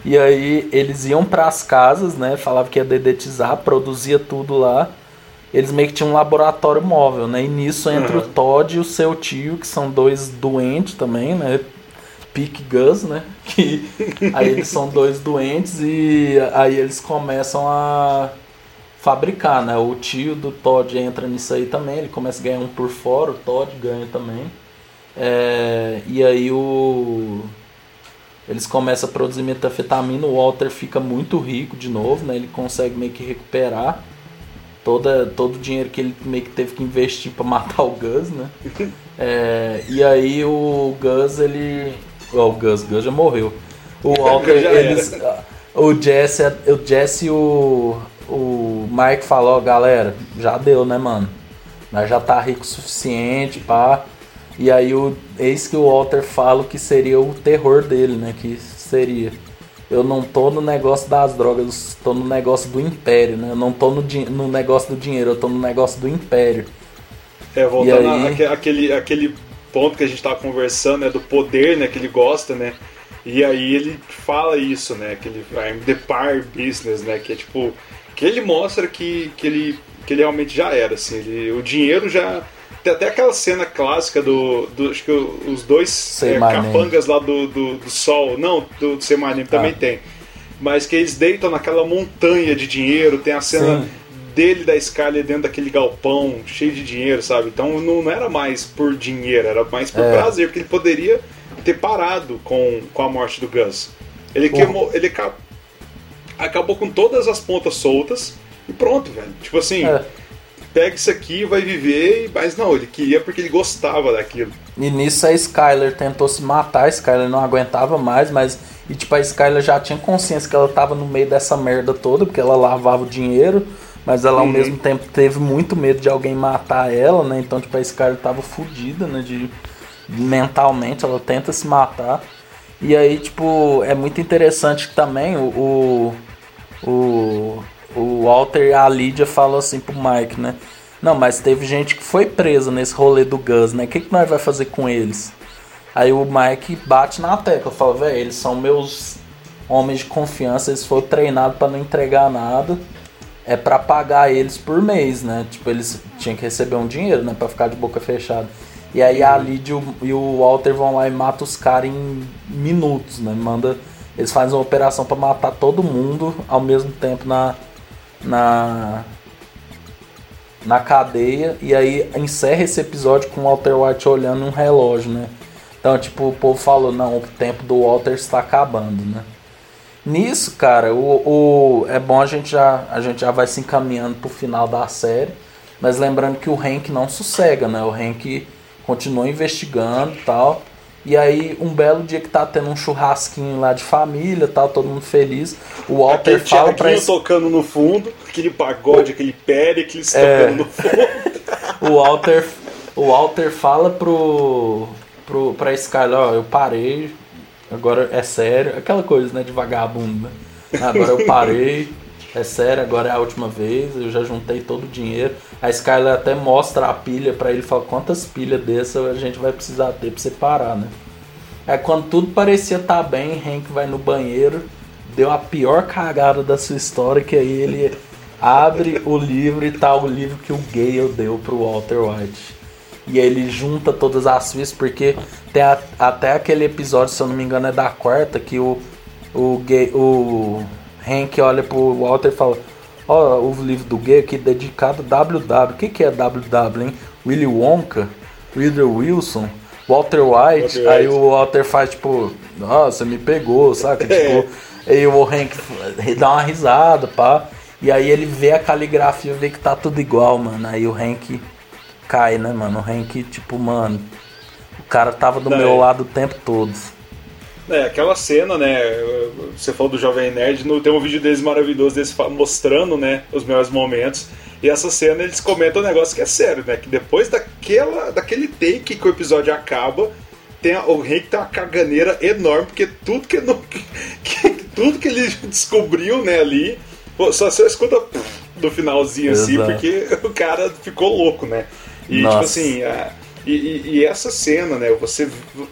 E aí eles iam para as casas, né? Falava que ia dedetizar, produzia tudo lá. eles meio que tinham um laboratório móvel, né? E nisso entra uhum. o Todd e o seu tio, que são dois doentes também, né? Pick Gus, né? Que aí eles são dois doentes e aí eles começam a fabricar, né? O tio do Todd entra nisso aí também, ele começa a ganhar um por fora, o Todd ganha também. É, e aí o eles começam a produzir metanfetamina, o Walter fica muito rico de novo, né? Ele consegue meio que recuperar toda, todo o dinheiro que ele meio que teve que investir para matar o Gus, né? É, e aí o Gus, ele... O Gus, Gus já morreu. O Walter, eles... O Jesse, o Jesse e o, o Mike falou, galera, já deu, né, mano? Nós já tá rico o suficiente, pá. E aí o eis que o Walter fala que seria o terror dele, né? Que seria eu não tô no negócio das drogas, eu tô no negócio do império, né? Eu não tô no, no negócio do dinheiro, eu tô no negócio do império. É, voltando aí... àquele, aquele ponto que a gente tava conversando, né? Do poder, né? Que ele gosta, né? E aí ele fala isso, né? Que ele, I'm the par business, né? Que é tipo, que ele mostra que, que, ele, que ele realmente já era, assim. Ele, o dinheiro já tem até aquela cena clássica do. do acho que os dois é, capangas lá do, do, do, Sol. Não, do, do Semanim também ah. tem. Mas que eles deitam naquela montanha de dinheiro, tem a cena. Sim dele da Skyler dentro daquele galpão cheio de dinheiro, sabe? Então não, não era mais por dinheiro, era mais por é. prazer, porque ele poderia ter parado com, com a morte do Gus. Ele queimou, ele acabou com todas as pontas soltas e pronto, velho. Tipo assim, é pega isso aqui, vai viver, mas não, ele queria porque ele gostava daquilo. E nisso a Skyler tentou se matar, a Skyler não aguentava mais, mas e tipo a Skyler já tinha consciência que ela tava no meio dessa merda toda, porque ela lavava o dinheiro, mas ela ao uhum. mesmo tempo teve muito medo de alguém matar ela, né? Então tipo a Skyler tava fodida, né, de mentalmente, ela tenta se matar. E aí, tipo, é muito interessante que também o, o, o o Walter e a Lídia falam assim pro Mike, né? Não, mas teve gente que foi presa nesse rolê do Gus, né? O que, que nós vai fazer com eles? Aí o Mike bate na tecla, fala, velho, eles são meus homens de confiança, eles foram treinados para não entregar nada. É para pagar eles por mês, né? Tipo, eles tinham que receber um dinheiro, né? Pra ficar de boca fechada. E aí a Lídia e o Walter vão lá e matam os caras em minutos, né? Manda. Eles fazem uma operação para matar todo mundo ao mesmo tempo na, na na cadeia e aí encerra esse episódio com o Walter White olhando um relógio, né? Então, tipo, o povo falou, não, o tempo do Walter está acabando, né? Nisso, cara, o, o, é bom a gente já a gente já vai se encaminhando pro final da série, mas lembrando que o Hank não sossega, né? O Hank continua investigando, tal. E aí, um belo dia que tá tendo um churrasquinho lá de família, tal, todo mundo feliz. O Walter aquele fala pra esse... tocando no fundo, aquele pagode, aquele Pericles é... tocando no fundo. o Walter, o Walter fala pro, pro pra Skyler, ó, eu parei, agora é sério, aquela coisa, né, de vagabundo? Agora eu parei, é sério, agora é a última vez, eu já juntei todo o dinheiro. A Skyler até mostra a pilha para ele, fala quantas pilhas dessa a gente vai precisar ter pra você parar, né? É quando tudo parecia estar tá bem, Hank vai no banheiro, deu a pior cagada da sua história, que aí ele abre o livro e tá o livro que o Gale deu pro Walter White. E ele junta todas as fichas, porque tem a, até aquele episódio, se eu não me engano, é da quarta, que o, o, Gale, o Hank olha pro Walter e fala: Ó, oh, o livro do gay aqui dedicado a WW. O que, que é WW, hein? Willy Wonka, Reader Wilson, Walter White. Walter aí White. o Walter faz tipo: Nossa, me pegou? É. Tipo, aí o Hank dá uma risada, pá. E aí ele vê a caligrafia e vê que tá tudo igual, mano. Aí o Hank cai, né, mano? O Hank, tipo, mano. O cara tava do Não, meu é. lado o tempo todo. É, aquela cena, né? Você falou do Jovem Nerd, no, tem um vídeo deles maravilhoso deles mostrando, né, os melhores momentos. E essa cena eles comentam um negócio que é sério, né? Que depois daquela, daquele take que o episódio acaba, tem a, o Hank tem uma caganeira enorme, porque tudo que, no, que, tudo que ele descobriu, né, ali, só você escuta do finalzinho assim, Exato. assim, porque o cara ficou louco, né? E tipo Nossa. tipo assim, a, e, e, essa cena, né? Você,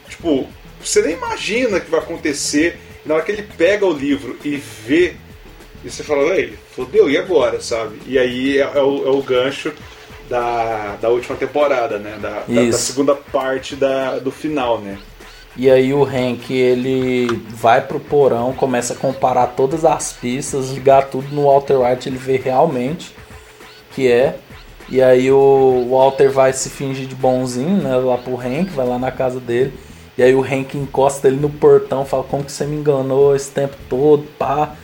tipo, você nem imagina que vai acontecer. Na hora que ele pega o livro e vê E você fala, ele fodeu, e agora, sabe? E aí é, é, o, é o gancho da, da última temporada, né? Da, da, da, segunda parte da, do final, né? E aí o Hank, ele vai pro porão, começa a comparar todas as pistas, ligar tudo no Walter White, ele vê realmente que é. E aí o Walter vai se fingir de bonzinho, né, lá pro Hank, vai lá na casa dele. E aí o Hank encosta ele no portão, fala, como que você me enganou esse tempo todo, pá.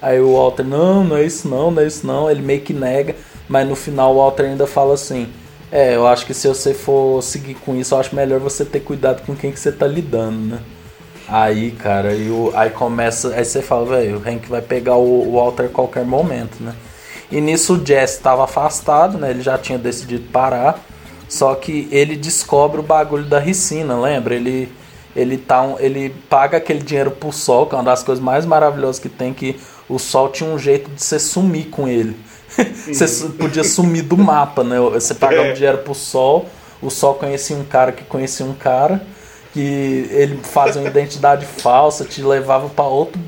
Aí o Walter, não, não é isso não, não é isso não. Ele meio que nega, mas no final o Walter ainda fala assim, é, eu acho que se você for seguir com isso, eu acho melhor você ter cuidado com quem que você tá lidando, né? Aí, cara, aí, o, aí começa. Aí você fala, velho, o Hank vai pegar o, o Walter a qualquer momento, né? E nisso o Jess estava afastado, né? Ele já tinha decidido parar. Só que ele descobre o bagulho da ricina, lembra? Ele ele tá um, ele paga aquele dinheiro pro sol, que é uma das coisas mais maravilhosas que tem que o sol tinha um jeito de você sumir com ele. você podia sumir do mapa, né? Você pagava é. dinheiro pro sol, o sol conhecia um cara que conhecia um cara, que ele fazia uma identidade falsa, te levava para outro,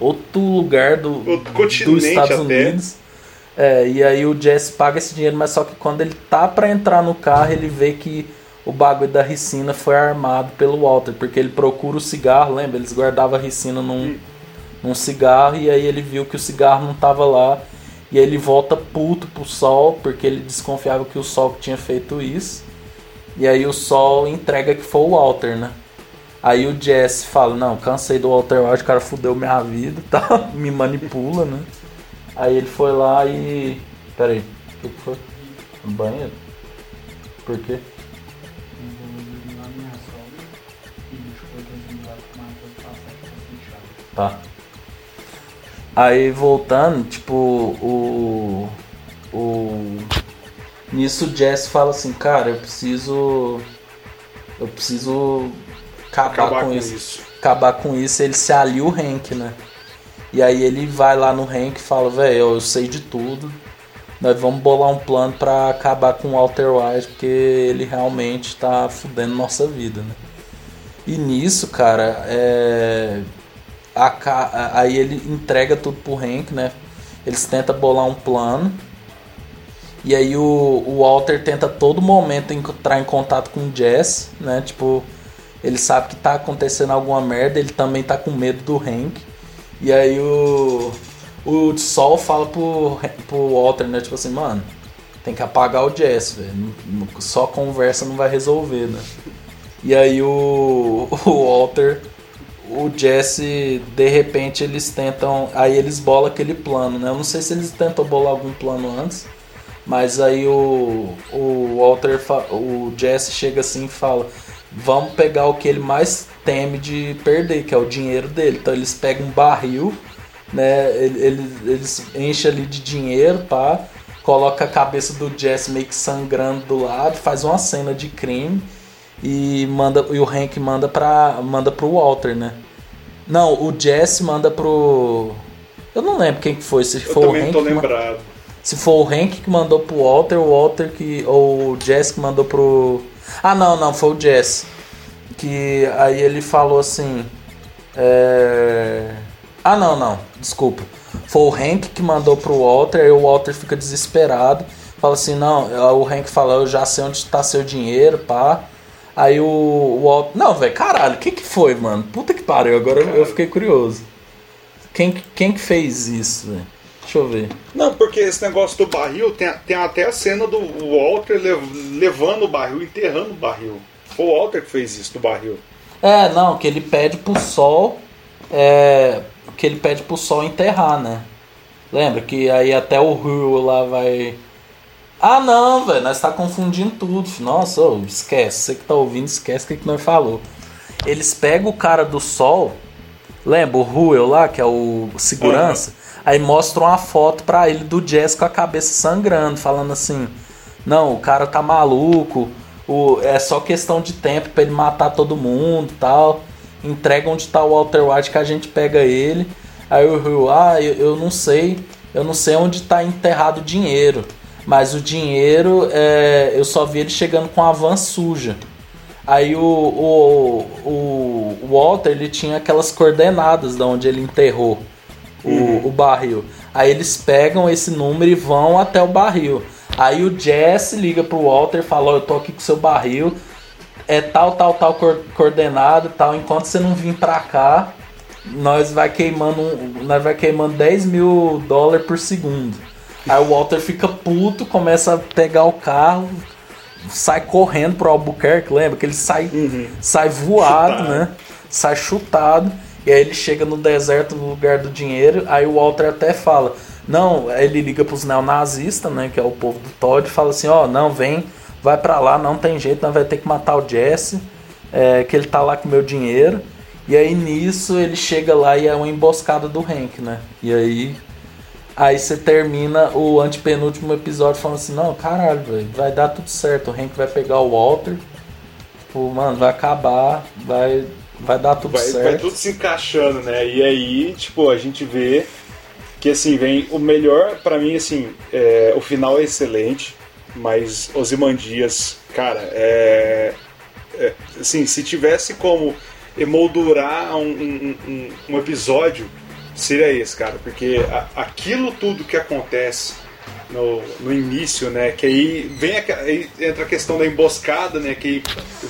outro lugar do, dos Estados até. Unidos. É, e aí o Jesse paga esse dinheiro, mas só que quando ele tá para entrar no carro, ele vê que o bagulho da ricina foi armado pelo Walter, porque ele procura o cigarro, lembra? Eles guardavam a ricina num, num cigarro e aí ele viu que o cigarro não tava lá e aí ele volta puto pro Sol, porque ele desconfiava que o Sol tinha feito isso. E aí o Sol entrega que foi o Walter, né? Aí o Jesse fala, não, cansei do Walter White, o cara fudeu minha vida, tá? Me manipula, né? Aí ele foi lá e. Pera aí, o que foi? No banheiro? Por quê? Tá. Aí voltando, tipo, o. O. Nisso o Jess fala assim, cara, eu preciso. Eu preciso acabar, acabar com, com isso. isso. Acabar com isso, ele se alia o Hank, né? E aí ele vai lá no Hank e fala, velho, eu sei de tudo. Nós vamos bolar um plano para acabar com o Walter White, porque ele realmente tá fudendo nossa vida, né? E nisso, cara, é a, aí ele entrega tudo pro Hank, né? Eles tentam bolar um plano. E aí o, o Walter tenta todo momento entrar em contato com o Jess, né? Tipo, ele sabe que tá acontecendo alguma merda, ele também tá com medo do Hank. E aí o, o Sol fala pro, pro Walter, né? Tipo assim, mano, tem que apagar o Jess, velho. Só conversa não vai resolver, né? E aí o, o Walter o Jesse, de repente, eles tentam. Aí eles bolam aquele plano, né? Eu não sei se eles tentam bolar algum plano antes. Mas aí o, o Walter, o Jesse chega assim e fala: Vamos pegar o que ele mais teme de perder, que é o dinheiro dele. Então eles pegam um barril, né? Eles, eles enchem ali de dinheiro, pá. Coloca a cabeça do Jesse meio que sangrando do lado, faz uma cena de crime e manda e o Hank manda para manda pro Walter, né? Não, o Jesse manda pro Eu não lembro quem que foi, se Eu for o Hank. Tô lembrado. Se for o Hank que mandou pro Walter, o Walter que ou o Jesse que mandou pro Ah, não, não, foi o Jesse. Que aí ele falou assim, é... Ah, não, não, desculpa. Foi o Hank que mandou pro Walter, e o Walter fica desesperado. Fala assim, não, o Hank fala, eu já sei onde tá seu dinheiro, pá. Aí o, o Não, velho, caralho, o que que foi, mano? Puta que pariu, agora eu, eu fiquei curioso. Quem, quem que fez isso, velho? Deixa eu ver. Não, porque esse negócio do barril tem, tem até a cena do Walter levando o barril, enterrando o barril. Foi o Walter que fez isso do barril. É, não, que ele pede pro sol. É, que ele pede pro sol enterrar, né? Lembra que aí até o Rio lá vai ah não, velho, nós tá confundindo tudo. Nossa, oh, esquece. Você que tá ouvindo, esquece o que, que nós falou. Eles pegam o cara do sol, lembra o Ruel lá, que é o segurança. Aí mostram uma foto pra ele do Jess com a cabeça sangrando, falando assim: Não, o cara tá maluco, o, é só questão de tempo pra ele matar todo mundo tal. Entrega onde tá o Walter White que a gente pega ele. Aí o Rio, ah, eu, eu não sei, eu não sei onde tá enterrado o dinheiro. Mas o dinheiro, é, eu só vi ele chegando com a van suja. Aí o, o, o Walter ele tinha aquelas coordenadas de onde ele enterrou uhum. o barril. Aí eles pegam esse número e vão até o barril. Aí o Jesse liga pro Walter e fala: oh, Eu tô aqui com seu barril, é tal, tal, tal coordenado tal. Enquanto você não vir pra cá, nós vai queimando, nós vai queimando 10 mil dólares por segundo. Aí o Walter fica puto, começa a pegar o carro, sai correndo pro Albuquerque, lembra? Que ele sai, uhum. sai voado, chutado. né? Sai chutado. E aí ele chega no deserto no lugar do dinheiro. Aí o Walter até fala: Não, ele liga pros neonazistas, né? Que é o povo do Todd, e fala assim: Ó, oh, não, vem, vai para lá, não tem jeito, nós vai ter que matar o Jesse, é, que ele tá lá com meu dinheiro. E aí nisso ele chega lá e é uma emboscada do Hank, né? E aí. Aí você termina o antepenúltimo episódio falando assim, não, caralho, véio, vai dar tudo certo. O Hank vai pegar o Walter. Tipo, mano, vai acabar, vai, vai dar tudo vai, certo. Vai tudo se encaixando, né? E aí, tipo, a gente vê que assim, vem o melhor, para mim, assim, é, o final é excelente, mas Osimandias, cara, é, é. Assim, se tivesse como emoldurar um, um, um, episódio, seria esse, cara, porque a, aquilo tudo que acontece no, no início, né, que aí vem a, aí entra a questão da emboscada, né, que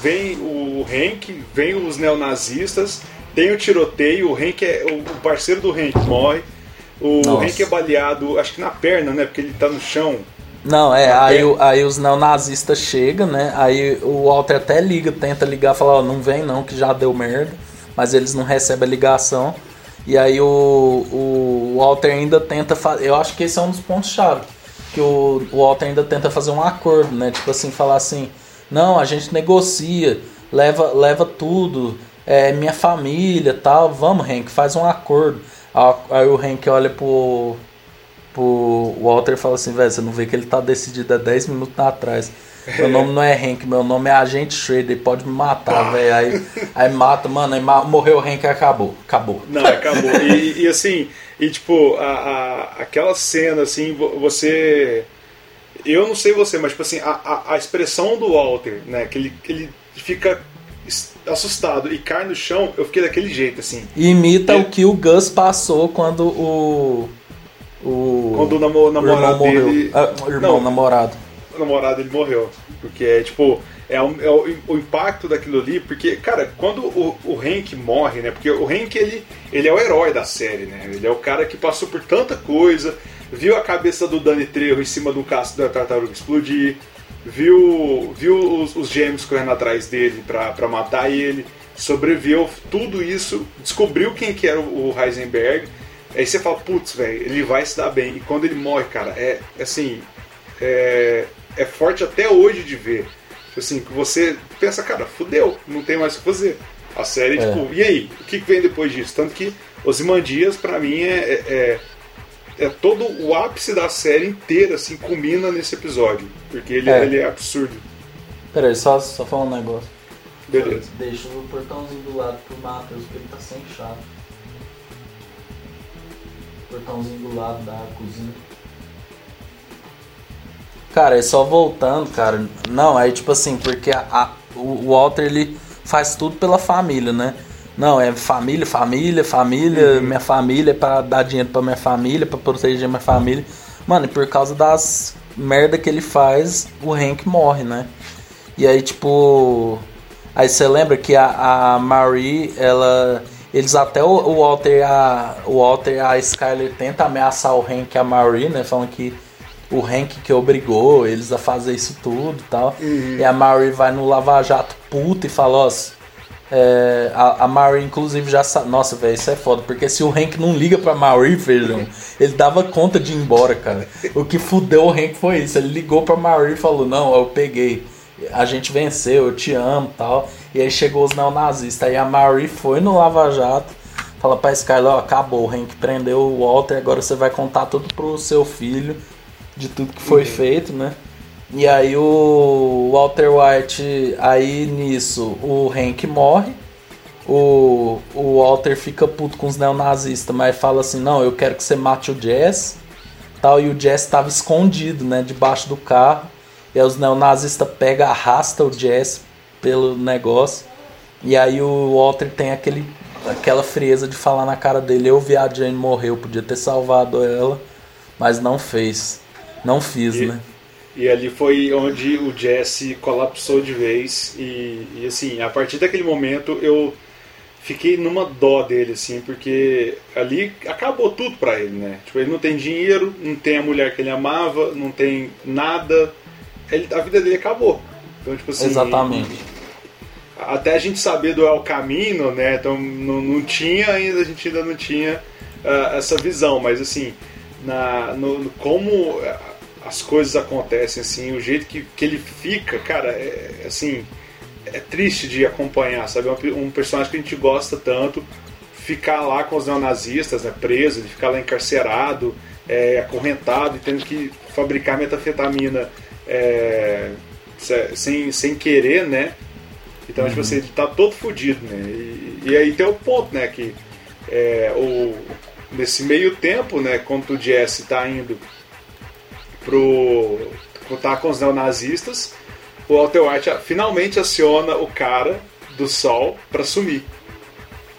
vem o Hank, vem os neonazistas, tem o tiroteio, o Hank é o parceiro do Hank morre, o Nossa. Hank é baleado, acho que na perna, né, porque ele tá no chão. Não, é, aí, aí os neonazistas chegam, né? Aí o Walter até liga, tenta ligar, fala, ó, não vem não, que já deu merda. Mas eles não recebem a ligação. E aí o, o Walter ainda tenta fazer. Eu acho que esse é um dos pontos-chave. Que o, o Walter ainda tenta fazer um acordo, né? Tipo assim, falar assim, não, a gente negocia, leva, leva tudo, é minha família tal, vamos, Hank, faz um acordo. Aí o Hank olha pro, Tipo, o Walter fala assim, velho, você não vê que ele tá decidido há 10 minutos atrás. Meu nome não é Hank, meu nome é Agente Schrader, pode me matar, velho. Aí, aí mata, mano, aí morreu o Hank e acabou. Acabou. Não, acabou. E, e assim, e tipo, a, a, aquela cena, assim, você. Eu não sei você, mas tipo assim, a, a, expressão do Walter, né? Que ele, que ele fica assustado e cai no chão, eu fiquei daquele jeito, assim. Imita o que o Gus passou quando o o, Quando o, namo, namorado o irmão dele. Ah, o irmão, não, namorado. O namorado ele morreu. Porque é tipo. É, o, é o, o, impacto daquilo ali, porque, cara, quando o, o Hank morre, né? Porque o Hank ele, ele é o herói da série, né? Ele é o cara que passou por tanta coisa, viu a cabeça do Danny Trejo em cima do casco da tartaruga explodir, viu, viu os, os gêmeos correndo atrás dele pra matar ele, sobreviveu tudo isso, descobriu quem que era o Heisenberg Aí você fala, putz, velho, ele vai se dar bem. E quando ele morre, cara, é assim. É, é forte até hoje de ver. Tipo assim, que você pensa, cara, fudeu, não tem mais o que fazer. A série, é. tipo, e aí? O que vem depois disso? Tanto que Osimandias, para mim, é, é, é, é, todo o ápice da série inteira, assim, culmina nesse episódio. Porque ele é, ele é absurdo. Peraí, só, só falar um negócio. Beleza. Deixa o portãozinho do lado pro Matheus, porque ele tá sem chave portãozinho do lado da cozinha. Cara, é só voltando, cara. Não, aí tipo assim, porque a, a, o Walter ele faz tudo pela família, né? Não, é família, família, família, uhum. minha família, é pra dar dinheiro pra minha família, pra proteger minha família. Mano, e por causa das merda que ele faz, o Hank morre, né? E aí, tipo. Aí você lembra que a, a Marie, ela eles até o, o Walter a o Walter e a Skyler tenta ameaçar o Hank e a Marie, né? Falando que o Hank que obrigou eles a fazer isso tudo e tal. Uhum. E a Marie vai no Lava Jato puta e fala, ó, é, a, a Marie inclusive já sabe. Nossa, velho, isso é foda, porque se o Hank não liga pra Marie, vejam, ele dava conta de ir embora, cara. O que fudeu o Hank foi isso. Ele ligou pra Marie e falou, não, eu peguei a gente venceu, eu te amo tal. E aí chegou os neonazistas. Aí a Marie foi no Lava Jato, fala pra Skyler, ó, acabou, o Hank prendeu o Walter, agora você vai contar tudo pro seu filho de tudo que foi uhum. feito, né? E aí o Walter White, aí nisso, o Hank morre. O, o Walter fica puto com os neonazistas, mas fala assim, não, eu quero que você mate o Jess. Tal, e o Jess estava escondido, né, debaixo do carro. E aí os neonazistas pegam, arrasta o Jess pelo negócio. E aí o Walter tem aquele, aquela frieza de falar na cara dele, eu vi a Jane morrer, eu podia ter salvado ela. mas não fez. Não fiz, e, né? E ali foi onde o Jesse colapsou de vez. E, e, assim, a partir daquele momento eu fiquei numa dó dele, assim, porque ali acabou tudo pra ele, né? Tipo, ele não tem dinheiro, não tem a mulher que ele amava, não tem nada. Ele, a vida dele acabou. Então, tipo assim. Exatamente. Até a gente saber do El Camino, né? Então não, não tinha ainda, a gente ainda não tinha uh, essa visão, mas assim, na, no, no, como as coisas acontecem, assim, o jeito que, que ele fica, cara, é, assim, é triste de acompanhar, sabe? Um, um personagem que a gente gosta tanto, ficar lá com os neonazistas, né, preso, ele ficar lá encarcerado, é, acorrentado e tendo que fabricar metafetamina é, sem, sem querer, né? Então, tipo uhum. tipo assim, ele tá todo fodido, né? E, e, aí tem o ponto, né? Que é, o, nesse meio tempo, né? Quando o Jesse tá indo pro. tá com os neonazistas, o Walter White finalmente aciona o cara do sol para sumir.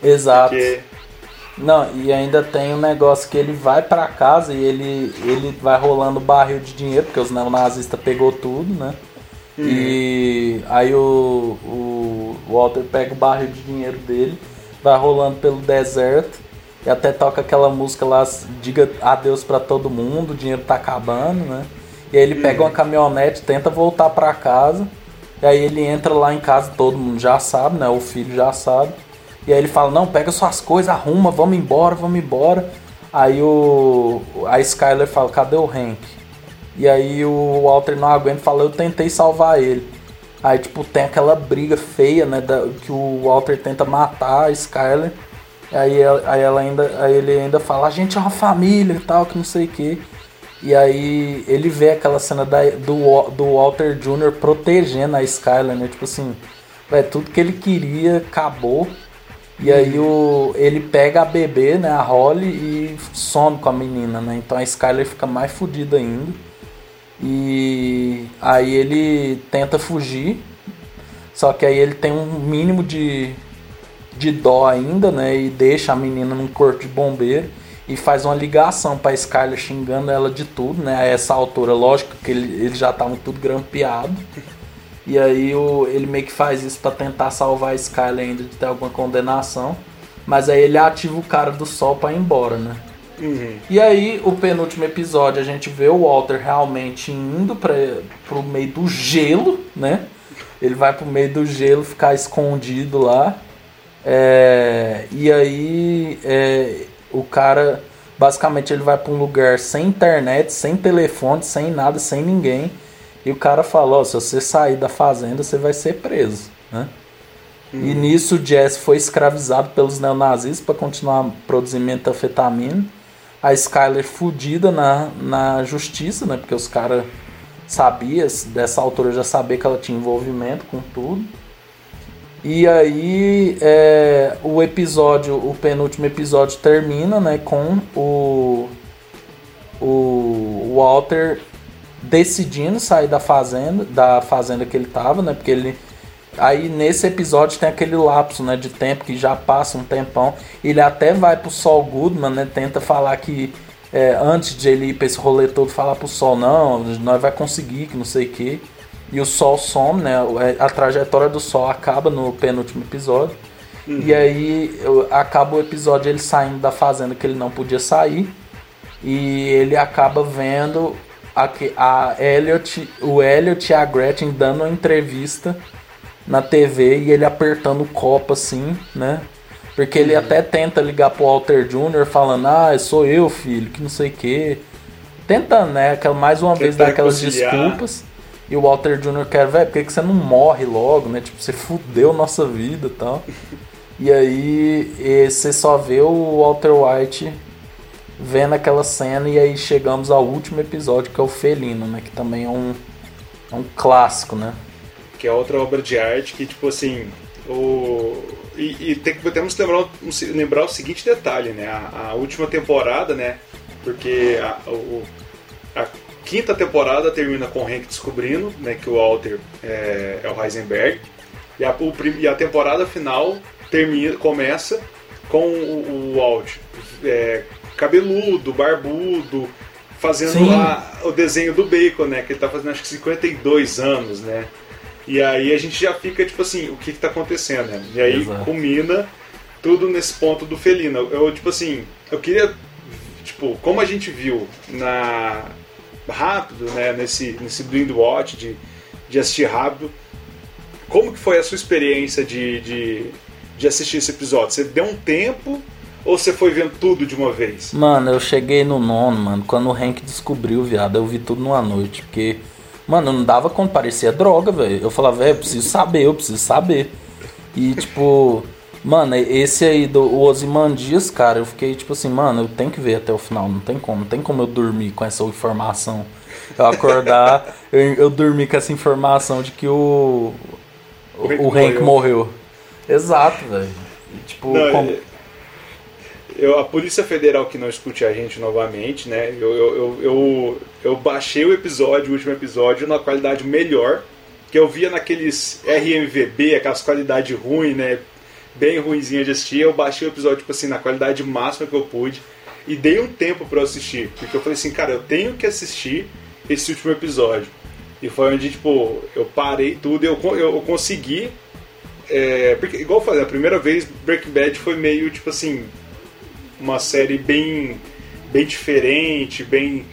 Exato. Porque... Não, e ainda tem um negócio que ele vai para casa e ele, ele vai rolando barril de dinheiro, porque os neonazistas pegou tudo, né? Uhum. E aí o, o Walter pega o barril de dinheiro dele, vai rolando pelo deserto e até toca aquela música lá, diga adeus para todo mundo, o dinheiro tá acabando, né? E aí ele pega uma caminhonete, tenta voltar para casa. E aí ele entra lá em casa, todo mundo já sabe, né? O filho já sabe. E aí ele fala: "Não, pega suas coisas, arruma, vamos embora, vamos embora". Aí o a Skyler fala: "Cadê o Hank?" E aí o Walter não aguenta fala, eu tentei salvar ele. Aí, tipo, tem aquela briga feia, né? Da, que o Walter tenta matar a Skyler. Aí, aí ela ainda. Aí ele ainda fala, a gente é uma família e tal, que não sei o que. E aí ele vê aquela cena da, do, do Walter Jr. protegendo a Skyler, né? Tipo assim, véio, tudo que ele queria acabou. E aí o, ele pega a bebê, né, a Holly, e some com a menina, né? Então a Skyler fica mais fodida ainda. E aí ele tenta fugir, só que aí ele tem um mínimo de, de dó ainda, né? E deixa a menina num corpo de bombeiro e faz uma ligação para Skyler xingando ela de tudo, né? A essa altura, lógico que ele, eles já estavam tudo grampeado. E aí o, ele meio que faz isso para tentar salvar a Skyler ainda de ter alguma condenação. Mas aí ele ativa o cara do sol para ir embora, né? Uhum. E aí, o penúltimo episódio, a gente vê o Walter realmente indo para pro meio do gelo, né? Ele vai pro meio do gelo ficar escondido lá. É, e aí, é, o cara, basicamente, ele vai para um lugar sem internet, sem telefone, sem nada, sem ninguém. E o cara fala: Ó, se você sair da fazenda, você vai ser preso, né? Uhum. E nisso o Jess foi escravizado pelos neonazistas para continuar produzindo metafetamina a Skyler fudida na, na justiça, né? Porque os caras sabiam, dessa altura já sabia que ela tinha envolvimento com tudo. E aí é, o episódio, o penúltimo episódio termina, né, com o, o Walter decidindo sair da fazenda, da fazenda que ele tava, né, porque ele Aí nesse episódio tem aquele lapso né, de tempo que já passa um tempão. Ele até vai pro Sol Goodman, né? Tenta falar que é, antes de ele ir pra esse rolê todo, falar pro Sol, não, nós vai conseguir, que não sei o que. E o Sol some, né? É, a trajetória do Sol acaba no penúltimo episódio. Uhum. E aí acaba o episódio ele saindo da fazenda que ele não podia sair. E ele acaba vendo a, a Elliot, o Elliot e a Gretchen dando uma entrevista na TV e ele apertando o copo assim, né? Porque ele uhum. até tenta ligar pro Walter Jr. falando, ah, sou eu, filho, que não sei o quê. Tentando, né? Mais uma vez dar aquelas desculpas. E o Walter Jr. quer, velho, por que, que você não morre logo, né? Tipo, você fudeu nossa vida e tal. E aí e você só vê o Walter White vendo aquela cena e aí chegamos ao último episódio, que é o Felino, né? Que também é um, é um clássico, né? que é outra obra de arte que, tipo assim, o... E, e tem, temos que lembrar, lembrar o seguinte detalhe, né? A, a última temporada, né? Porque a, o, a quinta temporada termina com o Hank descobrindo né, que o Walter é, é o Heisenberg. E a, o, e a temporada final termina, começa com o, o Walt é, cabeludo, barbudo, fazendo a, o desenho do Bacon, né? Que ele tá fazendo acho que 52 anos, né? E aí a gente já fica tipo assim, o que que tá acontecendo, né? E aí Exato. culmina tudo nesse ponto do felino. Eu, tipo assim, eu queria, tipo, como a gente viu na rápido, né, nesse, nesse Blind Watch, de, de assistir rápido, como que foi a sua experiência de, de, de assistir esse episódio? Você deu um tempo ou você foi vendo tudo de uma vez? Mano, eu cheguei no nono, mano, quando o Hank descobriu, viado, eu vi tudo numa noite, porque, mano, não dava quando parecia droga, velho. Eu falava, velho, eu preciso saber, eu preciso saber. E, tipo, mano, esse aí do Osimandias, cara, eu fiquei tipo assim, mano, eu tenho que ver até o final, não tem como, não tem como eu dormir com essa informação. Eu acordar, eu, eu dormir com essa informação de que o. O, o Hank morreu. morreu. Exato, velho. Tipo, não, com... É, eu, a Polícia Federal que não escute a gente novamente, né? Eu, eu, eu, eu, eu baixei o episódio, o último episódio, na qualidade melhor. Que eu via naqueles RMVB, aquelas qualidades ruins, né? Bem ruimzinha de assistir. Eu baixei o episódio, tipo assim, na qualidade máxima que eu pude. E dei um tempo para assistir. Porque eu falei assim, cara, eu tenho que assistir esse último episódio. E foi onde, tipo, eu parei tudo eu, eu, eu consegui. É, porque, igual eu falei, a primeira vez Breaking Bad foi meio, tipo assim, uma série bem, bem diferente, bem.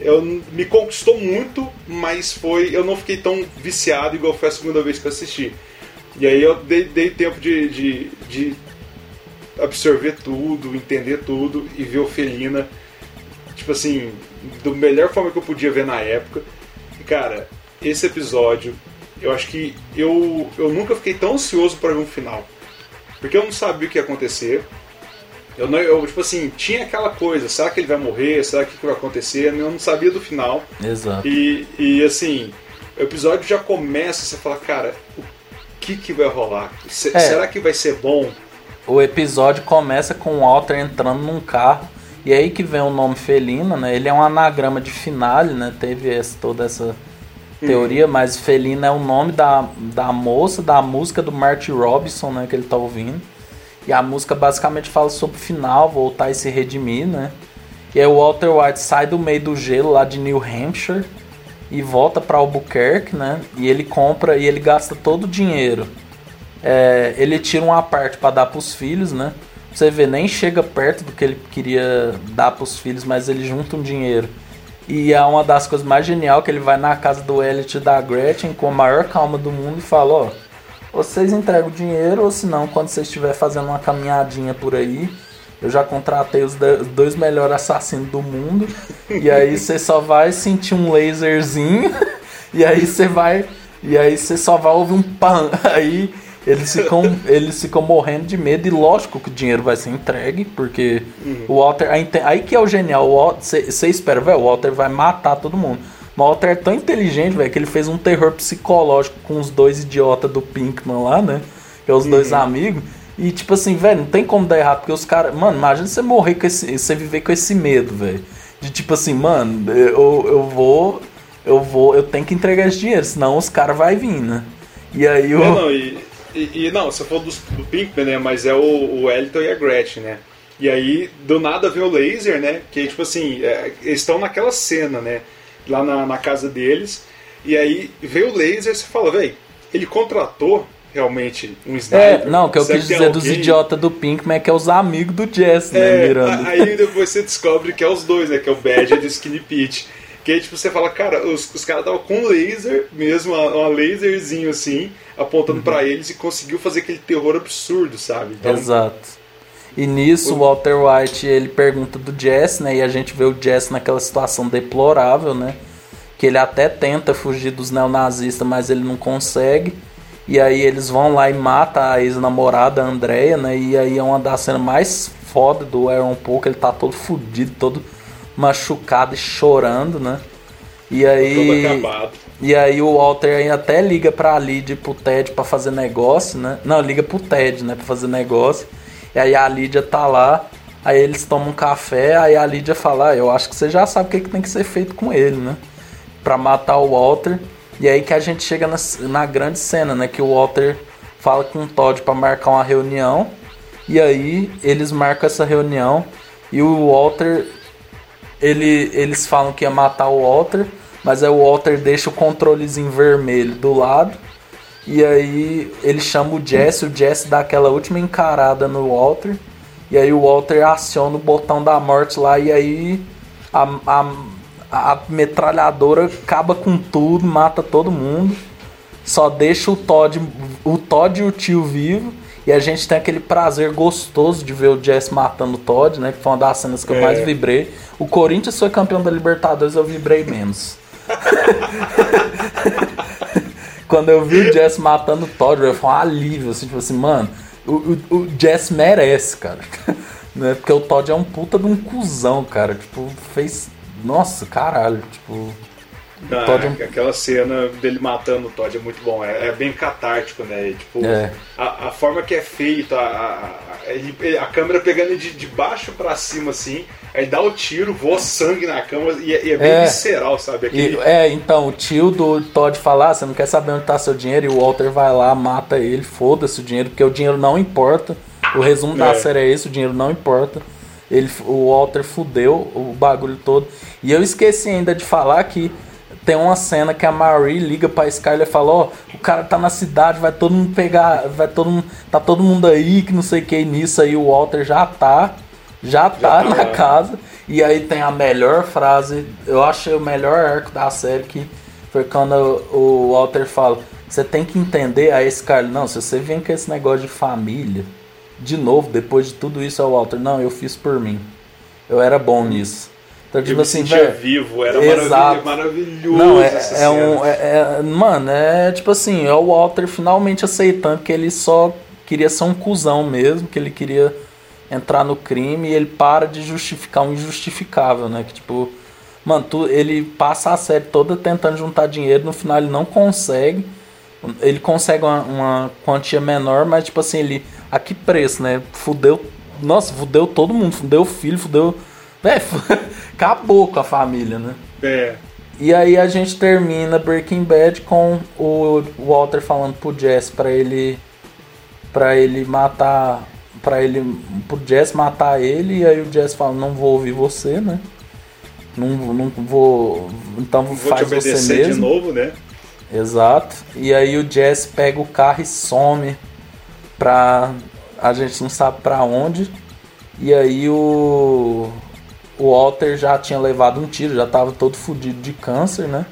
Eu, me conquistou muito, mas foi eu não fiquei tão viciado igual foi a segunda vez que eu assisti. E aí eu dei, dei tempo de, de, de absorver tudo, entender tudo e ver o Felina, tipo assim, da melhor forma que eu podia ver na época. E, cara, esse episódio, eu acho que eu, eu nunca fiquei tão ansioso para ver um final. Porque eu não sabia o que ia acontecer. Eu, não, eu, tipo assim, tinha aquela coisa, será que ele vai morrer? Será que, que vai acontecer? Eu não sabia do final. Exato. E, e assim, o episódio já começa, você fala, cara, o que que vai rolar? Se, é. Será que vai ser bom? O episódio começa com o Walter entrando num carro. E aí que vem o nome Felina, né? Ele é um anagrama de finale, né? Teve toda essa teoria, hum. mas Felina é o nome da, da moça da música do Marty Robinson, né? Que ele tá ouvindo. E a música basicamente fala sobre o final, voltar e se redimir, né? E aí o Walter White sai do meio do gelo lá de New Hampshire e volta para Albuquerque, né? E ele compra e ele gasta todo o dinheiro. É, ele tira uma parte para dar para os filhos, né? Você vê, nem chega perto do que ele queria dar para os filhos, mas ele junta um dinheiro. E é uma das coisas mais genial que ele vai na casa do Elliot e da Gretchen com a maior calma do mundo e fala, ó, vocês entregam o dinheiro, ou se não, quando você estiver fazendo uma caminhadinha por aí, eu já contratei os dois melhores assassinos do mundo. e aí você só vai sentir um laserzinho. E aí você vai. E aí você só vai ouvir um pan. Aí eles ficam, eles ficam morrendo de medo. E lógico que o dinheiro vai ser entregue. Porque uhum. o Walter. Aí, aí que é o genial. Você espera, velho. O Walter vai matar todo mundo. Walter é tão inteligente, velho, que ele fez um terror psicológico com os dois idiotas do Pinkman lá, né? Que é os uhum. dois amigos. E tipo assim, velho, não tem como dar errado, porque os caras. Mano, imagina você morrer com esse. Você viver com esse medo, velho. De tipo assim, mano, eu, eu vou. Eu vou. Eu tenho que entregar esse dinheiro, senão os caras vão vir, né? E aí o. Não, não, e, e, e, não, você falou do, do Pinkman, né? Mas é o, o Elton e a Gretchen, né? E aí, do nada vem o laser, né? Que tipo assim, é, eles estão naquela cena, né? lá na, na casa deles. E aí veio o laser e você fala, velho, ele contratou realmente um é, sniper. É, não, que eu quis dizer alguém... dos idiotas do Pinkman é que é os amigos do Jess, né, é, Miranda. Aí depois você descobre que é os dois, né, que é o Badger e o Skinny Pete. Que aí, tipo, você fala, cara, os, os caras estavam com laser, mesmo, uma, uma laserzinho assim, apontando uhum. para eles e conseguiu fazer aquele terror absurdo, sabe? Então, Exato. E nisso o Walter White ele pergunta do Jess, né? E a gente vê o Jess naquela situação deplorável, né? Que ele até tenta fugir dos neonazistas, mas ele não consegue. E aí eles vão lá e matam a ex-namorada Andrea, né? E aí é uma das cenas mais foda do Aaron Paul, que ele tá todo fudido, todo machucado e chorando, né? E aí. Todo acabado. E aí o Walter até liga pra Lid pro Ted pra fazer negócio, né? Não, liga pro Ted, né? Pra fazer negócio. E aí a Lídia tá lá, aí eles tomam um café, aí a Lídia fala, ah, eu acho que você já sabe o que, que tem que ser feito com ele, né? Pra matar o Walter. E aí que a gente chega na, na grande cena, né? Que o Walter fala com o Todd para marcar uma reunião. E aí eles marcam essa reunião e o Walter ele, eles falam que ia matar o Walter, mas aí o Walter deixa o controlezinho vermelho do lado. E aí ele chama o Jesse, o Jesse dá aquela última encarada no Walter. E aí o Walter aciona o botão da morte lá e aí a, a, a metralhadora acaba com tudo, mata todo mundo. Só deixa o Todd, o Todd e o tio vivo. E a gente tem aquele prazer gostoso de ver o Jesse matando o Todd, né? Que foi uma das cenas que eu mais é. vibrei. O Corinthians foi campeão da Libertadores, eu vibrei menos. Quando eu vi o Jesse matando o Todd, foi um alívio, assim, tipo assim, mano, o, o, o Jesse merece, cara. né? Porque o Todd é um puta de um cuzão, cara. Tipo, fez. Nossa, caralho, tipo. Ah, Todd... É aquela cena dele matando o Todd é muito bom, é, é bem catártico, né? Tipo, é. a, a, forma que é feita, a, a, ele, a câmera pegando de, de baixo para cima assim, aí dá o tiro, voa sangue na cama e, é, e é bem é. visceral, sabe? Aquele... E, é, então, o tio do Todd fala, ah, você não quer saber onde tá seu dinheiro, e o Walter vai lá, mata ele, foda-se o dinheiro, porque o dinheiro não importa. O resumo da é. série é esse, o dinheiro não importa. Ele, o Walter fudeu o bagulho todo. E eu esqueci ainda de falar que tem uma cena que a Marie liga pra Skyler e fala, ó, oh, o cara tá na cidade, vai todo mundo pegar, vai todo mundo, tá todo mundo aí, que não sei o que, nisso aí o Walter já tá, já tá, já tá na casa. E aí tem a melhor frase, eu achei o melhor arco da série que foi quando o Walter fala, você tem que entender a Skyler, não, se você vem com esse negócio de família, de novo, depois de tudo isso, é o Walter, não, eu fiz por mim. Eu era bom nisso. Então, tipo assim, velho. vivo, era exato. maravilhoso. Não, é, é um. É, é, mano, é tipo assim, é o Walter finalmente aceitando que ele só queria ser um cuzão mesmo, que ele queria entrar no crime e ele para de justificar o injustificável, né? Que tipo. Mano, tu, ele passa a série toda tentando juntar dinheiro, no final ele não consegue. Ele consegue uma, uma quantia menor, mas tipo assim, ele. A que preço, né? Fudeu. Nossa, fudeu todo mundo, fudeu o filho, fudeu é, acabou com a família, né? É. E aí a gente termina Breaking Bad com o Walter falando pro Jess para ele para ele matar para ele pro Jess matar ele e aí o Jess fala não vou ouvir você, né? Não, não vou então não vou faz te obedecer você mesmo. de novo, né? Exato. E aí o Jess pega o carro e some pra a gente não sabe para onde. E aí o o Walter já tinha levado um tiro, já estava todo fodido de câncer, né?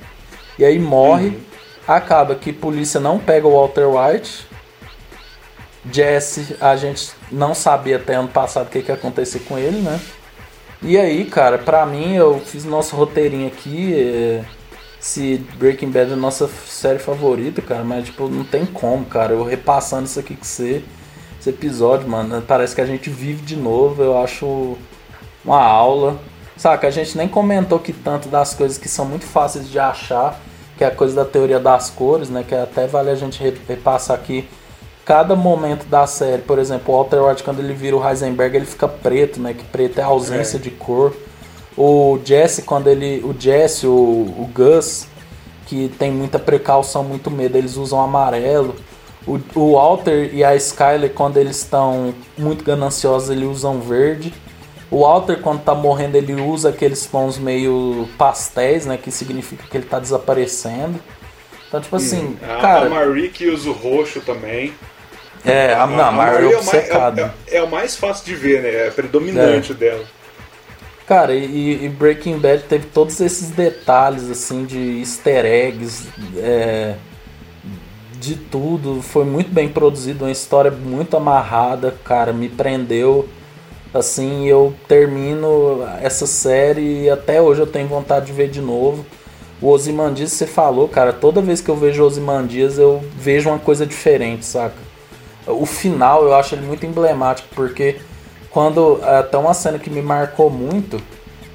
E aí morre. Uhum. Acaba que a polícia não pega o Walter White. Jesse, a gente não sabia até ano passado o que, que ia acontecer com ele, né? E aí, cara, pra mim, eu fiz nosso roteirinho aqui. É, se Breaking Bad é a nossa série favorita, cara, mas tipo, não tem como, cara. Eu repassando isso aqui com você, esse episódio, mano, parece que a gente vive de novo. Eu acho uma aula. Saca, a gente nem comentou que tanto das coisas que são muito fáceis de achar, que é a coisa da teoria das cores, né? Que até vale a gente repassar aqui cada momento da série. Por exemplo, o Walter White, quando ele vira o Heisenberg, ele fica preto, né? Que preto é a ausência é. de cor. O Jesse, quando ele. O Jesse, o, o Gus, que tem muita precaução, muito medo, eles usam amarelo. O, o Walter e a Skyler, quando eles estão muito gananciosos, eles usam verde. O Walter, quando tá morrendo, ele usa aqueles tons meio pastéis, né? Que significa que ele tá desaparecendo. Então, tipo assim, a, cara... A Marie que usa o roxo também. É, a, não, a, a Marie é obcecada. É, é, é, o mais fácil de ver, né? É predominante é. dela. Cara, e, e, Breaking Bad teve todos esses detalhes, assim, de easter eggs, é, de tudo. Foi muito bem produzido, uma história muito amarrada, cara, me prendeu Assim, eu termino essa série e até hoje eu tenho vontade de ver de novo. O Ozymandias, você falou, cara, toda vez que eu vejo o Ozymandias eu vejo uma coisa diferente, saca? O final eu acho ele muito emblemático, porque quando. Até uma cena que me marcou muito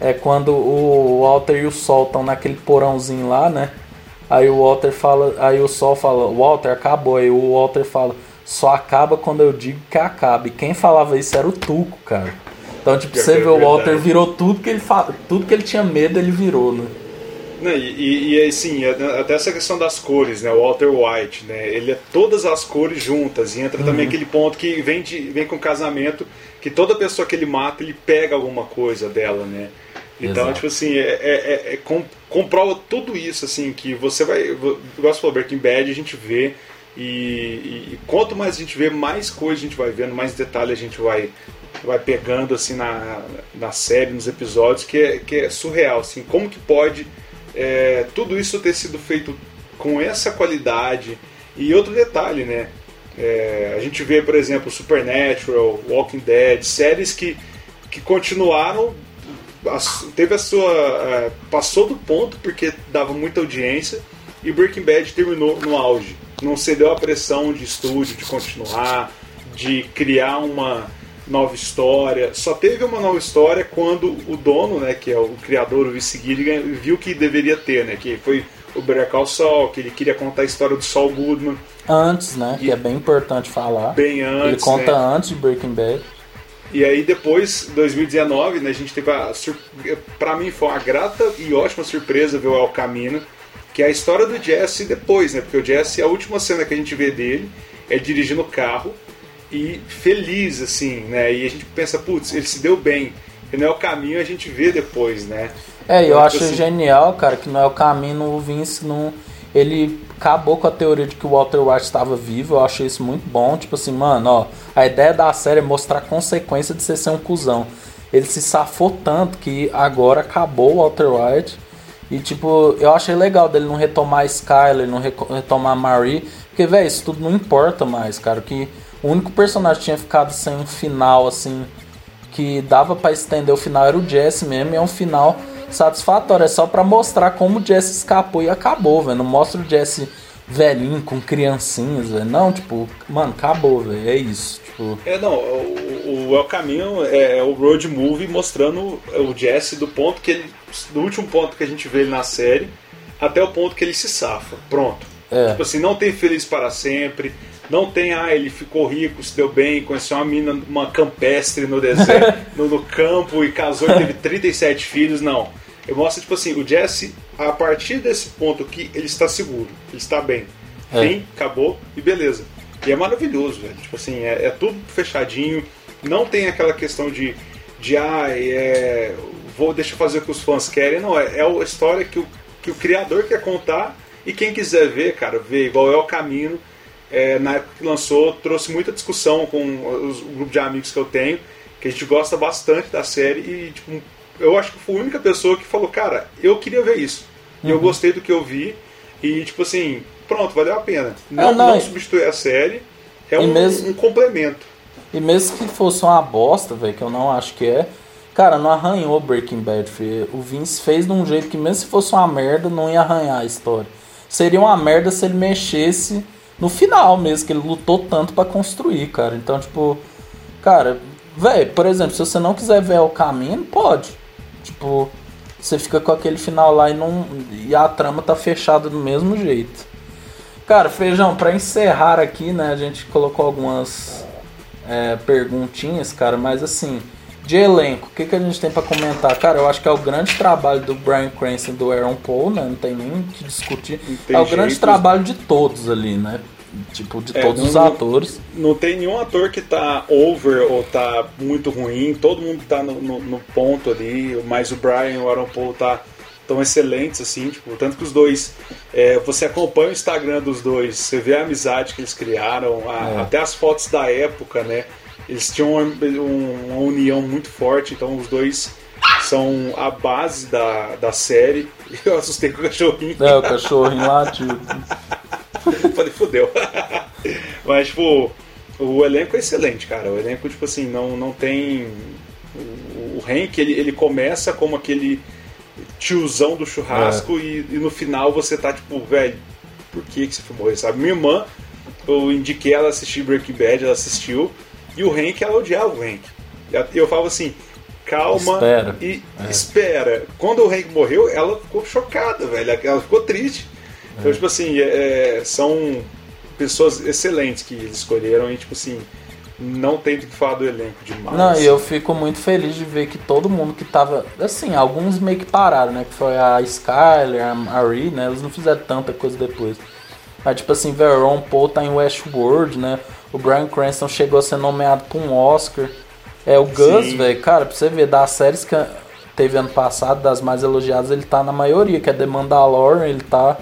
é quando o Walter e o Sol estão naquele porãozinho lá, né? Aí o Walter fala. Aí o Sol fala, Walter, acabou. Aí o Walter fala, só acaba quando eu digo que acaba. E quem falava isso era o Tuco, cara. Então, tipo, você vê o Walter virou tudo que ele fa... tudo que ele tinha medo, ele virou, né? Não, e, e assim, até essa questão das cores, né? O Walter White, né? Ele é todas as cores juntas. E entra uhum. também aquele ponto que vem, de, vem com o casamento, que toda pessoa que ele mata, ele pega alguma coisa dela, né? Então, Exato. tipo assim, é, é- é- é com- comprova tudo isso, assim, que você vai. Igual você falou, Breaking Bad, a gente vê. E, e- e quanto mais a gente vê, mais coisa a gente vai vendo, mais detalhe a gente vai, vai pegando assim na, na série, nos episódios, que é, que é surreal, assim, como que pode é, tudo isso ter sido feito com essa qualidade. E outro detalhe, né? É, a gente vê, por exemplo, Supernatural, Walking Dead, séries que, que continuaram, teve a sua. é, passou do ponto porque dava muita audiência e Breaking Bad terminou no auge. Não cedeu à pressão de estúdio de continuar, de criar uma nova história. Só teve uma nova história quando o dono, né, que é o criador, o Vince Gilligan, viu que deveria ter, né, que foi o Better Call Saul, que ele queria contar a história do Saul Goodman Antes, né? Que E- é bem importante falar. bem antes, Ele conta né? antes de Breaking Bad. E aí depois, 2019, né, a gente teve a sur... para mim foi uma grata e ótima surpresa ver o El Camino, que é a história do Jesse depois, né? Porque o Jesse, a última cena que a gente vê dele é dirigindo o carro e feliz assim, né? E a gente pensa, putz, ele se deu bem. E no El Caminho a gente vê depois, né? É, eu Então, acho assim, genial, cara, que não é o caminho, o Vince não. Ele acabou com a teoria de que o Walter White estava vivo, eu achei isso muito bom. Tipo assim, mano, ó, a ideia da série é mostrar a consequência de você ser um cuzão. Ele se safou tanto que agora acabou o Walter White. E tipo, eu achei legal dele não retomar a Skyler, não retomar a Marie. Porque, velho, isso tudo não importa mais, cara. Que o único personagem que tinha ficado sem um final, assim, que dava pra estender o final era o Jesse mesmo, e é um final satisfatório, é só pra mostrar como o Jesse escapou e acabou, velho. Não mostra o Jesse velhinho com criancinhas, velho. Não, tipo, mano, acabou, velho. É isso. Tipo, É, não, o, o El Caminho é o road movie mostrando o Jesse do ponto que ele. do último ponto que a gente vê ele na série até o ponto que ele se safa. Pronto. É. Tipo assim, não tem feliz para sempre. Não tem, ah, ele ficou rico, se deu bem, conheceu uma mina, uma campestre no deserto, no, no campo e casou e teve 37 filhos. Não. Eu mostro, tipo assim, o Jesse, a partir desse ponto aqui, ele está seguro, ele está bem. É. Fim, acabou e beleza. E é maravilhoso, velho. Tipo assim, é, é tudo fechadinho. Não tem aquela questão de, de ah, é, vou deixa eu fazer o que os fãs querem. Não, é, é a história que o, que o criador quer contar. E quem quiser ver, cara, vê igual é o caminho. É, na época que lançou, trouxe muita discussão com os, o grupo de amigos que eu tenho, que a gente gosta bastante da série. E tipo, eu acho que fui a única pessoa que falou, cara, eu queria ver isso. E eu gostei do que eu vi. E tipo assim, pronto, valeu a pena. Não, não, não e- substitui a série. É um, mesmo- um complemento. E mesmo que fosse uma bosta, velho, que eu não acho que é, cara, não arranhou Breaking Bad, filho. O Vince fez de um jeito que mesmo se fosse uma merda, não ia arranhar a história. Seria uma merda se ele mexesse no final mesmo, que ele lutou tanto pra construir, cara. Então, tipo, cara, velho, por exemplo, se você não quiser ver o caminho, pode. Tipo, você fica com aquele final lá e não e a trama tá fechada do mesmo jeito. Cara, Feijão, pra encerrar aqui, né, a gente colocou algumas é, perguntinhas, cara, mas assim, de elenco, o que, que a gente tem pra comentar? Cara, eu acho que é o grande trabalho do Brian Cranston e do Aaron Paul, né? Não tem nem o que discutir. Não É o grande jeito. trabalho de todos ali, né? Tipo, de É, todos não- os atores. Não tem nenhum ator que tá over ou tá muito ruim. Todo mundo tá no, no- no ponto ali. Mas o Brian e o Aaron Paul tá tão excelentes assim. Tipo, tanto que os dois. é, você acompanha o Instagram dos dois, você vê a amizade que eles criaram, a- É. até as fotos da época, né? Eles tinham uma, um- uma união muito forte. Então os dois são a base da, da série. Eu assustei com o cachorrinho. É, o cachorrinho lá, tipo. Falei, fudeu. Mas, tipo, o elenco é excelente, cara. O elenco, tipo assim, não, não tem. O, Hank, ele, ele começa como aquele tiozão do churrasco e, e no final você tá, tipo, velho, por que, que você foi morrer, sabe? Minha irmã, eu indiquei ela assistir Breaking Bad, ela assistiu, e o Hank, ela odiava o Hank. E eu falava assim, calma Espera. e espera. Quando o Hank morreu, ela ficou chocada, velho. Ela ficou triste. Então, tipo assim, é- é, são pessoas excelentes que eles escolheram e, tipo assim, não tem do que falar do elenco demais. Não, e eu fico muito feliz de ver que todo mundo que tava. Assim, alguns meio que pararam, né? Que foi a Skyler, a Marie, né? Eles não fizeram tanta coisa depois. Mas, tipo assim, Veron Paul tá em Westworld, né? O Brian Cranston chegou a ser nomeado pra um Oscar. É, o Gus, velho, cara, pra você ver, das séries que. teve ano passado, das mais elogiadas, ele tá na maioria, que é The Mandalorian, ele tá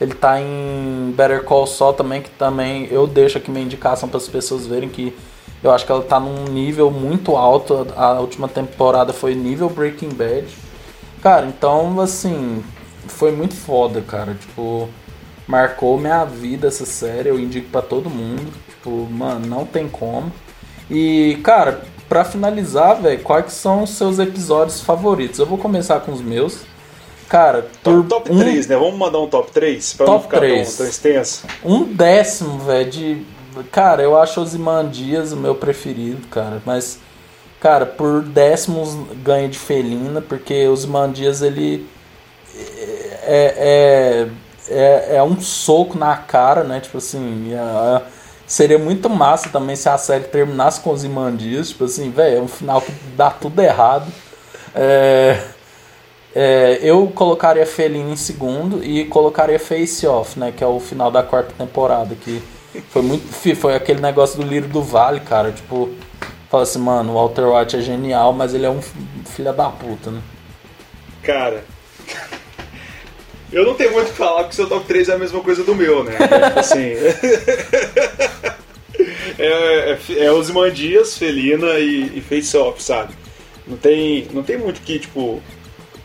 ele tá em Better Call Saul também, que também eu deixo aqui minha indicação para as pessoas verem que eu acho que ela tá num nível muito alto. A última temporada foi nível Breaking Bad. Cara, então assim, foi muito foda, cara. Tipo, marcou minha vida essa série, eu indico para todo mundo. Tipo, mano, não tem como. E, cara, para finalizar, velho, quais são os seus episódios favoritos? Eu vou começar com os meus. Cara, top, top um... 3, né? Vamos mandar um top 3 pra top não ficar 3. Tão, tão extenso. Um décimo, velho, de. Cara, eu acho Osimandias o meu preferido, cara. Mas, cara, por décimos ganha de Felina, porque Osimandias ele. É, é, é, é, um soco na cara, né? Tipo assim. É, seria muito massa também se a série terminasse com Osimandias. Tipo assim, velho, é um final que dá tudo errado. É. É, eu colocaria Felina em segundo e colocaria Face Off, né? Que é o final da quarta temporada. Que foi muito. Foi aquele negócio do Lírio do Vale, cara. Tipo, fala assim, mano, o Walter White é genial, mas ele é um filho da puta, né? Cara. Eu não tenho muito o que falar porque seu top 3 é a mesma coisa do meu, né? Tipo assim. é, é, é Osimandias, Felina e, e Face Off, sabe? Não tem, não tem muito que, tipo,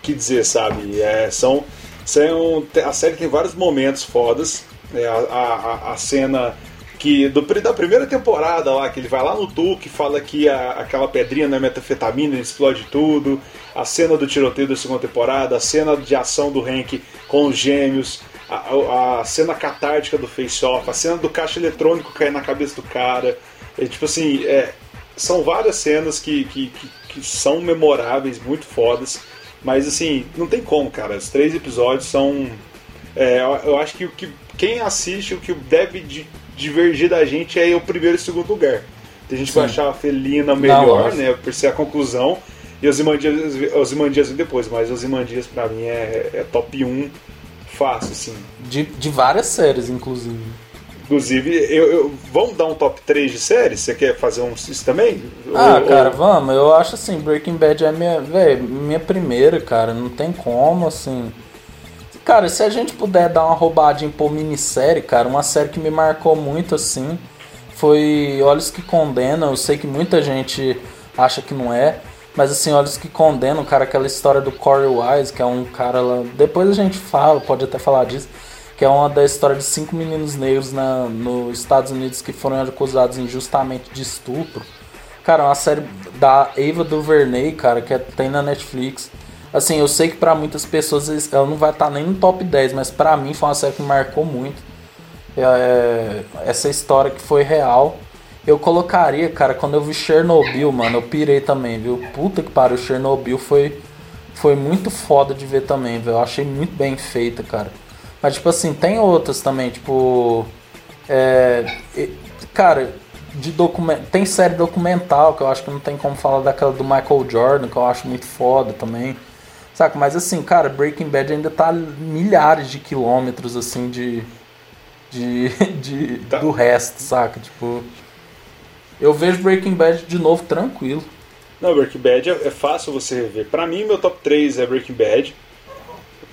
que dizer, sabe? É, são, são, a série tem vários momentos fodas. É, a, a, a cena que do, da primeira temporada lá, que ele vai lá no Tuque, fala que a, aquela pedrinha não é metafetamina, explode tudo. A cena do tiroteio da segunda temporada, a cena de ação do Hank com os gêmeos, a, a, cena catártica do face-off, a cena do caixa eletrônico cair na cabeça do cara. É, tipo assim, é, são várias cenas que, que, que, que são memoráveis, muito fodas. Mas assim, não tem como, cara. Os três episódios são. É, eu acho que, que quem assiste, o que deve divergir da gente é o primeiro e o segundo lugar. Tem gente que vai achar a Felina melhor, né? Por ser a conclusão. E os Imandias, Imandias depois, mas os Imandias pra mim é, é top 1 fácil, assim. De, de várias séries, inclusive. Inclusive, eu, eu, vamos dar um top 3 de séries? Você quer fazer um isso também? Ah, ou, cara, ou... vamos. Eu acho assim, Breaking Bad é minha, véio, minha primeira, cara. Não tem como, assim. Cara, se a gente puder dar uma roubadinha por minissérie, cara, uma série que me marcou muito, assim, foi Olhos que Condenam. Eu sei que muita gente acha que não é. Mas assim, Olhos que Condenam, cara, aquela história do Corey Wise, que é um cara lá. Depois a gente fala, pode até falar disso que é uma da história de cinco meninos negros na, nos Estados Unidos que foram acusados injustamente de estupro. Cara, é uma série da Ava DuVernay, cara, que é, tem na Netflix. Assim, eu sei que para muitas pessoas ela não vai estar tá nem no top 10, mas para mim foi uma série que marcou muito. É, é, essa história que foi real. Eu colocaria, cara, quando eu vi Chernobyl, mano, eu pirei também, viu? Puta que pariu, Chernobyl foi, foi muito foda de ver também, viu? Eu achei muito bem feita, cara. Mas, tipo assim, tem outras também, tipo. É, cara, de document... tem série documental que eu acho que não tem como falar daquela do Michael Jordan, que eu acho muito foda também. Saca? Mas assim, cara, Breaking Bad ainda tá milhares de quilômetros assim de. de, de tá. do resto, saca? Tipo. Eu vejo Breaking Bad de novo tranquilo. Não, Breaking Bad é, é fácil você rever. Pra mim, meu top 3 é Breaking Bad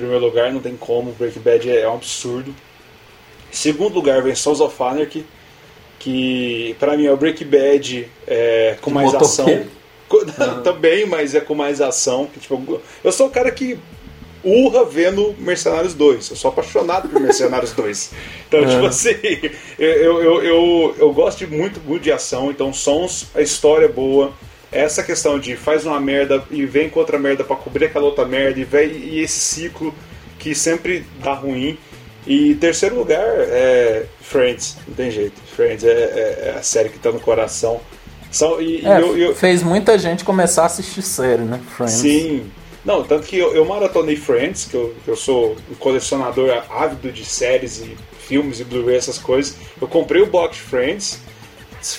primeiro lugar, não tem como. Breaking Bad é, um absurdo. Em segundo lugar vem Sons of Anarchy, que para mim é o Breaking Bad é, com mais ação. Uhum. Também, mas é com mais ação. Que, tipo, eu sou o cara que urra vendo Mercenários 2. Eu sou apaixonado por Mercenários 2. Então, tipo assim, eu, eu, eu, eu, gosto muito, muito de ação. Então, sons, a história é boa essa questão de faz uma merda e vem com outra merda para cobrir aquela outra merda e, vem, e esse ciclo que sempre dá ruim. E terceiro lugar é Friends, não tem jeito. Friends é, é, é a série que tá no coração. São, e, é, eu, eu, fez muita gente começar a assistir série, né? Friends. Sim. Não, tanto que eu, eu maratonei Friends, que eu, que eu sou um colecionador ávido de séries e filmes e Blu-ray, essas coisas. Eu comprei o box Friends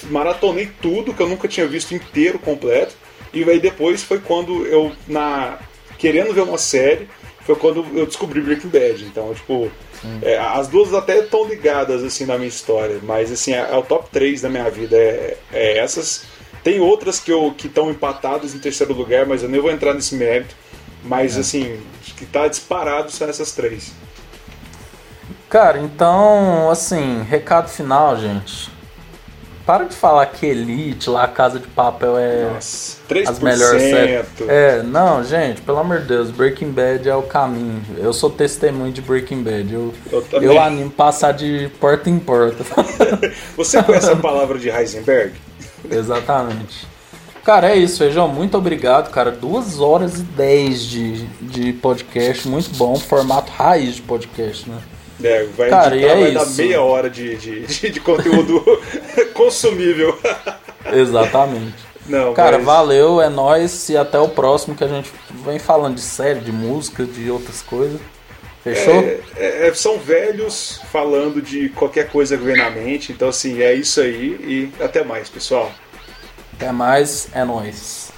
maratonei tudo que eu nunca tinha visto inteiro, completo. E aí depois foi quando eu, na querendo ver uma série, foi quando eu descobri Breaking Bad. Então, tipo, é, as duas até estão ligadas assim na minha história, mas assim, é, é, o top 3 da minha vida é, é essas. Tem outras que eu que estão empatadas em terceiro lugar, mas eu nem vou entrar nesse mérito. Mas, é. assim, acho que tá disparado são essas três. Cara, então, assim, recado final, gente. Para de falar que Elite, lá, Casa de Papel é Nossa, 3%. as melhores séries. É, não, gente, pelo amor de Deus, Breaking Bad é o caminho. Eu sou testemunho de Breaking Bad. Eu, eu, eu animo passar de porta em porta. Você conhece a palavra de Heisenberg? Exatamente. Cara, é isso, Feijão. Muito obrigado, cara. Duas horas e dez de, de podcast. Muito bom. Formato raiz de podcast, né? É, vai cara, editar, é vai isso. dar meia hora de, de, de, de conteúdo consumível. Exatamente. Não, cara, mas... valeu, é nóis e até o próximo que a gente vem falando de série, de música, de outras coisas. Fechou? É, é, é são velhos falando de qualquer coisa que vem na mente. Então, assim, é isso aí e até mais, pessoal. Até mais, é nóis.